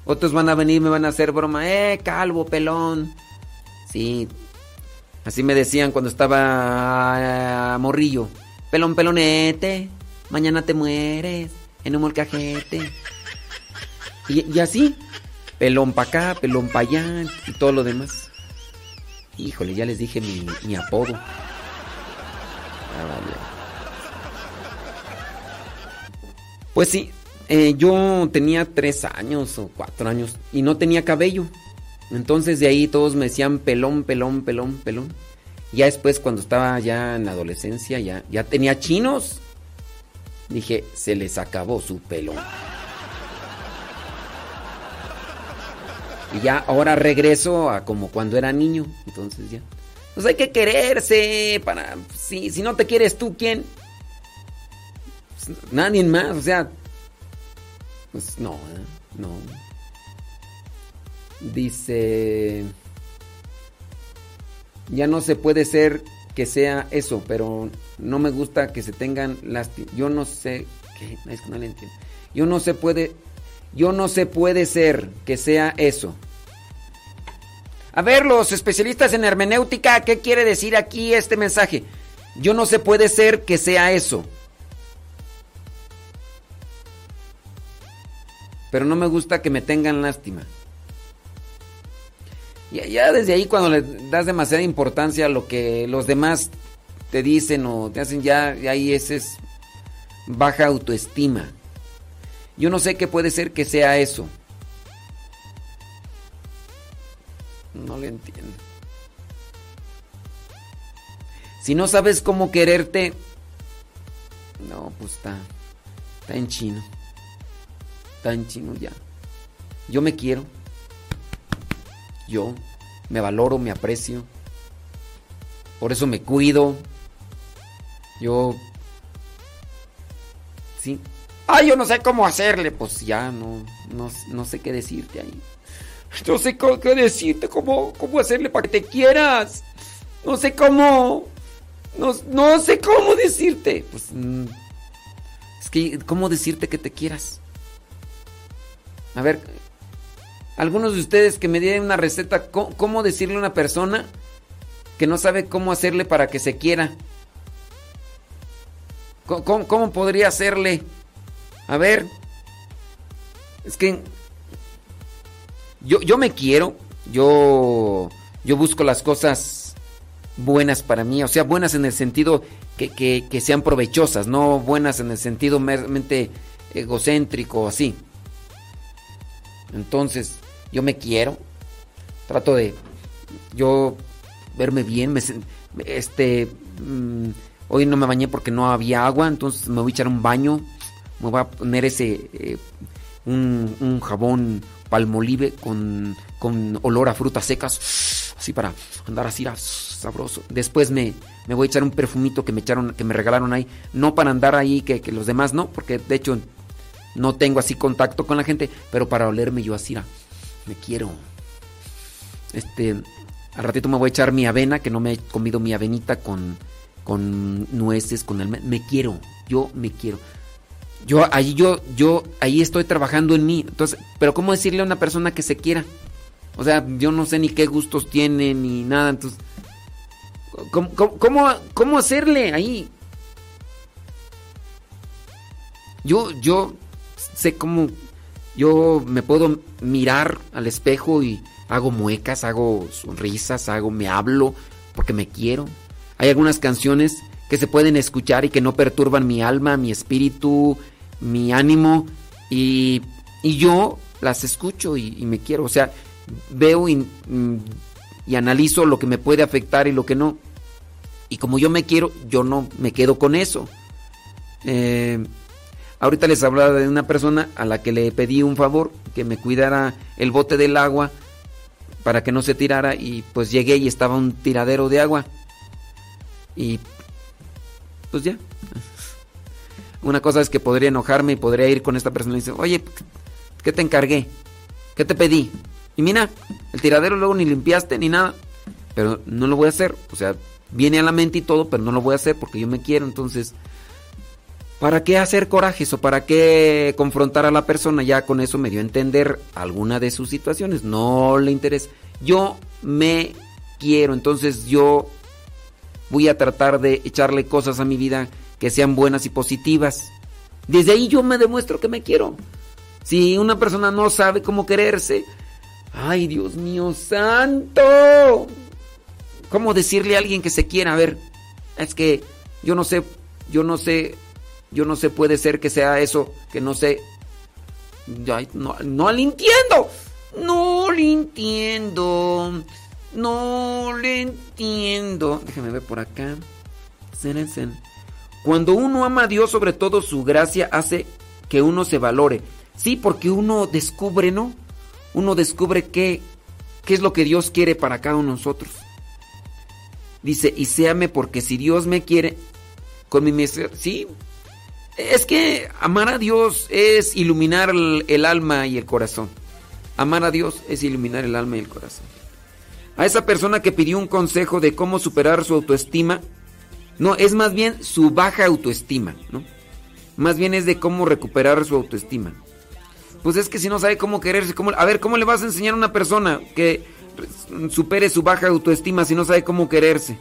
otros van a venir y me van a hacer broma. Eh, calvo, pelón. Sí. Así me decían cuando estaba ah, morrillo. Pelón, pelonete. Mañana te mueres en un molcajete. Y, y así, pelón para acá, pelón para allá y todo lo demás. Híjole, ya les dije mi, mi apodo. Ah, vale. Pues sí, eh, yo tenía tres años o cuatro años y no tenía cabello. Entonces de ahí todos me decían pelón, pelón, pelón, pelón. Ya después cuando estaba ya en la adolescencia, ya, ya tenía chinos. Dije, se les acabó su pelón. Y ya ahora regreso a como cuando era niño. Entonces ya. Pues hay que quererse para... Si, si no te quieres tú, ¿quién? Nadie más, o sea... Pues no, ¿eh? no. Dice... Ya no se puede ser que sea eso, pero no me gusta que se tengan lástima. Yo no sé... ¿Qué? Es no le entiendo. Yo no se puede... Yo no se puede ser que sea eso. A ver, los especialistas en hermenéutica, ¿qué quiere decir aquí este mensaje? Yo no se puede ser que sea eso. Pero no me gusta que me tengan lástima. Ya, ya desde ahí cuando le das demasiada importancia a lo que los demás te dicen o te hacen, ya, ya ahí ese es baja autoestima. Yo no sé qué puede ser que sea eso. No le entiendo. Si no sabes cómo quererte, no, pues está, está en chino. En chino ya. Yo me quiero. Yo me valoro, me aprecio. Por eso me cuido. Yo... Sí. Ah, yo no sé cómo hacerle. Pues ya no, no, no sé qué decirte ahí. No sé cómo, qué decirte, cómo, cómo hacerle para que te quieras. No sé cómo. No, no sé cómo decirte. Pues. mm, es que, ¿cómo decirte que te quieras? A ver, algunos de ustedes que me dieran una receta, ¿cómo, decirle a una persona que no sabe cómo hacerle para que se quiera? ¿Cómo, cómo- podría hacerle? A ver. Es que yo, yo me quiero, yo, yo busco las cosas buenas para mí, o sea, buenas en el sentido que, que- que sean provechosas, no buenas en el sentido meramente egocéntrico, así. Entonces, yo me quiero, trato de yo verme bien, este, mm, hoy no me bañé porque no había agua, entonces me voy a echar un baño, me voy a poner ese, eh, un, un jabón palmolive con, con olor a frutas secas, así para andar así ah, sabroso. Después me, me voy a echar un perfumito que me echaron, que me regalaron ahí, no para andar ahí que, que los demás no, porque de hecho no tengo así contacto con la gente, pero para olerme yo así, ah, me quiero. Este, al ratito me voy a echar mi avena, que no me he comido mi avenita con, con nueces, con almendras. Me quiero, yo me quiero. Yo ahí yo yo ahí estoy trabajando en mí. Entonces, pero cómo decirle a una persona que se quiera? O sea, yo no sé ni qué gustos tiene ni nada, entonces ¿cómo, cómo, cómo- cómo hacerle ahí? Yo yo sé cómo yo me puedo mirar al espejo y hago muecas, hago sonrisas, hago me hablo porque me quiero. Hay algunas canciones que se pueden escuchar y que no perturban mi alma, mi espíritu, mi ánimo y, y yo las escucho y, me quiero. O sea, veo y, y analizo lo que me puede afectar y lo que no. Y como yo me quiero, yo no me quedo con eso. Eh, ahorita les hablaba de una persona a la que le pedí un favor, que me cuidara el bote del agua para que no se tirara y pues llegué y estaba un tiradero de agua. Y pues ya. Una cosa es que podría enojarme y podría ir con esta persona y decir, oye, ¿qué te encargué? ¿Qué te pedí? Y mira, el tiradero luego ni limpiaste ni nada. Pero no lo voy a hacer. O sea, viene a la mente y todo, pero no lo voy a hacer porque yo me quiero. Entonces, ¿para qué hacer corajes o para qué confrontar a la persona? Ya con eso me dio a entender alguna de sus situaciones. No le interesa. Yo me quiero. Entonces yo voy a tratar de echarle cosas a mi vida que sean buenas y positivas. Desde ahí yo me demuestro que me quiero. Si una persona no sabe cómo quererse, ay Dios mío santo, ¿cómo decirle a alguien que se quiera? A ver, es que yo no sé, yo no sé, yo no sé, puede ser que sea eso, que no sé. No, no le entiendo, no le entiendo. No le entiendo. Déjame ver por acá. Cuando uno ama a Dios, sobre todo su gracia hace que uno se valore. Sí, porque uno descubre, ¿no? Uno descubre qué, qué es lo que Dios quiere para cada uno de nosotros. Dice, y séame porque si Dios me quiere, con mi miseria, sí. Es que amar a Dios es iluminar el, alma y el corazón. Amar a Dios es iluminar el alma y el corazón. A esa persona que pidió un consejo de cómo superar su autoestima, no, es más bien su baja autoestima, ¿no? Más bien es de cómo recuperar su autoestima. Pues es que si no sabe cómo quererse, cómo, a ver, ¿cómo le vas a enseñar a una persona que supere su baja autoestima si no sabe cómo quererse?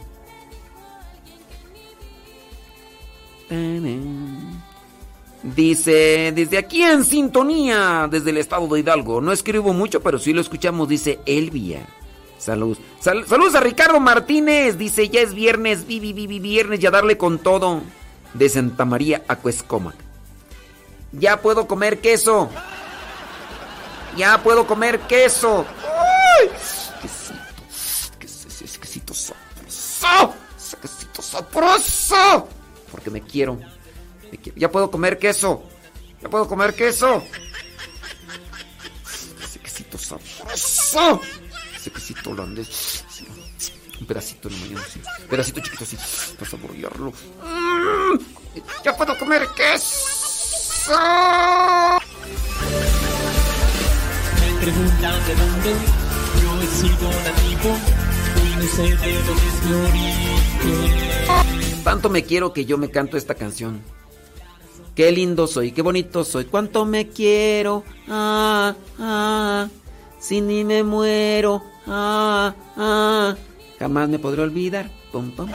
Dice, desde aquí en sintonía, desde el estado de Hidalgo. No escribo mucho, pero sí lo escuchamos, dice Elvia. Saludos. saludos a Ricardo Martínez. Dice, ya es viernes, vi, vi, vi, viernes, ya darle con todo. De Santa María a Cuescoma. Ya puedo comer queso. Ya puedo comer queso. ¡Ay! Quesito. Ese quesito sabroso. Quesito sabroso. Porque me quiero. Ya puedo comer queso. Ya puedo comer queso. Ese quesito sabroso. Ese quesito holandés. Sí, Un pedacito en la mañana, sí. Un pedacito chiquito así. Para saborearlo. Mm, Ya puedo comer queso. Me preguntan de dónde yo he sido nativo y no sé de dónde es mi origen. Tanto me quiero que yo me canto esta canción. Qué lindo soy, qué bonito soy, cuánto me quiero. Ah, ah, si ni me muero. Ah, ah, jamás me podré olvidar. Pum, pum.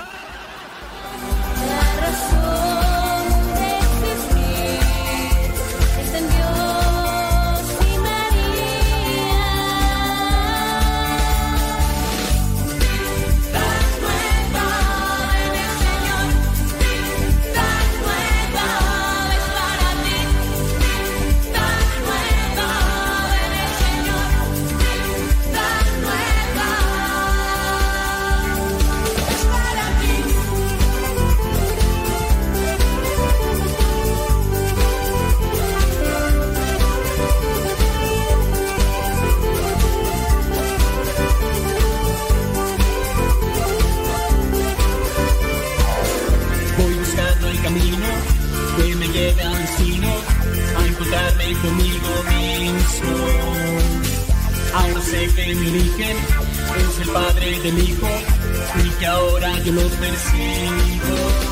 Que mi origen es el padre de mi hijo y que ahora yo lo persigo.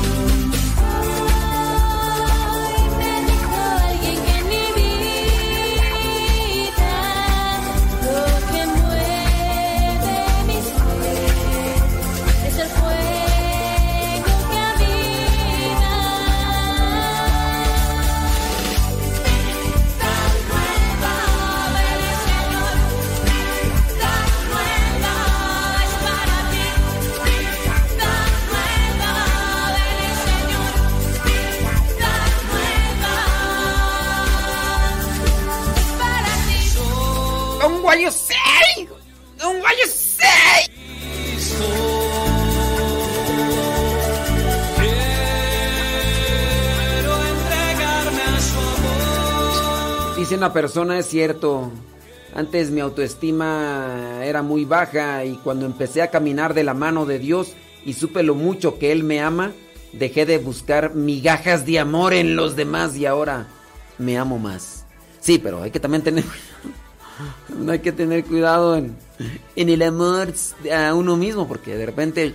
Don Guayo 6. Don Guayo 6. Quiero entregarme a su amor. Dice una persona, es cierto. Antes mi autoestima era muy baja y cuando empecé a caminar de la mano de Dios y supe lo mucho que Él me ama, dejé de buscar migajas de amor en los demás y ahora me amo más. Sí, pero hay que también tener no hay que tener cuidado en, en el amor a uno mismo porque de repente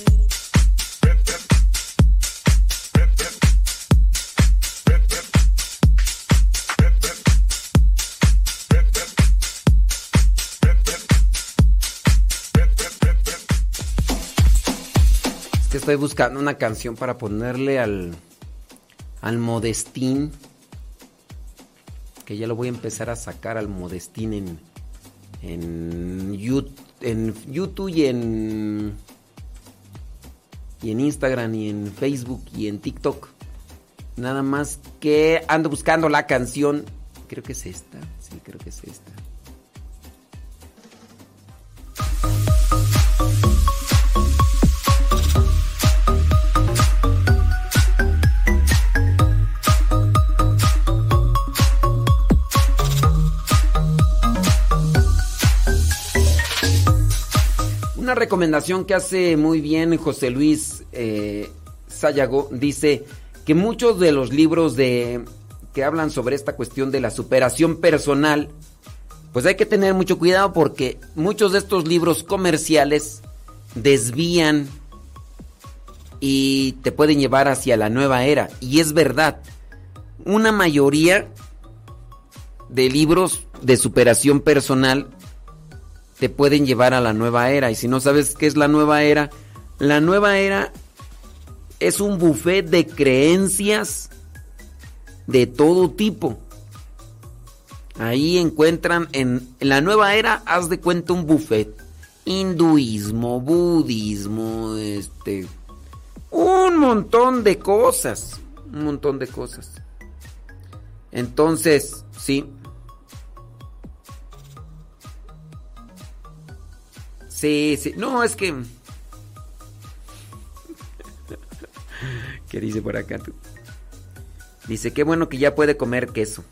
que estoy buscando una canción para ponerle al, al Modestín. Que ya lo voy a empezar a sacar al Modestín en, en, Yu- en YouTube y en, y en Instagram y en Facebook y en TikTok. Nada más que ando buscando la canción. Creo que es esta. Sí, creo que es esta. Una recomendación que hace muy bien José Luis eh, Sayago dice que muchos de los libros de que hablan sobre esta cuestión de la superación personal, pues hay que tener mucho cuidado porque muchos de estos libros comerciales desvían y te pueden llevar hacia la nueva era. Y es verdad, una mayoría de libros de superación personal te pueden llevar a la nueva era. Y si no sabes qué es la nueva era, la nueva era es un buffet de creencias de todo tipo. Ahí encuentran en, la nueva era, haz de cuenta un buffet. Hinduismo, budismo, este... Un montón de cosas. Un montón de cosas. Entonces, sí. Sí, sí. No, es que... ¿Qué dice por acá tú? Dice, qué bueno que ya puede comer queso.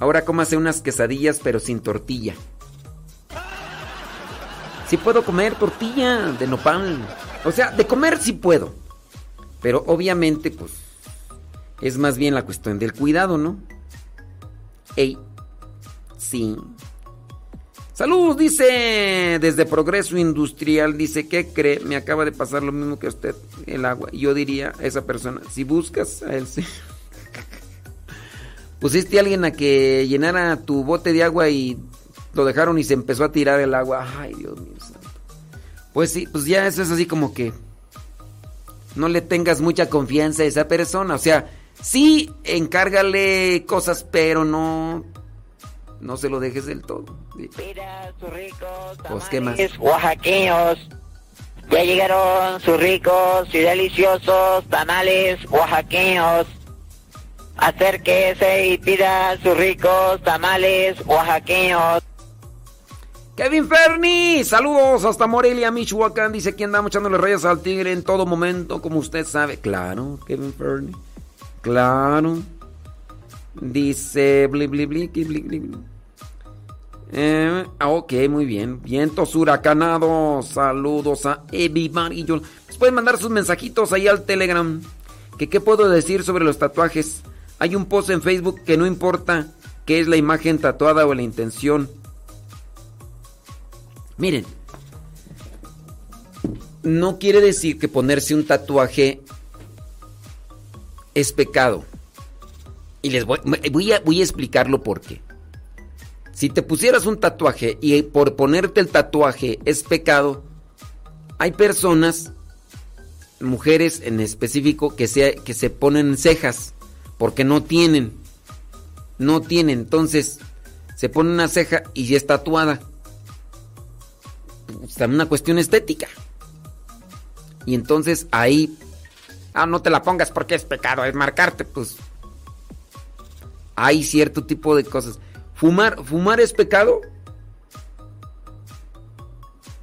Ahora cómase unas quesadillas pero sin tortilla. Sí puedo comer tortilla de nopal. O sea, de comer sí puedo. Pero obviamente, pues, es más bien la cuestión del cuidado, ¿no? Ey, sí. Saludos, dice, desde Progreso Industrial, dice, ¿qué cree? Me acaba de pasar lo mismo que usted, el agua. Yo diría a esa persona, si buscas a él. Pusiste a alguien a que llenara tu bote de agua y lo dejaron y se empezó a tirar el agua. Ay, Dios mío. santo. Pues sí, pues ya eso es así como que no le tengas mucha confianza a esa persona. O sea, sí, encárgale cosas, pero no, no se lo dejes del todo. Sí. Pues qué más. oaxaqueños. Ya llegaron sus ricos y deliciosos tamales oaxaqueños. Acérquese y pida sus ricos tamales oaxaqueños. Kevin Ferni, saludos hasta Morelia, Michoacán. Dice que andamos echándole rayas al tigre en todo momento, como usted sabe. Claro, Kevin Ferni. Claro. Dice bli bli bli bli. Eh, ah, ok, muy bien. Vientos huracanados. Saludos a everybody. Pues pueden mandar sus mensajitos ahí al Telegram. Que qué puedo decir sobre los tatuajes. Hay un post en Facebook que no importa qué es la imagen tatuada o la intención. Miren, no quiere decir que ponerse un tatuaje es pecado. Y les voy, voy a, voy a explicarlo por qué. Si te pusieras un tatuaje y por ponerte el tatuaje es pecado, hay personas, mujeres en específico, que se, que se ponen cejas porque no tienen. No tienen. Entonces, se pone una ceja y ya es tatuada. Pues, también una cuestión estética. Y entonces ahí, ah, no te la pongas porque es pecado, es marcarte, pues. Hay cierto tipo de cosas. Fumar, fumar es pecado.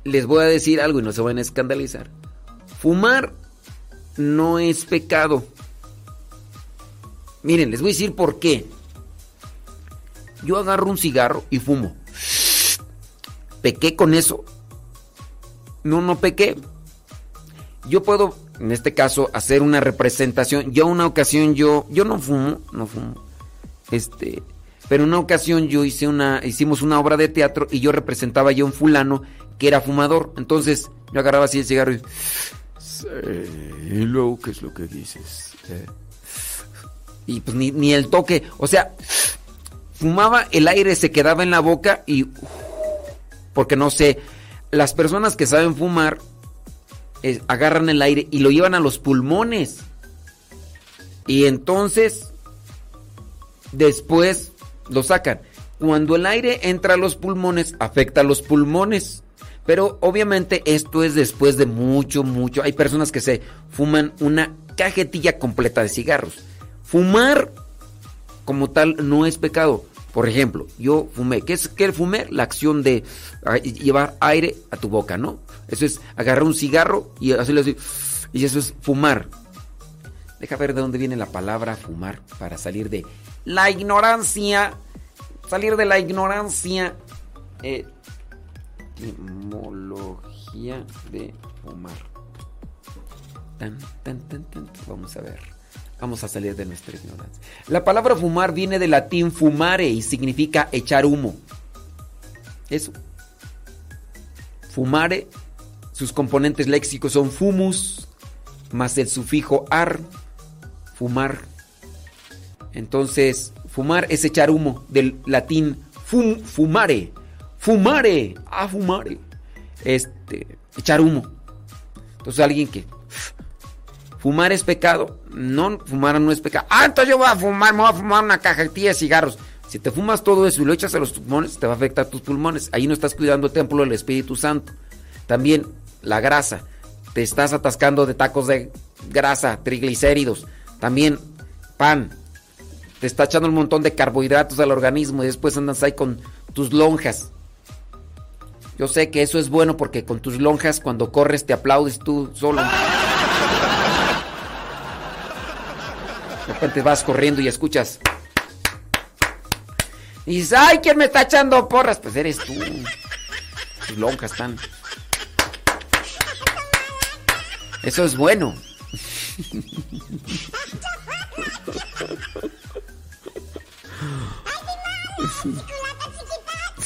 Les voy a decir algo y no se van a escandalizar. Fumar no es pecado. Miren, les voy a decir por qué. Yo agarro un cigarro y fumo. ¿Pequé con eso? No, no pequé. yo puedo, en este caso, hacer una representación. Yo una ocasión, yo, yo no fumo, no fumo. Este, pero una ocasión yo hice una, hicimos una obra de teatro y yo representaba ya un fulano que era fumador. Entonces yo agarraba así el cigarro y... "Sí, ¿Y luego qué es lo que dices? Y pues ni, ni el toque, o sea, fumaba, el aire se quedaba en la boca y... Porque no sé, las personas que saben fumar eh, agarran el aire y lo llevan a los pulmones. Y entonces, después lo sacan. Cuando el aire entra a los pulmones, afecta a los pulmones. Pero obviamente esto es después de mucho, mucho. Hay personas que se fuman una cajetilla completa de cigarros. Fumar como tal no es pecado. Por ejemplo, yo fumé. ¿Qué es que fumé? La acción de ah, llevar aire a tu boca, ¿no? Eso es agarrar un cigarro y hacerlo así. Y eso es fumar. Deja ver de dónde viene la palabra fumar para salir de la ignorancia. Salir de la ignorancia. Eh, etimología de tan. Vamos a ver. Vamos a salir de nuestra ignorancia. La palabra fumar viene del latín fumare y significa echar humo. Eso. Fumare, sus componentes léxicos son fumus, más el sufijo ar, fumar. Entonces, fumar es echar humo, del latín fum, fumare. Fumare, ah, fumare. Este, echar humo. Entonces, alguien que fumar es pecado, no, fumar no es pecado. Ah, entonces yo voy a fumar, me voy a fumar una cajetilla de cigarros. Si te fumas todo eso y lo echas a los pulmones, te va a afectar tus pulmones. Ahí no estás cuidando el templo del Espíritu Santo. También la grasa. Te estás atascando de tacos de grasa, triglicéridos. También pan. Te está echando un montón de carbohidratos al organismo y después andas ahí con tus lonjas. Yo sé que eso es bueno porque con tus lonjas cuando corres te aplaudes tú solo. De repente vas corriendo y escuchas. Y dices, ay, ¿quién me está echando porras? Pues eres tú. Tus lonjas están. Eso es bueno.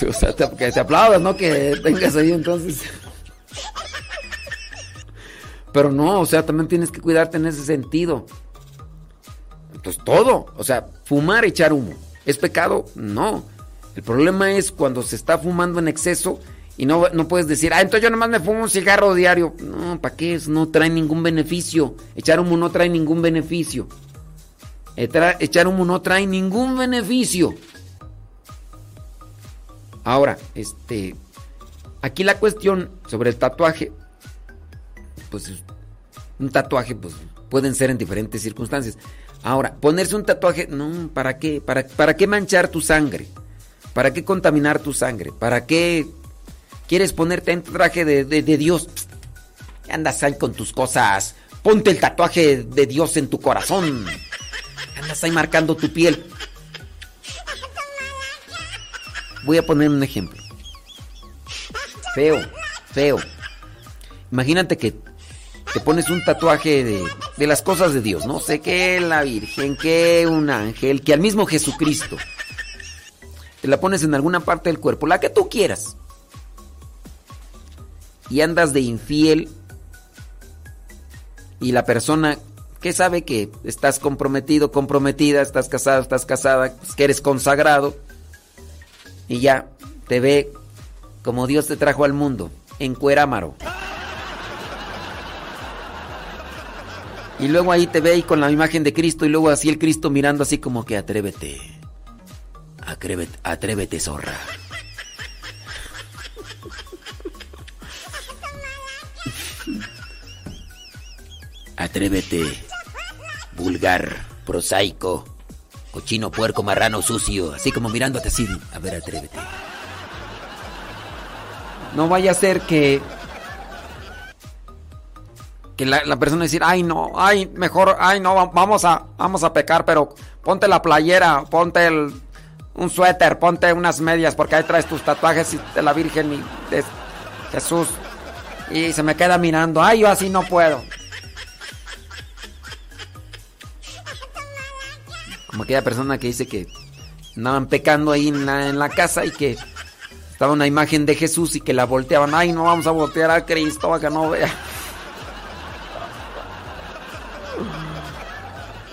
O sea, que te aplaudas, ¿no? Que tengas ahí entonces. Pero no, o sea, también tienes que cuidarte en ese sentido. Entonces, todo. O sea, fumar, echar humo. ¿Es pecado? No. El problema es cuando se está fumando en exceso y no, no puedes decir, ah, entonces yo nomás me fumo un cigarro diario. No, ¿para qué? Eso no trae ningún beneficio. Echar humo no trae ningún beneficio. Echar humo no trae ningún beneficio. Ahora, este. Aquí la cuestión sobre el tatuaje. Pues un tatuaje, pues pueden ser en diferentes circunstancias. Ahora, ponerse un tatuaje, no, ¿para qué? ¿Para, para qué manchar tu sangre? ¿Para qué contaminar tu sangre? ¿Para qué quieres ponerte en traje de, de- de Dios? Andas ahí con tus cosas. Ponte el tatuaje de Dios en tu corazón. Andas ahí marcando tu piel. Voy a poner un ejemplo. Feo, feo. Imagínate que te pones un tatuaje de, de las cosas de Dios, no sé qué, la Virgen, que un ángel, que al mismo Jesucristo. Te la pones en alguna parte del cuerpo, la que tú quieras. Y andas de infiel. Y la persona que sabe que estás comprometido, comprometida, estás casado, estás casada, pues, que eres consagrado. Y ya te ve como Dios te trajo al mundo, en cuerámaro. Y luego ahí te ve ahí con la imagen de Cristo y luego así el Cristo mirando así como que atrévete. Atrévete, atrévete, zorra. Atrévete, vulgar, prosaico, cochino, puerco, marrano, sucio, así como mirándote así. A ver, atrévete. No vaya a ser que que la, persona decir, ay no, ay, mejor, ay no, va- vamos a, vamos a pecar, pero ponte la playera, ponte el, un suéter, ponte unas medias, porque ahí traes tus tatuajes de la Virgen y de Jesús. Y se me queda mirando, ay, yo así no puedo. Como aquella persona que dice que andaban pecando ahí en la, casa y que estaba una imagen de Jesús y que la volteaban. Ay, no vamos a voltear a Cristo que no vea.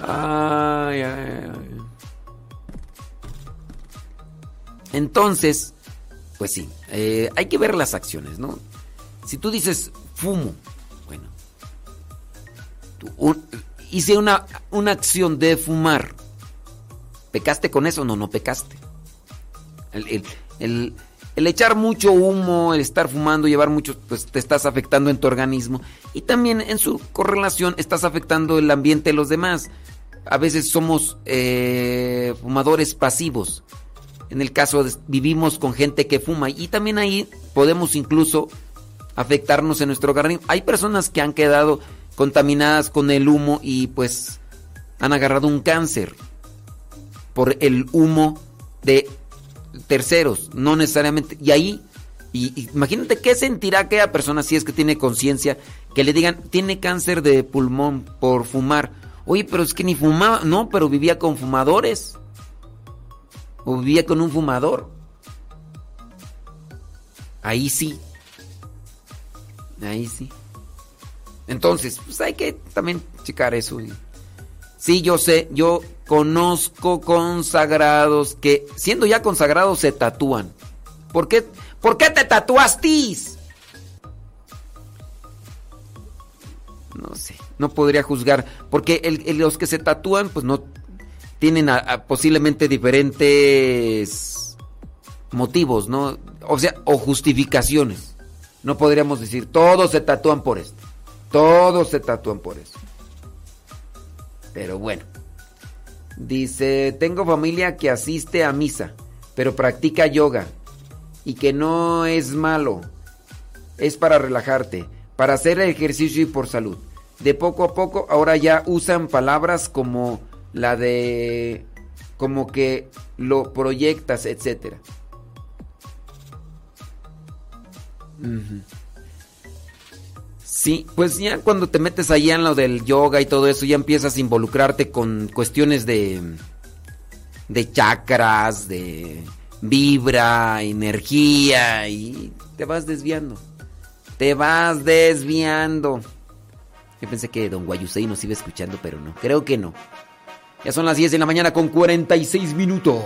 Ay, ay, ay. Entonces, pues sí, eh, hay que ver las acciones, ¿no? Si tú dices fumo, bueno, hice una, una acción de fumar, ¿pecaste con eso? No, no pecaste. El, el- el- echar mucho humo, el estar fumando, llevar mucho, pues te estás afectando en tu organismo. Y también en su correlación estás afectando el ambiente de los demás. A veces somos eh, fumadores pasivos. En el caso de, vivimos con gente que fuma y también ahí podemos incluso afectarnos en nuestro organismo. Hay personas que han quedado contaminadas con el humo y pues han agarrado un cáncer por el humo de terceros, no necesariamente. Y ahí, y, imagínate qué sentirá aquella persona si es que tiene conciencia, que le digan, tiene cáncer de pulmón por fumar. Oye, pero es que ni fumaba, no, pero vivía con fumadores. O vivía con un fumador. Ahí sí. Ahí sí. Entonces, pues hay que también checar eso. y- Sí, yo sé, yo conozco consagrados que, siendo ya consagrados, se tatúan. ¿Por qué, ¿Por qué te tatuaste? No sé, no podría juzgar. Porque los que se tatúan, pues no tienen posiblemente diferentes motivos, ¿no? O sea, o justificaciones. No podríamos decir, todos se tatúan por esto. Todos se tatúan por eso. Pero bueno. Dice, tengo familia que asiste a misa, pero practica yoga. Y que no es malo. Es para relajarte, para hacer ejercicio y por salud. De poco a poco ahora ya usan palabras como la de... como que lo proyectas, etcétera. Sí, pues ya cuando te metes allá en lo del yoga y todo eso, ya empiezas a involucrarte con cuestiones de. de chakras, de vibra, energía, y te vas desviando. Te vas desviando. Yo pensé que Don Guayusei nos iba escuchando, pero no, creo que no. Ya son las 10 de la mañana con 46 minutos.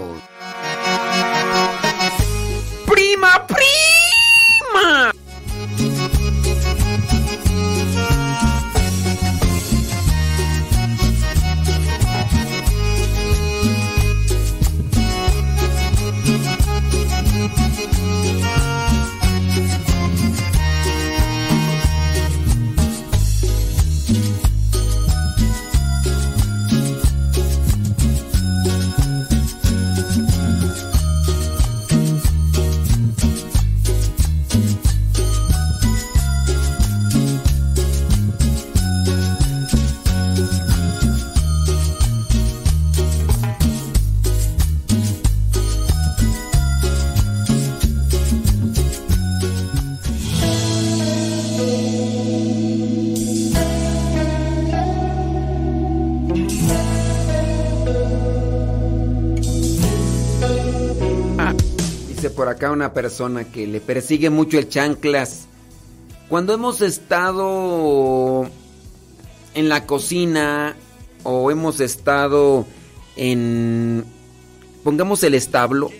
Por acá una persona que le persigue mucho el chanclas. Cuando hemos estado en la cocina o hemos estado en, pongamos el establo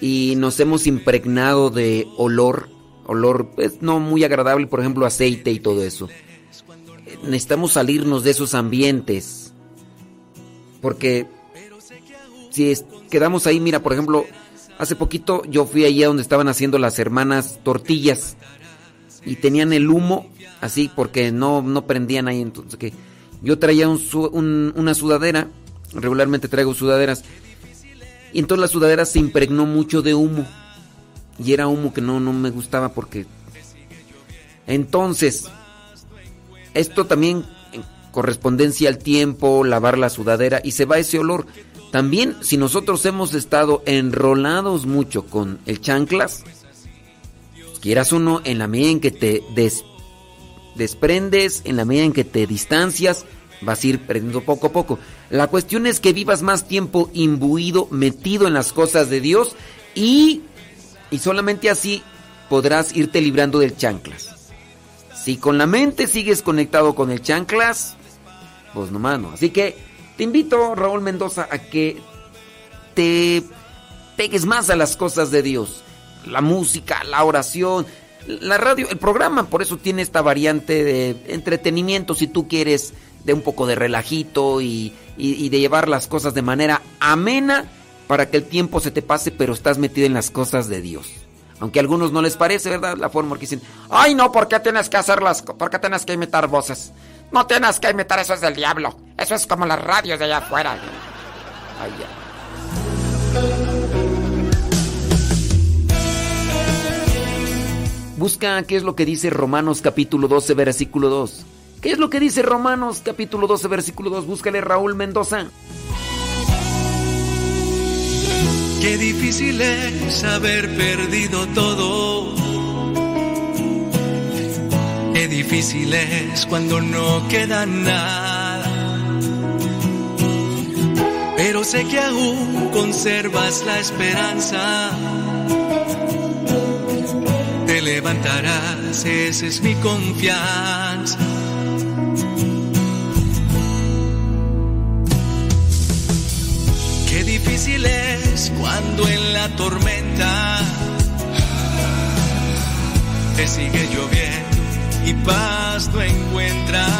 y nos hemos impregnado de olor, olor pues, no muy agradable, por ejemplo aceite y todo eso. Necesitamos salirnos de esos ambientes porque si quedamos ahí, mira, por ejemplo, hace poquito yo fui allá donde estaban haciendo las hermanas tortillas y tenían el humo así porque no, no prendían ahí. Entonces, que yo traía un un- una sudadera, regularmente traigo sudaderas, y entonces la sudadera se impregnó mucho de humo y era humo que no, no me gustaba porque. Entonces, esto también en correspondencia al tiempo, lavar la sudadera y se va ese olor. También si nosotros hemos estado enrolados mucho con el chanclas, quieras o no, en la medida en que te des- desprendes, en la medida en que te distancias, vas a ir perdiendo poco a poco. La cuestión es que vivas más tiempo imbuido, metido en las cosas de Dios y, y solamente así podrás irte librando del chanclas. Si con la mente sigues conectado con el chanclas, pues no. Así que te invito, Raúl Mendoza, a que te pegues más a las cosas de Dios. La música, la oración, la radio, el programa, por eso tiene esta variante de entretenimiento, si tú quieres, de un poco de relajito y, y- de llevar las cosas de manera amena para que el tiempo se te pase, pero estás metido en las cosas de Dios. Aunque a algunos no les parece, ¿verdad? La forma que dicen, ay no, ¿por qué tienes que hacer las, por qué tienes que imitar voces? No tienes que imitar, eso es del diablo. Eso es como las radios de allá afuera. Ay. Busca qué es lo que dice Romanos capítulo 12, versículo 2. ¿Qué es lo que dice Romanos capítulo 12, versículo 2? Búscale Raúl Mendoza. Qué difícil es haber perdido todo. Qué difícil es cuando no queda nada. Pero sé que aún conservas la esperanza. Te levantarás, esa es mi confianza. Qué difícil es cuando en la tormenta te sigue lloviendo y paz no encuentras.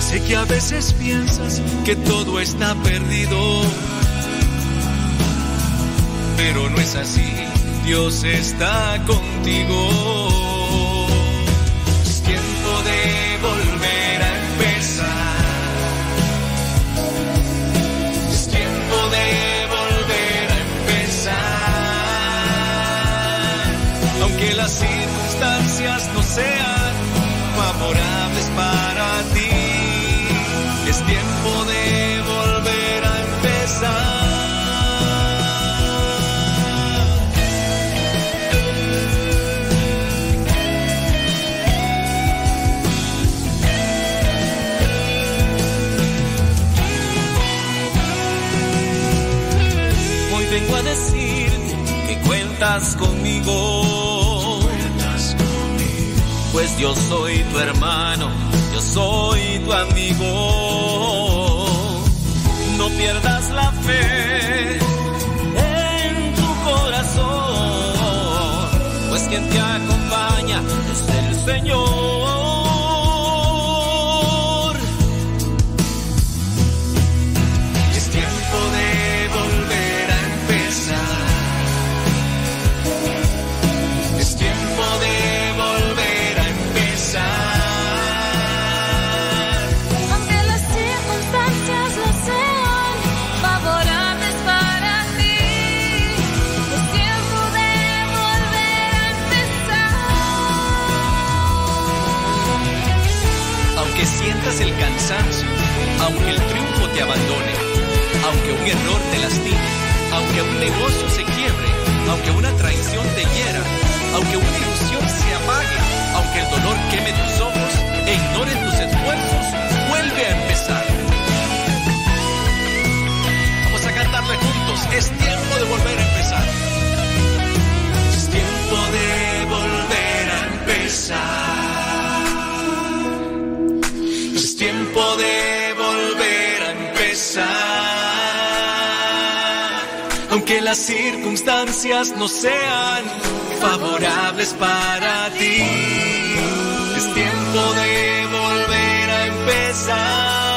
Sé que a veces piensas que todo está perdido, pero no es así. Dios está contigo. Para ti, es tiempo de volver a empezar. Hoy vengo a decirte que cuentas conmigo. Pues yo soy tu hermano, yo soy tu amigo. No pierdas la fe en tu corazón, pues quien te acompaña es el Señor. Aunque un error te lastime, aunque un negocio se quiebre, aunque una traición te hiera, aunque una ilusión se apague, aunque el dolor queme tus ojos e ignoren tus esfuerzos, vuelve a empezar. Vamos a cantarle juntos, es tiempo de volver a empezar. Es tiempo de volver a empezar. Las circunstancias no sean favorables para ti, es tiempo de volver a empezar.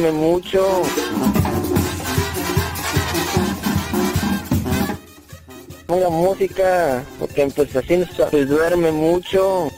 Duerme mucho. Ponga música, porque en Potosino se duerme mucho.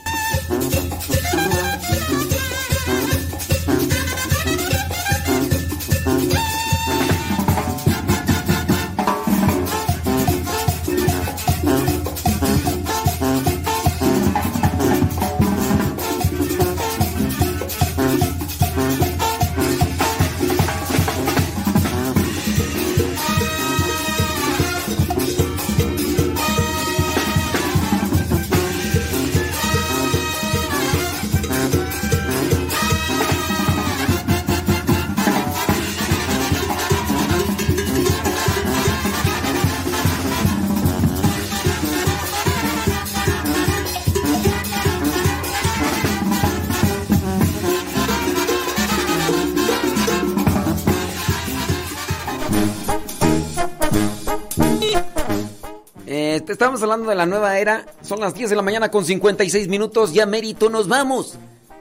Te estábamos hablando de la nueva era. Son las 10 de la mañana con 56 minutos. Ya mérito nos vamos.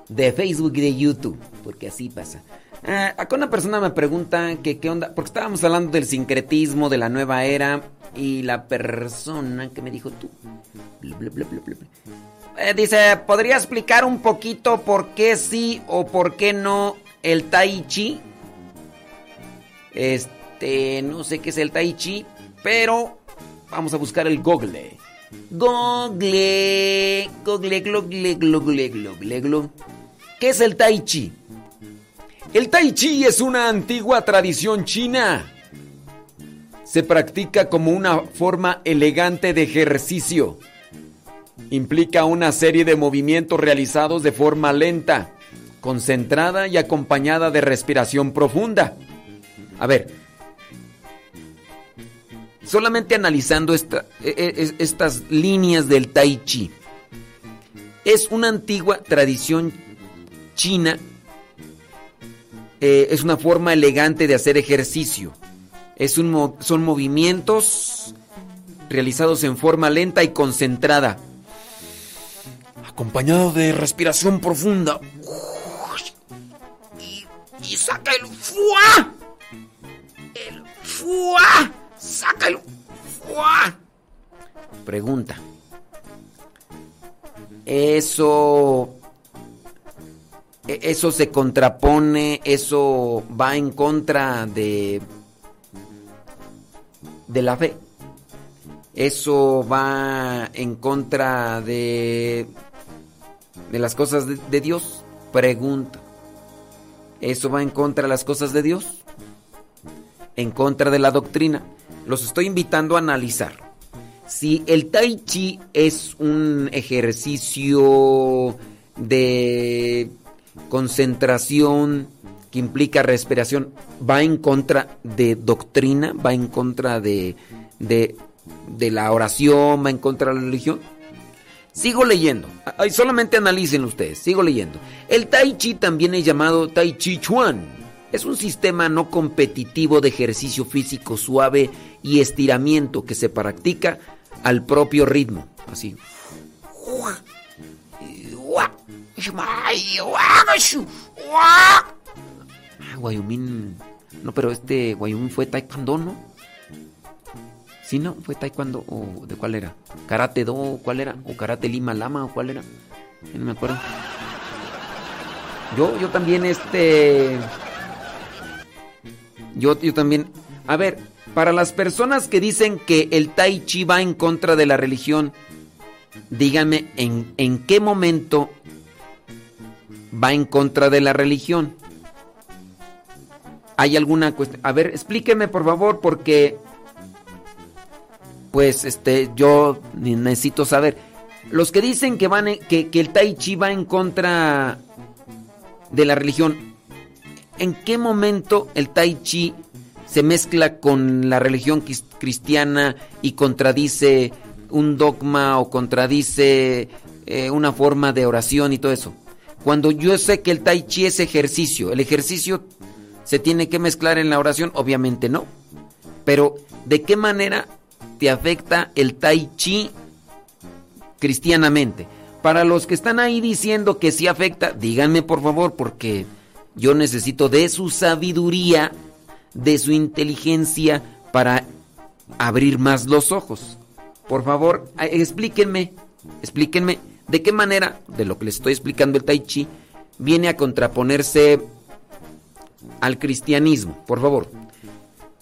De Facebook y de YouTube. Porque así pasa. Eh, acá una persona me pregunta que qué onda. Porque estábamos hablando del sincretismo, de la nueva era. Y la persona que me dijo tú. bla, bla. Eh, dice, ¿podría explicar un poquito por qué sí o por qué no el Tai Chi? Este, no sé qué es el Tai Chi, pero vamos a buscar el Google. Google, Google, Google, Google, Google, Google. ¿Qué es el Tai Chi? El Tai Chi es una antigua tradición china. Se practica como una forma elegante de ejercicio. Implica una serie de movimientos realizados de forma lenta, concentrada y acompañada de respiración profunda. A ver, solamente analizando esta- e- e- es- estas líneas del Tai Chi. Es una antigua tradición china. eh, es una forma elegante de hacer ejercicio. Es un son movimientos realizados en forma lenta y concentrada. Acompañado de respiración profunda. Y, y saca el fuá. El fuá. Saca el fuá. Pregunta. Eso. e- Eso se contrapone, eso va en contra de. de la fe. Eso va en contra de. de las cosas de, de Dios. Pregunta. ¿Eso va en contra de las cosas de Dios? En contra de la doctrina. Los estoy invitando a analizar. Si el tai chi es un ejercicio de concentración que implica respiración, va en contra de doctrina, va en contra de, de, la oración, va en contra de la religión. Sigo leyendo. Solamente analicen ustedes. Sigo leyendo. El Tai Chi también es llamado Tai Chi Chuan Es un sistema no competitivo de ejercicio físico suave y estiramiento que se practica al propio ritmo. Así. Ah, Wyoming. No, pero este Wyoming fue taekwondo, ¿no? Sí, no, fue taekwondo o de cuál era? Karate Do, ¿cuál era? O Karate Lima Lama o cuál era? No me acuerdo. Yo, yo también, este. Yo, yo también. A ver, para las personas que dicen que el Tai Chi va en contra de la religión, díganme en, en qué momento va en contra de la religión. ¿Hay alguna cuestión? A ver, explíqueme por favor, porque. Pues este, yo necesito saber. Los que dicen que van en- que, que el Tai Chi va en contra de la religión, ¿en qué momento el Tai Chi se mezcla con la religión cristiana y contradice un dogma o contradice eh, una forma de oración y todo eso? Cuando yo sé que el Tai Chi es ejercicio, el ejercicio se tiene que mezclar en la oración, obviamente no. Pero, ¿de qué manera te afecta el Tai Chi cristianamente? Para los que están ahí diciendo que sí afecta, díganme por favor, porque yo necesito de su sabiduría, de su inteligencia para abrir más los ojos. Por favor, explíquenme, explíquenme de qué manera, de lo que les estoy explicando el Tai Chi, viene a contraponerse al cristianismo, por favor.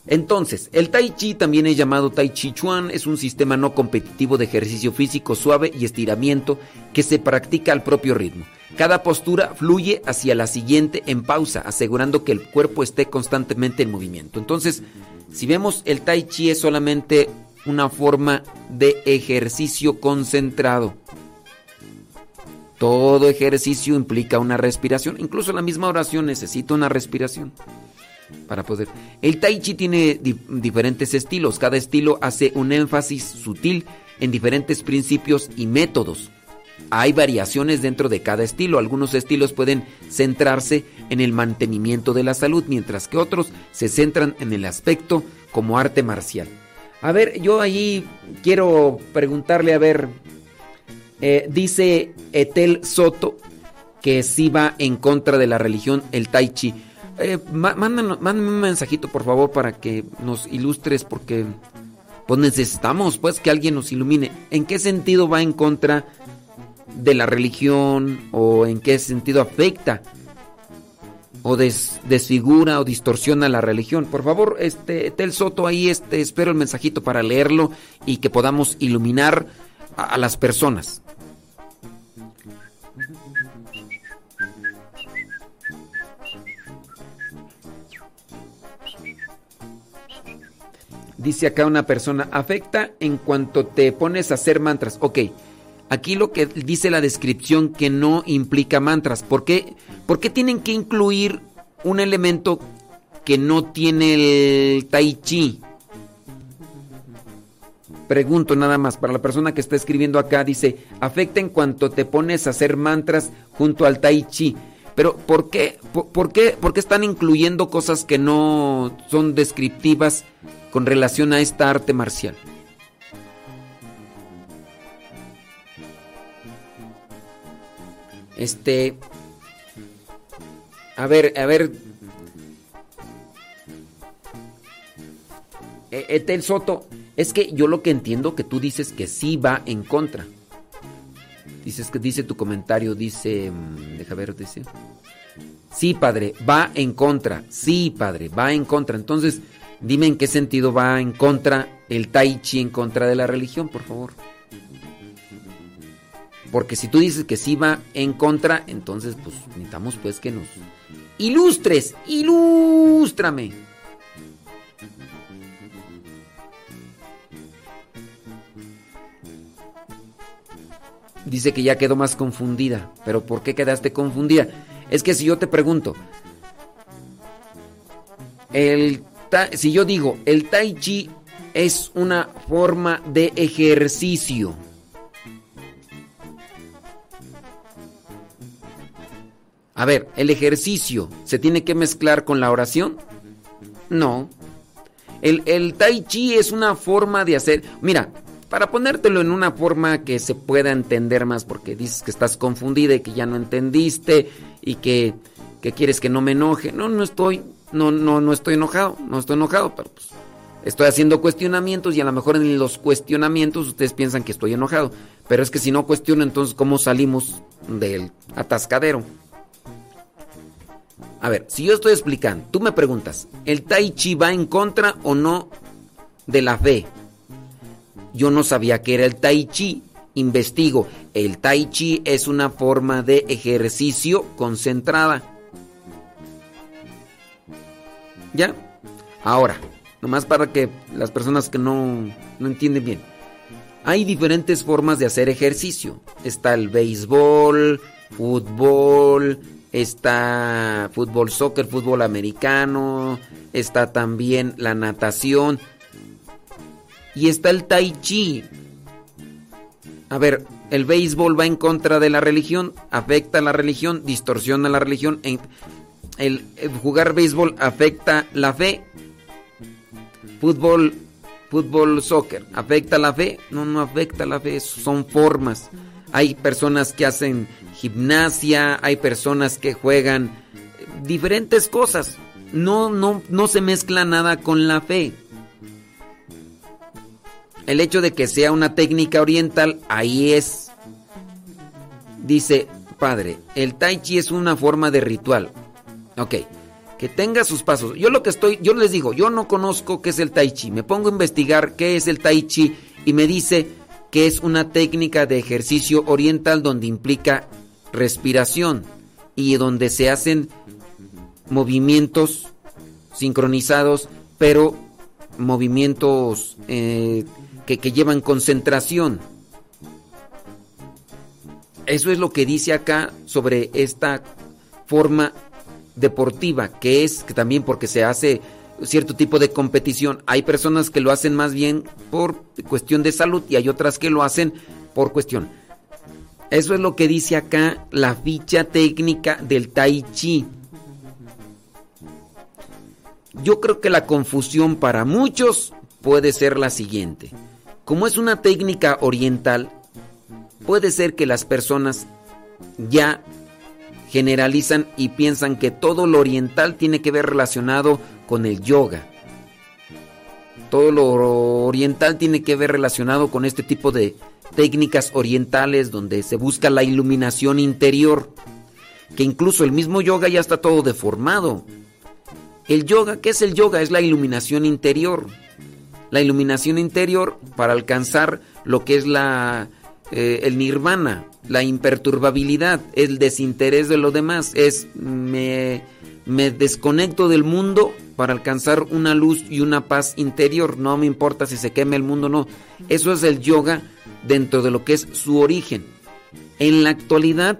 Entonces, el Tai Chi también es llamado Tai Chi Chuan, es un sistema no competitivo de ejercicio físico suave y estiramiento que se practica al propio ritmo. Cada postura fluye hacia la siguiente en pausa, asegurando que el cuerpo esté constantemente en movimiento. Entonces, si vemos el Tai Chi es solamente una forma de ejercicio concentrado. Todo ejercicio implica una respiración, incluso la misma oración necesita una respiración para poder. El tai chi tiene di- diferentes estilos, cada estilo hace un énfasis sutil en diferentes principios y métodos. Hay variaciones dentro de cada estilo, algunos estilos pueden centrarse en el mantenimiento de la salud, mientras que otros se centran en el aspecto como arte marcial. A ver, yo ahí quiero preguntarle, a ver, eh, dice Etel Soto que sí va en contra de la religión el Tai Chi. Eh, mándame un mensajito, por favor, para que nos ilustres, porque pues necesitamos pues que alguien nos ilumine. ¿En qué sentido va en contra de la religión o en qué sentido afecta o des- desfigura o distorsiona la religión? Por favor, este Tel Soto ahí este espero el mensajito para leerlo y que podamos iluminar a las personas. Dice acá una persona, afecta en cuanto te pones a hacer mantras. Ok, aquí lo que dice la descripción que no implica mantras. ¿Por qué, ¿Por qué tienen que incluir un elemento que no tiene el tai chi? Pregunto nada más, para la persona que está escribiendo acá, dice, afecta en cuanto te pones a hacer mantras junto al tai chi. Pero ¿por qué, por, por qué, por qué están incluyendo cosas que no son descriptivas con relación a esta arte marcial? Este... A ver, a ver... E- Etel Soto, es que yo lo que entiendo que tú dices que sí va en contra. Dices que dice tu comentario, dice, mm, deja ver, dice. Sí, padre, va en contra. Sí, padre, va en contra. Entonces, dime en qué sentido va en contra el tai chi en contra de la religión, por favor. Porque si tú dices que sí va en contra, entonces pues necesitamos pues que nos ilustres, ilústrame. Dice que ya quedó más confundida. Pero ¿por qué quedaste confundida? Es que si yo te pregunto, el si yo digo, el tai chi es una forma de ejercicio. A ver, ¿el ejercicio se tiene que mezclar con la oración? No. El, tai chi es una forma de hacer... Mira, para ponértelo en una forma que se pueda entender más, porque dices que estás confundida y que ya no entendiste y que, que quieres que no me enoje. No, no estoy, no, no, no estoy enojado, no estoy enojado, pero pues estoy haciendo cuestionamientos y a lo mejor en los cuestionamientos ustedes piensan que estoy enojado. Pero es que si no cuestiono, entonces ¿cómo salimos del atascadero? A ver, si yo estoy explicando, tú me preguntas, ¿el tai chi va en contra o no de la fe? Yo no sabía que era el tai chi. Investigo. El tai chi es una forma de ejercicio concentrada. ¿Ya? Ahora, nomás para que las personas que no, no entienden bien. Hay diferentes formas de hacer ejercicio. Está el béisbol, fútbol, está fútbol soccer, fútbol americano, está también la natación y está el tai chi. A ver, el béisbol va en contra de la religión, afecta a la religión, distorsiona la religión. El, jugar béisbol afecta la fe. Fútbol, fútbol, soccer, ¿afecta la fe? No, no afecta la fe, son formas. Hay personas que hacen gimnasia, hay personas que juegan diferentes cosas. No, no, no se mezcla nada con la fe. El hecho de que sea una técnica oriental, ahí es. Dice, padre, el tai chi es una forma de ritual. Ok, que tenga sus pasos. Yo lo que estoy, yo les digo, yo no conozco qué es el tai chi. Me pongo a investigar qué es el tai chi y me dice que es una técnica de ejercicio oriental donde implica respiración y donde se hacen movimientos sincronizados, pero movimientos eh, que, que llevan concentración. Eso es lo que dice acá sobre esta forma deportiva, que es que también porque se hace cierto tipo de competición. Hay personas que lo hacen más bien por cuestión de salud y hay otras que lo hacen por cuestión. Eso es lo que dice acá la ficha técnica del tai chi. Yo creo que la confusión para muchos puede ser la siguiente. Como es una técnica oriental, puede ser que las personas ya generalizan y piensan que todo lo oriental tiene que ver relacionado con el yoga. Todo lo oriental tiene que ver relacionado con este tipo de técnicas orientales donde se busca la iluminación interior, que incluso el mismo yoga ya está todo deformado. El yoga, ¿qué es el yoga? Es la iluminación interior. La iluminación interior para alcanzar lo que es la eh, el nirvana, la imperturbabilidad, el desinterés de lo demás, es me, me desconecto del mundo para alcanzar una luz y una paz interior, no me importa si se queme el mundo o no. Eso es el yoga dentro de lo que es su origen. En la actualidad,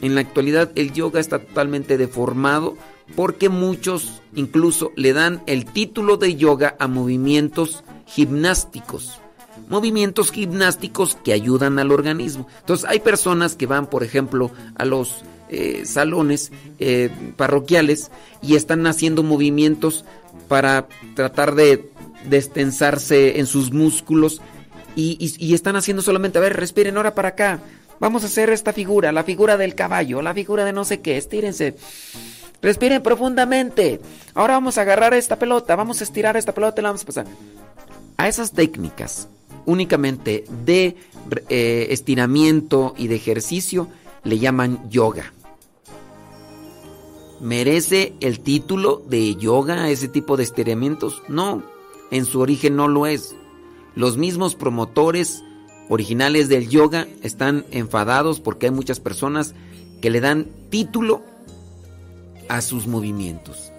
en la actualidad el yoga está totalmente deformado porque muchos incluso le dan el título de yoga a movimientos gimnásticos. Movimientos gimnásticos que ayudan al organismo. Entonces hay personas que van, por ejemplo, a los eh, salones eh, parroquiales y están haciendo movimientos para tratar de destensarse en sus músculos y, y- están haciendo solamente, a ver, respiren ahora para acá. Vamos a hacer esta figura, la figura del caballo, la figura de no sé qué, estírense. Respiren profundamente. Ahora vamos a agarrar esta pelota, vamos a estirar esta pelota y la vamos a pasar. A esas técnicas únicamente de eh, estiramiento y de ejercicio le llaman yoga. ¿Merece el título de yoga ese tipo de estiramientos? No, en su origen no lo es. Los mismos promotores originales del yoga están enfadados porque hay muchas personas que le dan título a sus movimientos.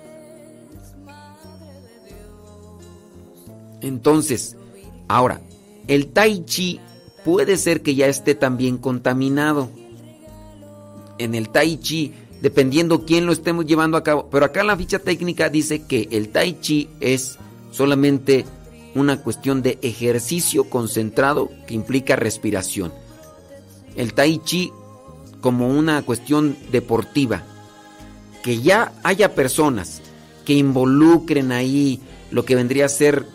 Entonces, ahora, el tai chi puede ser que ya esté también contaminado. En el tai chi, dependiendo quién lo estemos llevando a cabo, pero acá la ficha técnica dice que el tai chi es solamente una cuestión de ejercicio concentrado que implica respiración. El tai chi como una cuestión deportiva, que ya haya personas que involucren ahí lo que vendría a ser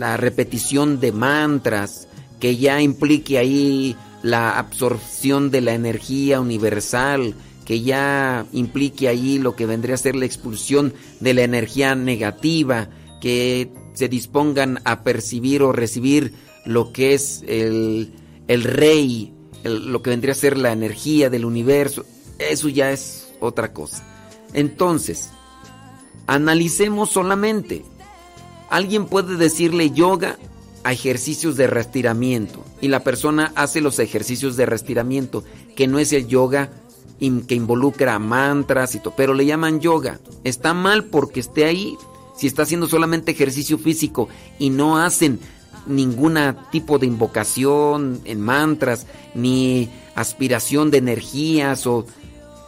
la repetición de mantras, que ya implique ahí la absorción de la energía universal, que ya implique ahí lo que vendría a ser la expulsión de la energía negativa, que se dispongan a percibir o recibir lo que es el, el rey, lo que vendría a ser la energía del universo, eso ya es otra cosa. Entonces, analicemos solamente. Alguien puede decirle yoga a ejercicios de restiramiento y la persona hace los ejercicios de restiramiento, que no es el yoga que involucra mantras y todo, pero le llaman yoga. Está mal porque esté ahí. Si está haciendo solamente ejercicio físico y no hacen ningún tipo de invocación en mantras, ni aspiración de energías, o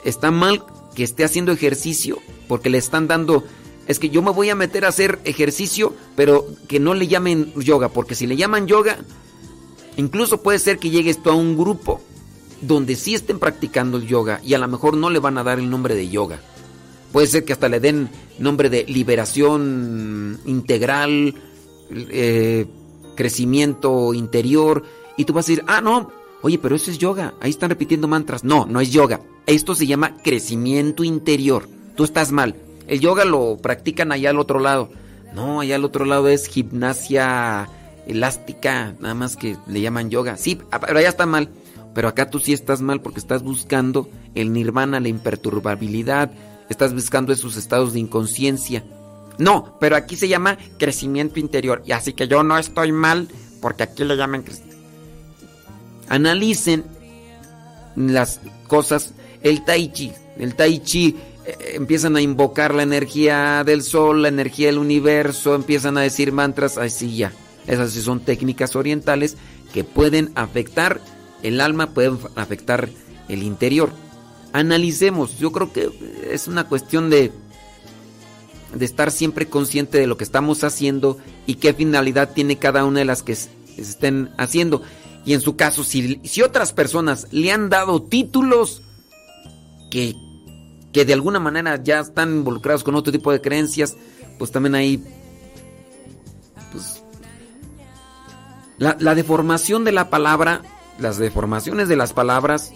está mal que esté haciendo ejercicio porque le están dando es que yo me voy a meter a hacer ejercicio, pero que no le llamen yoga, porque si le llaman yoga, incluso puede ser que llegues tú a un grupo donde sí estén practicando el yoga y a lo mejor no le van a dar el nombre de yoga. Puede ser que hasta le den nombre de liberación integral, eh, crecimiento interior, y tú vas a decir, ah, no, oye, pero eso es yoga, ahí están repitiendo mantras. No, no es yoga, esto se llama crecimiento interior. Tú estás mal. El yoga lo practican allá al otro lado. No, allá al otro lado es gimnasia elástica, nada más que le llaman yoga. Sí, pero allá está mal. Pero acá tú sí estás mal porque estás buscando el nirvana, la imperturbabilidad, estás buscando esos estados de inconsciencia. No, pero aquí se llama crecimiento interior. Y así que yo no estoy mal porque aquí le llaman Analicen las cosas. El tai chi. El tai chi eh, empiezan a invocar la energía del sol, la energía del universo, empiezan a decir mantras, así ya. Esas sí son técnicas orientales que pueden afectar el alma, pueden afectar el interior. Analicemos, yo creo que es una cuestión de, de estar siempre consciente de lo que estamos haciendo y qué finalidad tiene cada una de las que se estén haciendo. Y en su caso, si, si otras personas le han dado títulos que, que de alguna manera ya están involucrados con otro tipo de creencias, pues también ahí, pues, la, la deformación de la palabra, las deformaciones de las palabras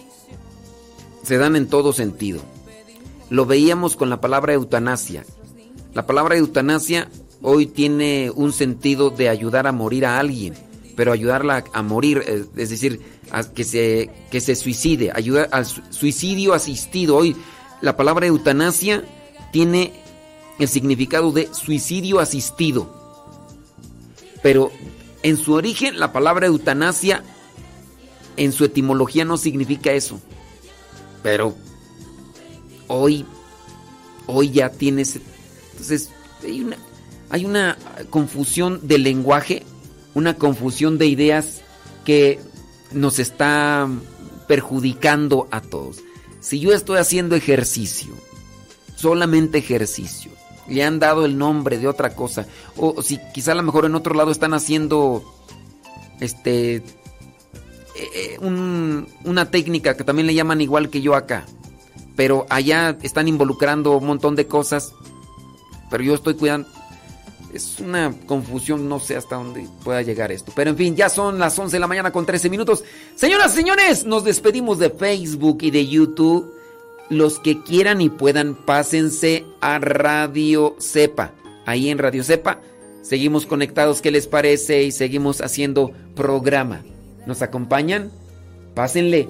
se dan en todo sentido. Lo veíamos con la palabra eutanasia. La palabra eutanasia hoy tiene un sentido de ayudar a morir a alguien, pero ayudarla a morir, eh, es decir, a que se, que se suicide, ayudar al su- suicidio asistido. Hoy la palabra eutanasia tiene el significado de suicidio asistido. Pero en su origen la palabra eutanasia en su etimología no significa eso. Pero hoy hoy ya tienes entonces hay una hay una confusión de lenguaje, una confusión de ideas que nos está perjudicando a todos. Si yo estoy haciendo ejercicio, solamente ejercicio, le han dado el nombre de otra cosa, o si quizá a lo mejor en otro lado están haciendo este eh, eh, un- una técnica que también le llaman igual que yo acá, pero allá están involucrando un montón de cosas, pero yo estoy cuidando. Es una confusión, no sé hasta dónde pueda llegar esto. Pero en fin, ya son las 11 de la mañana con 13 minutos. Señoras y señores, nos despedimos de Facebook y de YouTube. Los que quieran y puedan, pásense a Radio Cepa. Ahí en Radio Cepa seguimos conectados, ¿qué les parece? Y seguimos haciendo programa. ¿Nos acompañan? Pásenle.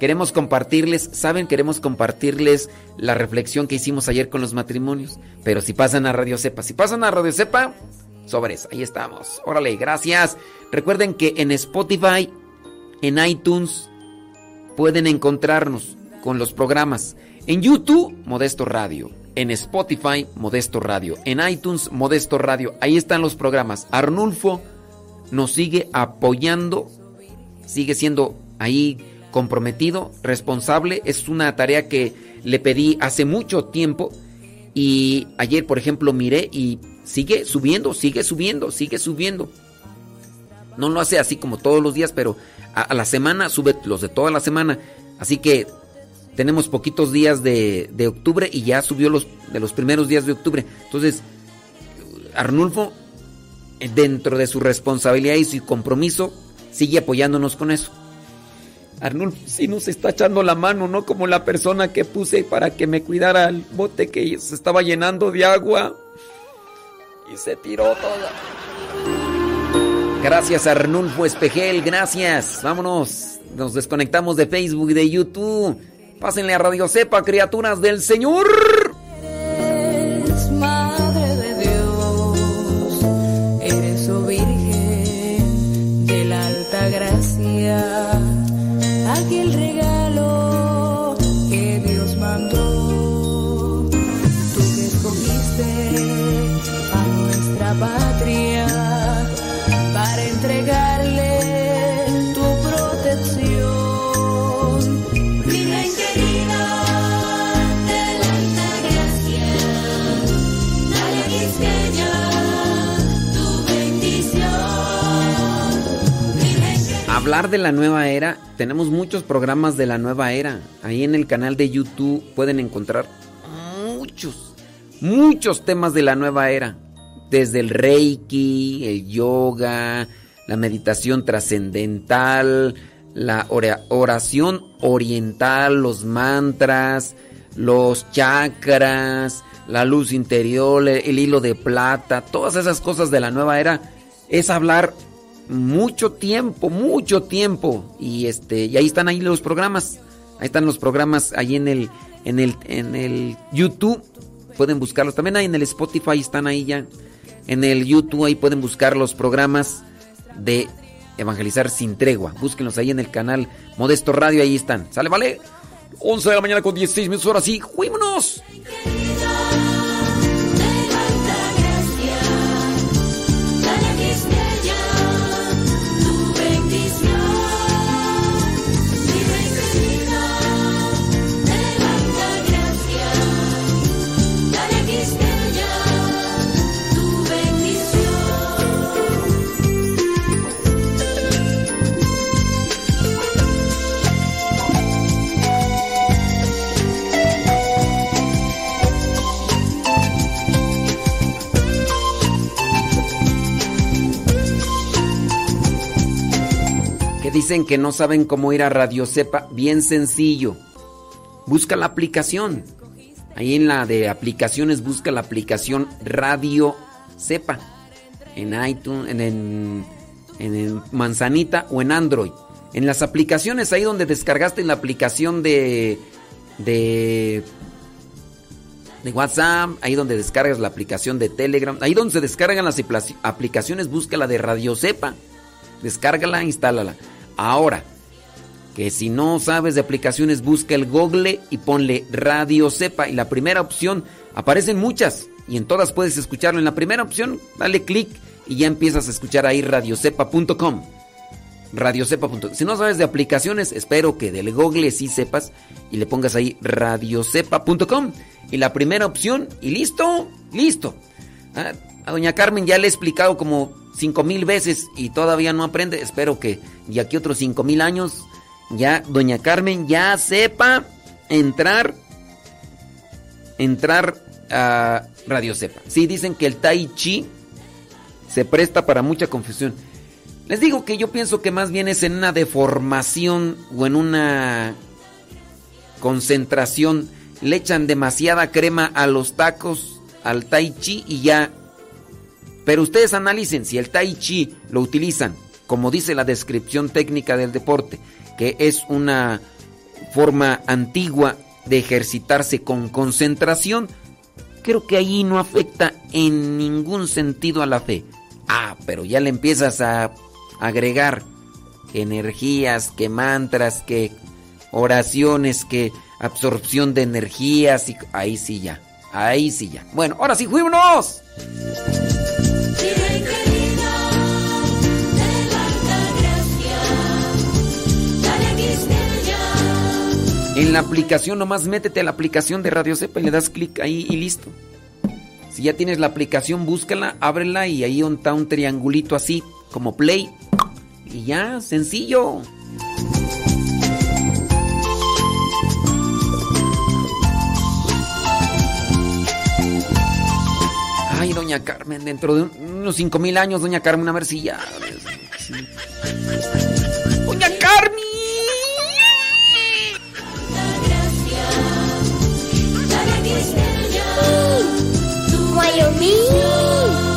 Queremos compartirles, ¿saben? Queremos compartirles la reflexión que hicimos ayer con los matrimonios. Pero si pasan a Radio Cepa, si pasan a Radio Cepa, sobres, ahí estamos. Órale, gracias. Recuerden que en Spotify, en iTunes, pueden encontrarnos con los programas. En YouTube, Modesto Radio. En Spotify, Modesto Radio. En iTunes, Modesto Radio. Ahí están los programas. Arnulfo nos sigue apoyando, sigue siendo ahí comprometido, responsable. Es una tarea que le pedí hace mucho tiempo y ayer, por ejemplo, miré y sigue subiendo, sigue subiendo, sigue subiendo. No lo hace así como todos los días, pero a, la semana sube los de toda la semana. Así que tenemos poquitos días de, de octubre y ya subió los de los primeros días de octubre. Entonces, Arnulfo, dentro de su responsabilidad y su compromiso, sigue apoyándonos con eso. Arnulfo sí nos está echando la mano, ¿no? Como la persona que puse para que me cuidara el bote que se estaba llenando de agua y se tiró toda. Gracias Arnulfo Espejel, gracias. Vámonos. Nos desconectamos de Facebook y de YouTube. Pásenle a Radio Cepa, criaturas del Señor. Hablar de la nueva era, tenemos muchos programas de la nueva era. Ahí en el canal de YouTube pueden encontrar muchos, muchos temas de la nueva era. Desde el reiki, el yoga, la meditación trascendental, la ora- oración oriental, los mantras, los chakras, la luz interior, el hilo de plata, todas esas cosas de la nueva era es hablar mucho tiempo, mucho tiempo y este y ahí están ahí los programas. Ahí están los programas ahí en el en el en el YouTube. Pueden buscarlos. También ahí en el Spotify están ahí ya. En el YouTube ahí pueden buscar los programas de Evangelizar sin tregua. Búsquenlos ahí en el canal Modesto Radio, ahí están. ¿Sale, vale? 11 de la mañana con 16 minutos, ahora sí, ¡juímonos! Dicen que no saben cómo ir a Radio Cepa, bien sencillo. Busca la aplicación. Ahí en la de aplicaciones busca la aplicación Radio Cepa. En iTunes, en, en, Manzanita o en Android. En las aplicaciones, ahí donde descargaste la aplicación de, de, de WhatsApp, ahí donde descargas la aplicación de Telegram, ahí donde se descargan las aplicaciones, busca la de Radio Cepa. Descárgala, instálala. Ahora, que si no sabes de aplicaciones, busca el Google y ponle Radio Cepa. Y la primera opción, aparecen muchas. Y en todas puedes escucharlo. En la primera opción, dale clic y ya empiezas a escuchar ahí radiocepa.com. Radiocepa.com. Si no sabes de aplicaciones, espero que del Google sí sepas y le pongas ahí radiocepa.com. Y la primera opción, y listo, listo. Ah, a doña Carmen ya le he explicado como cinco mil veces y todavía no aprende. Espero que de aquí otros cinco mil años ya doña Carmen ya sepa entrar entrar a Radio Cepa. Sí, dicen que el Tai Chi se presta para mucha confusión. Les digo que yo pienso que más bien es en una deformación o en una concentración. Le echan demasiada crema a los tacos, al tai chi y ya. Pero ustedes analicen si el tai chi lo utilizan, como dice la descripción técnica del deporte, que es una forma antigua de ejercitarse con concentración, creo que ahí no afecta en ningún sentido a la fe. Ah, pero ya le empiezas a agregar que energías, que mantras, que oraciones, que absorción de energías y ahí sí ya, ahí sí ya. Bueno, ahora sí, Quisqueya En la aplicación nomás métete a la aplicación de Radio Cepa y le das clic ahí y listo. Si ya tienes la aplicación, búscala, ábrela y ahí está un triangulito así como play y ya, sencillo. doña Carmen. Dentro de unos cinco mil años, doña Carmen, a ver ¡Doña Carmen! Wyoming.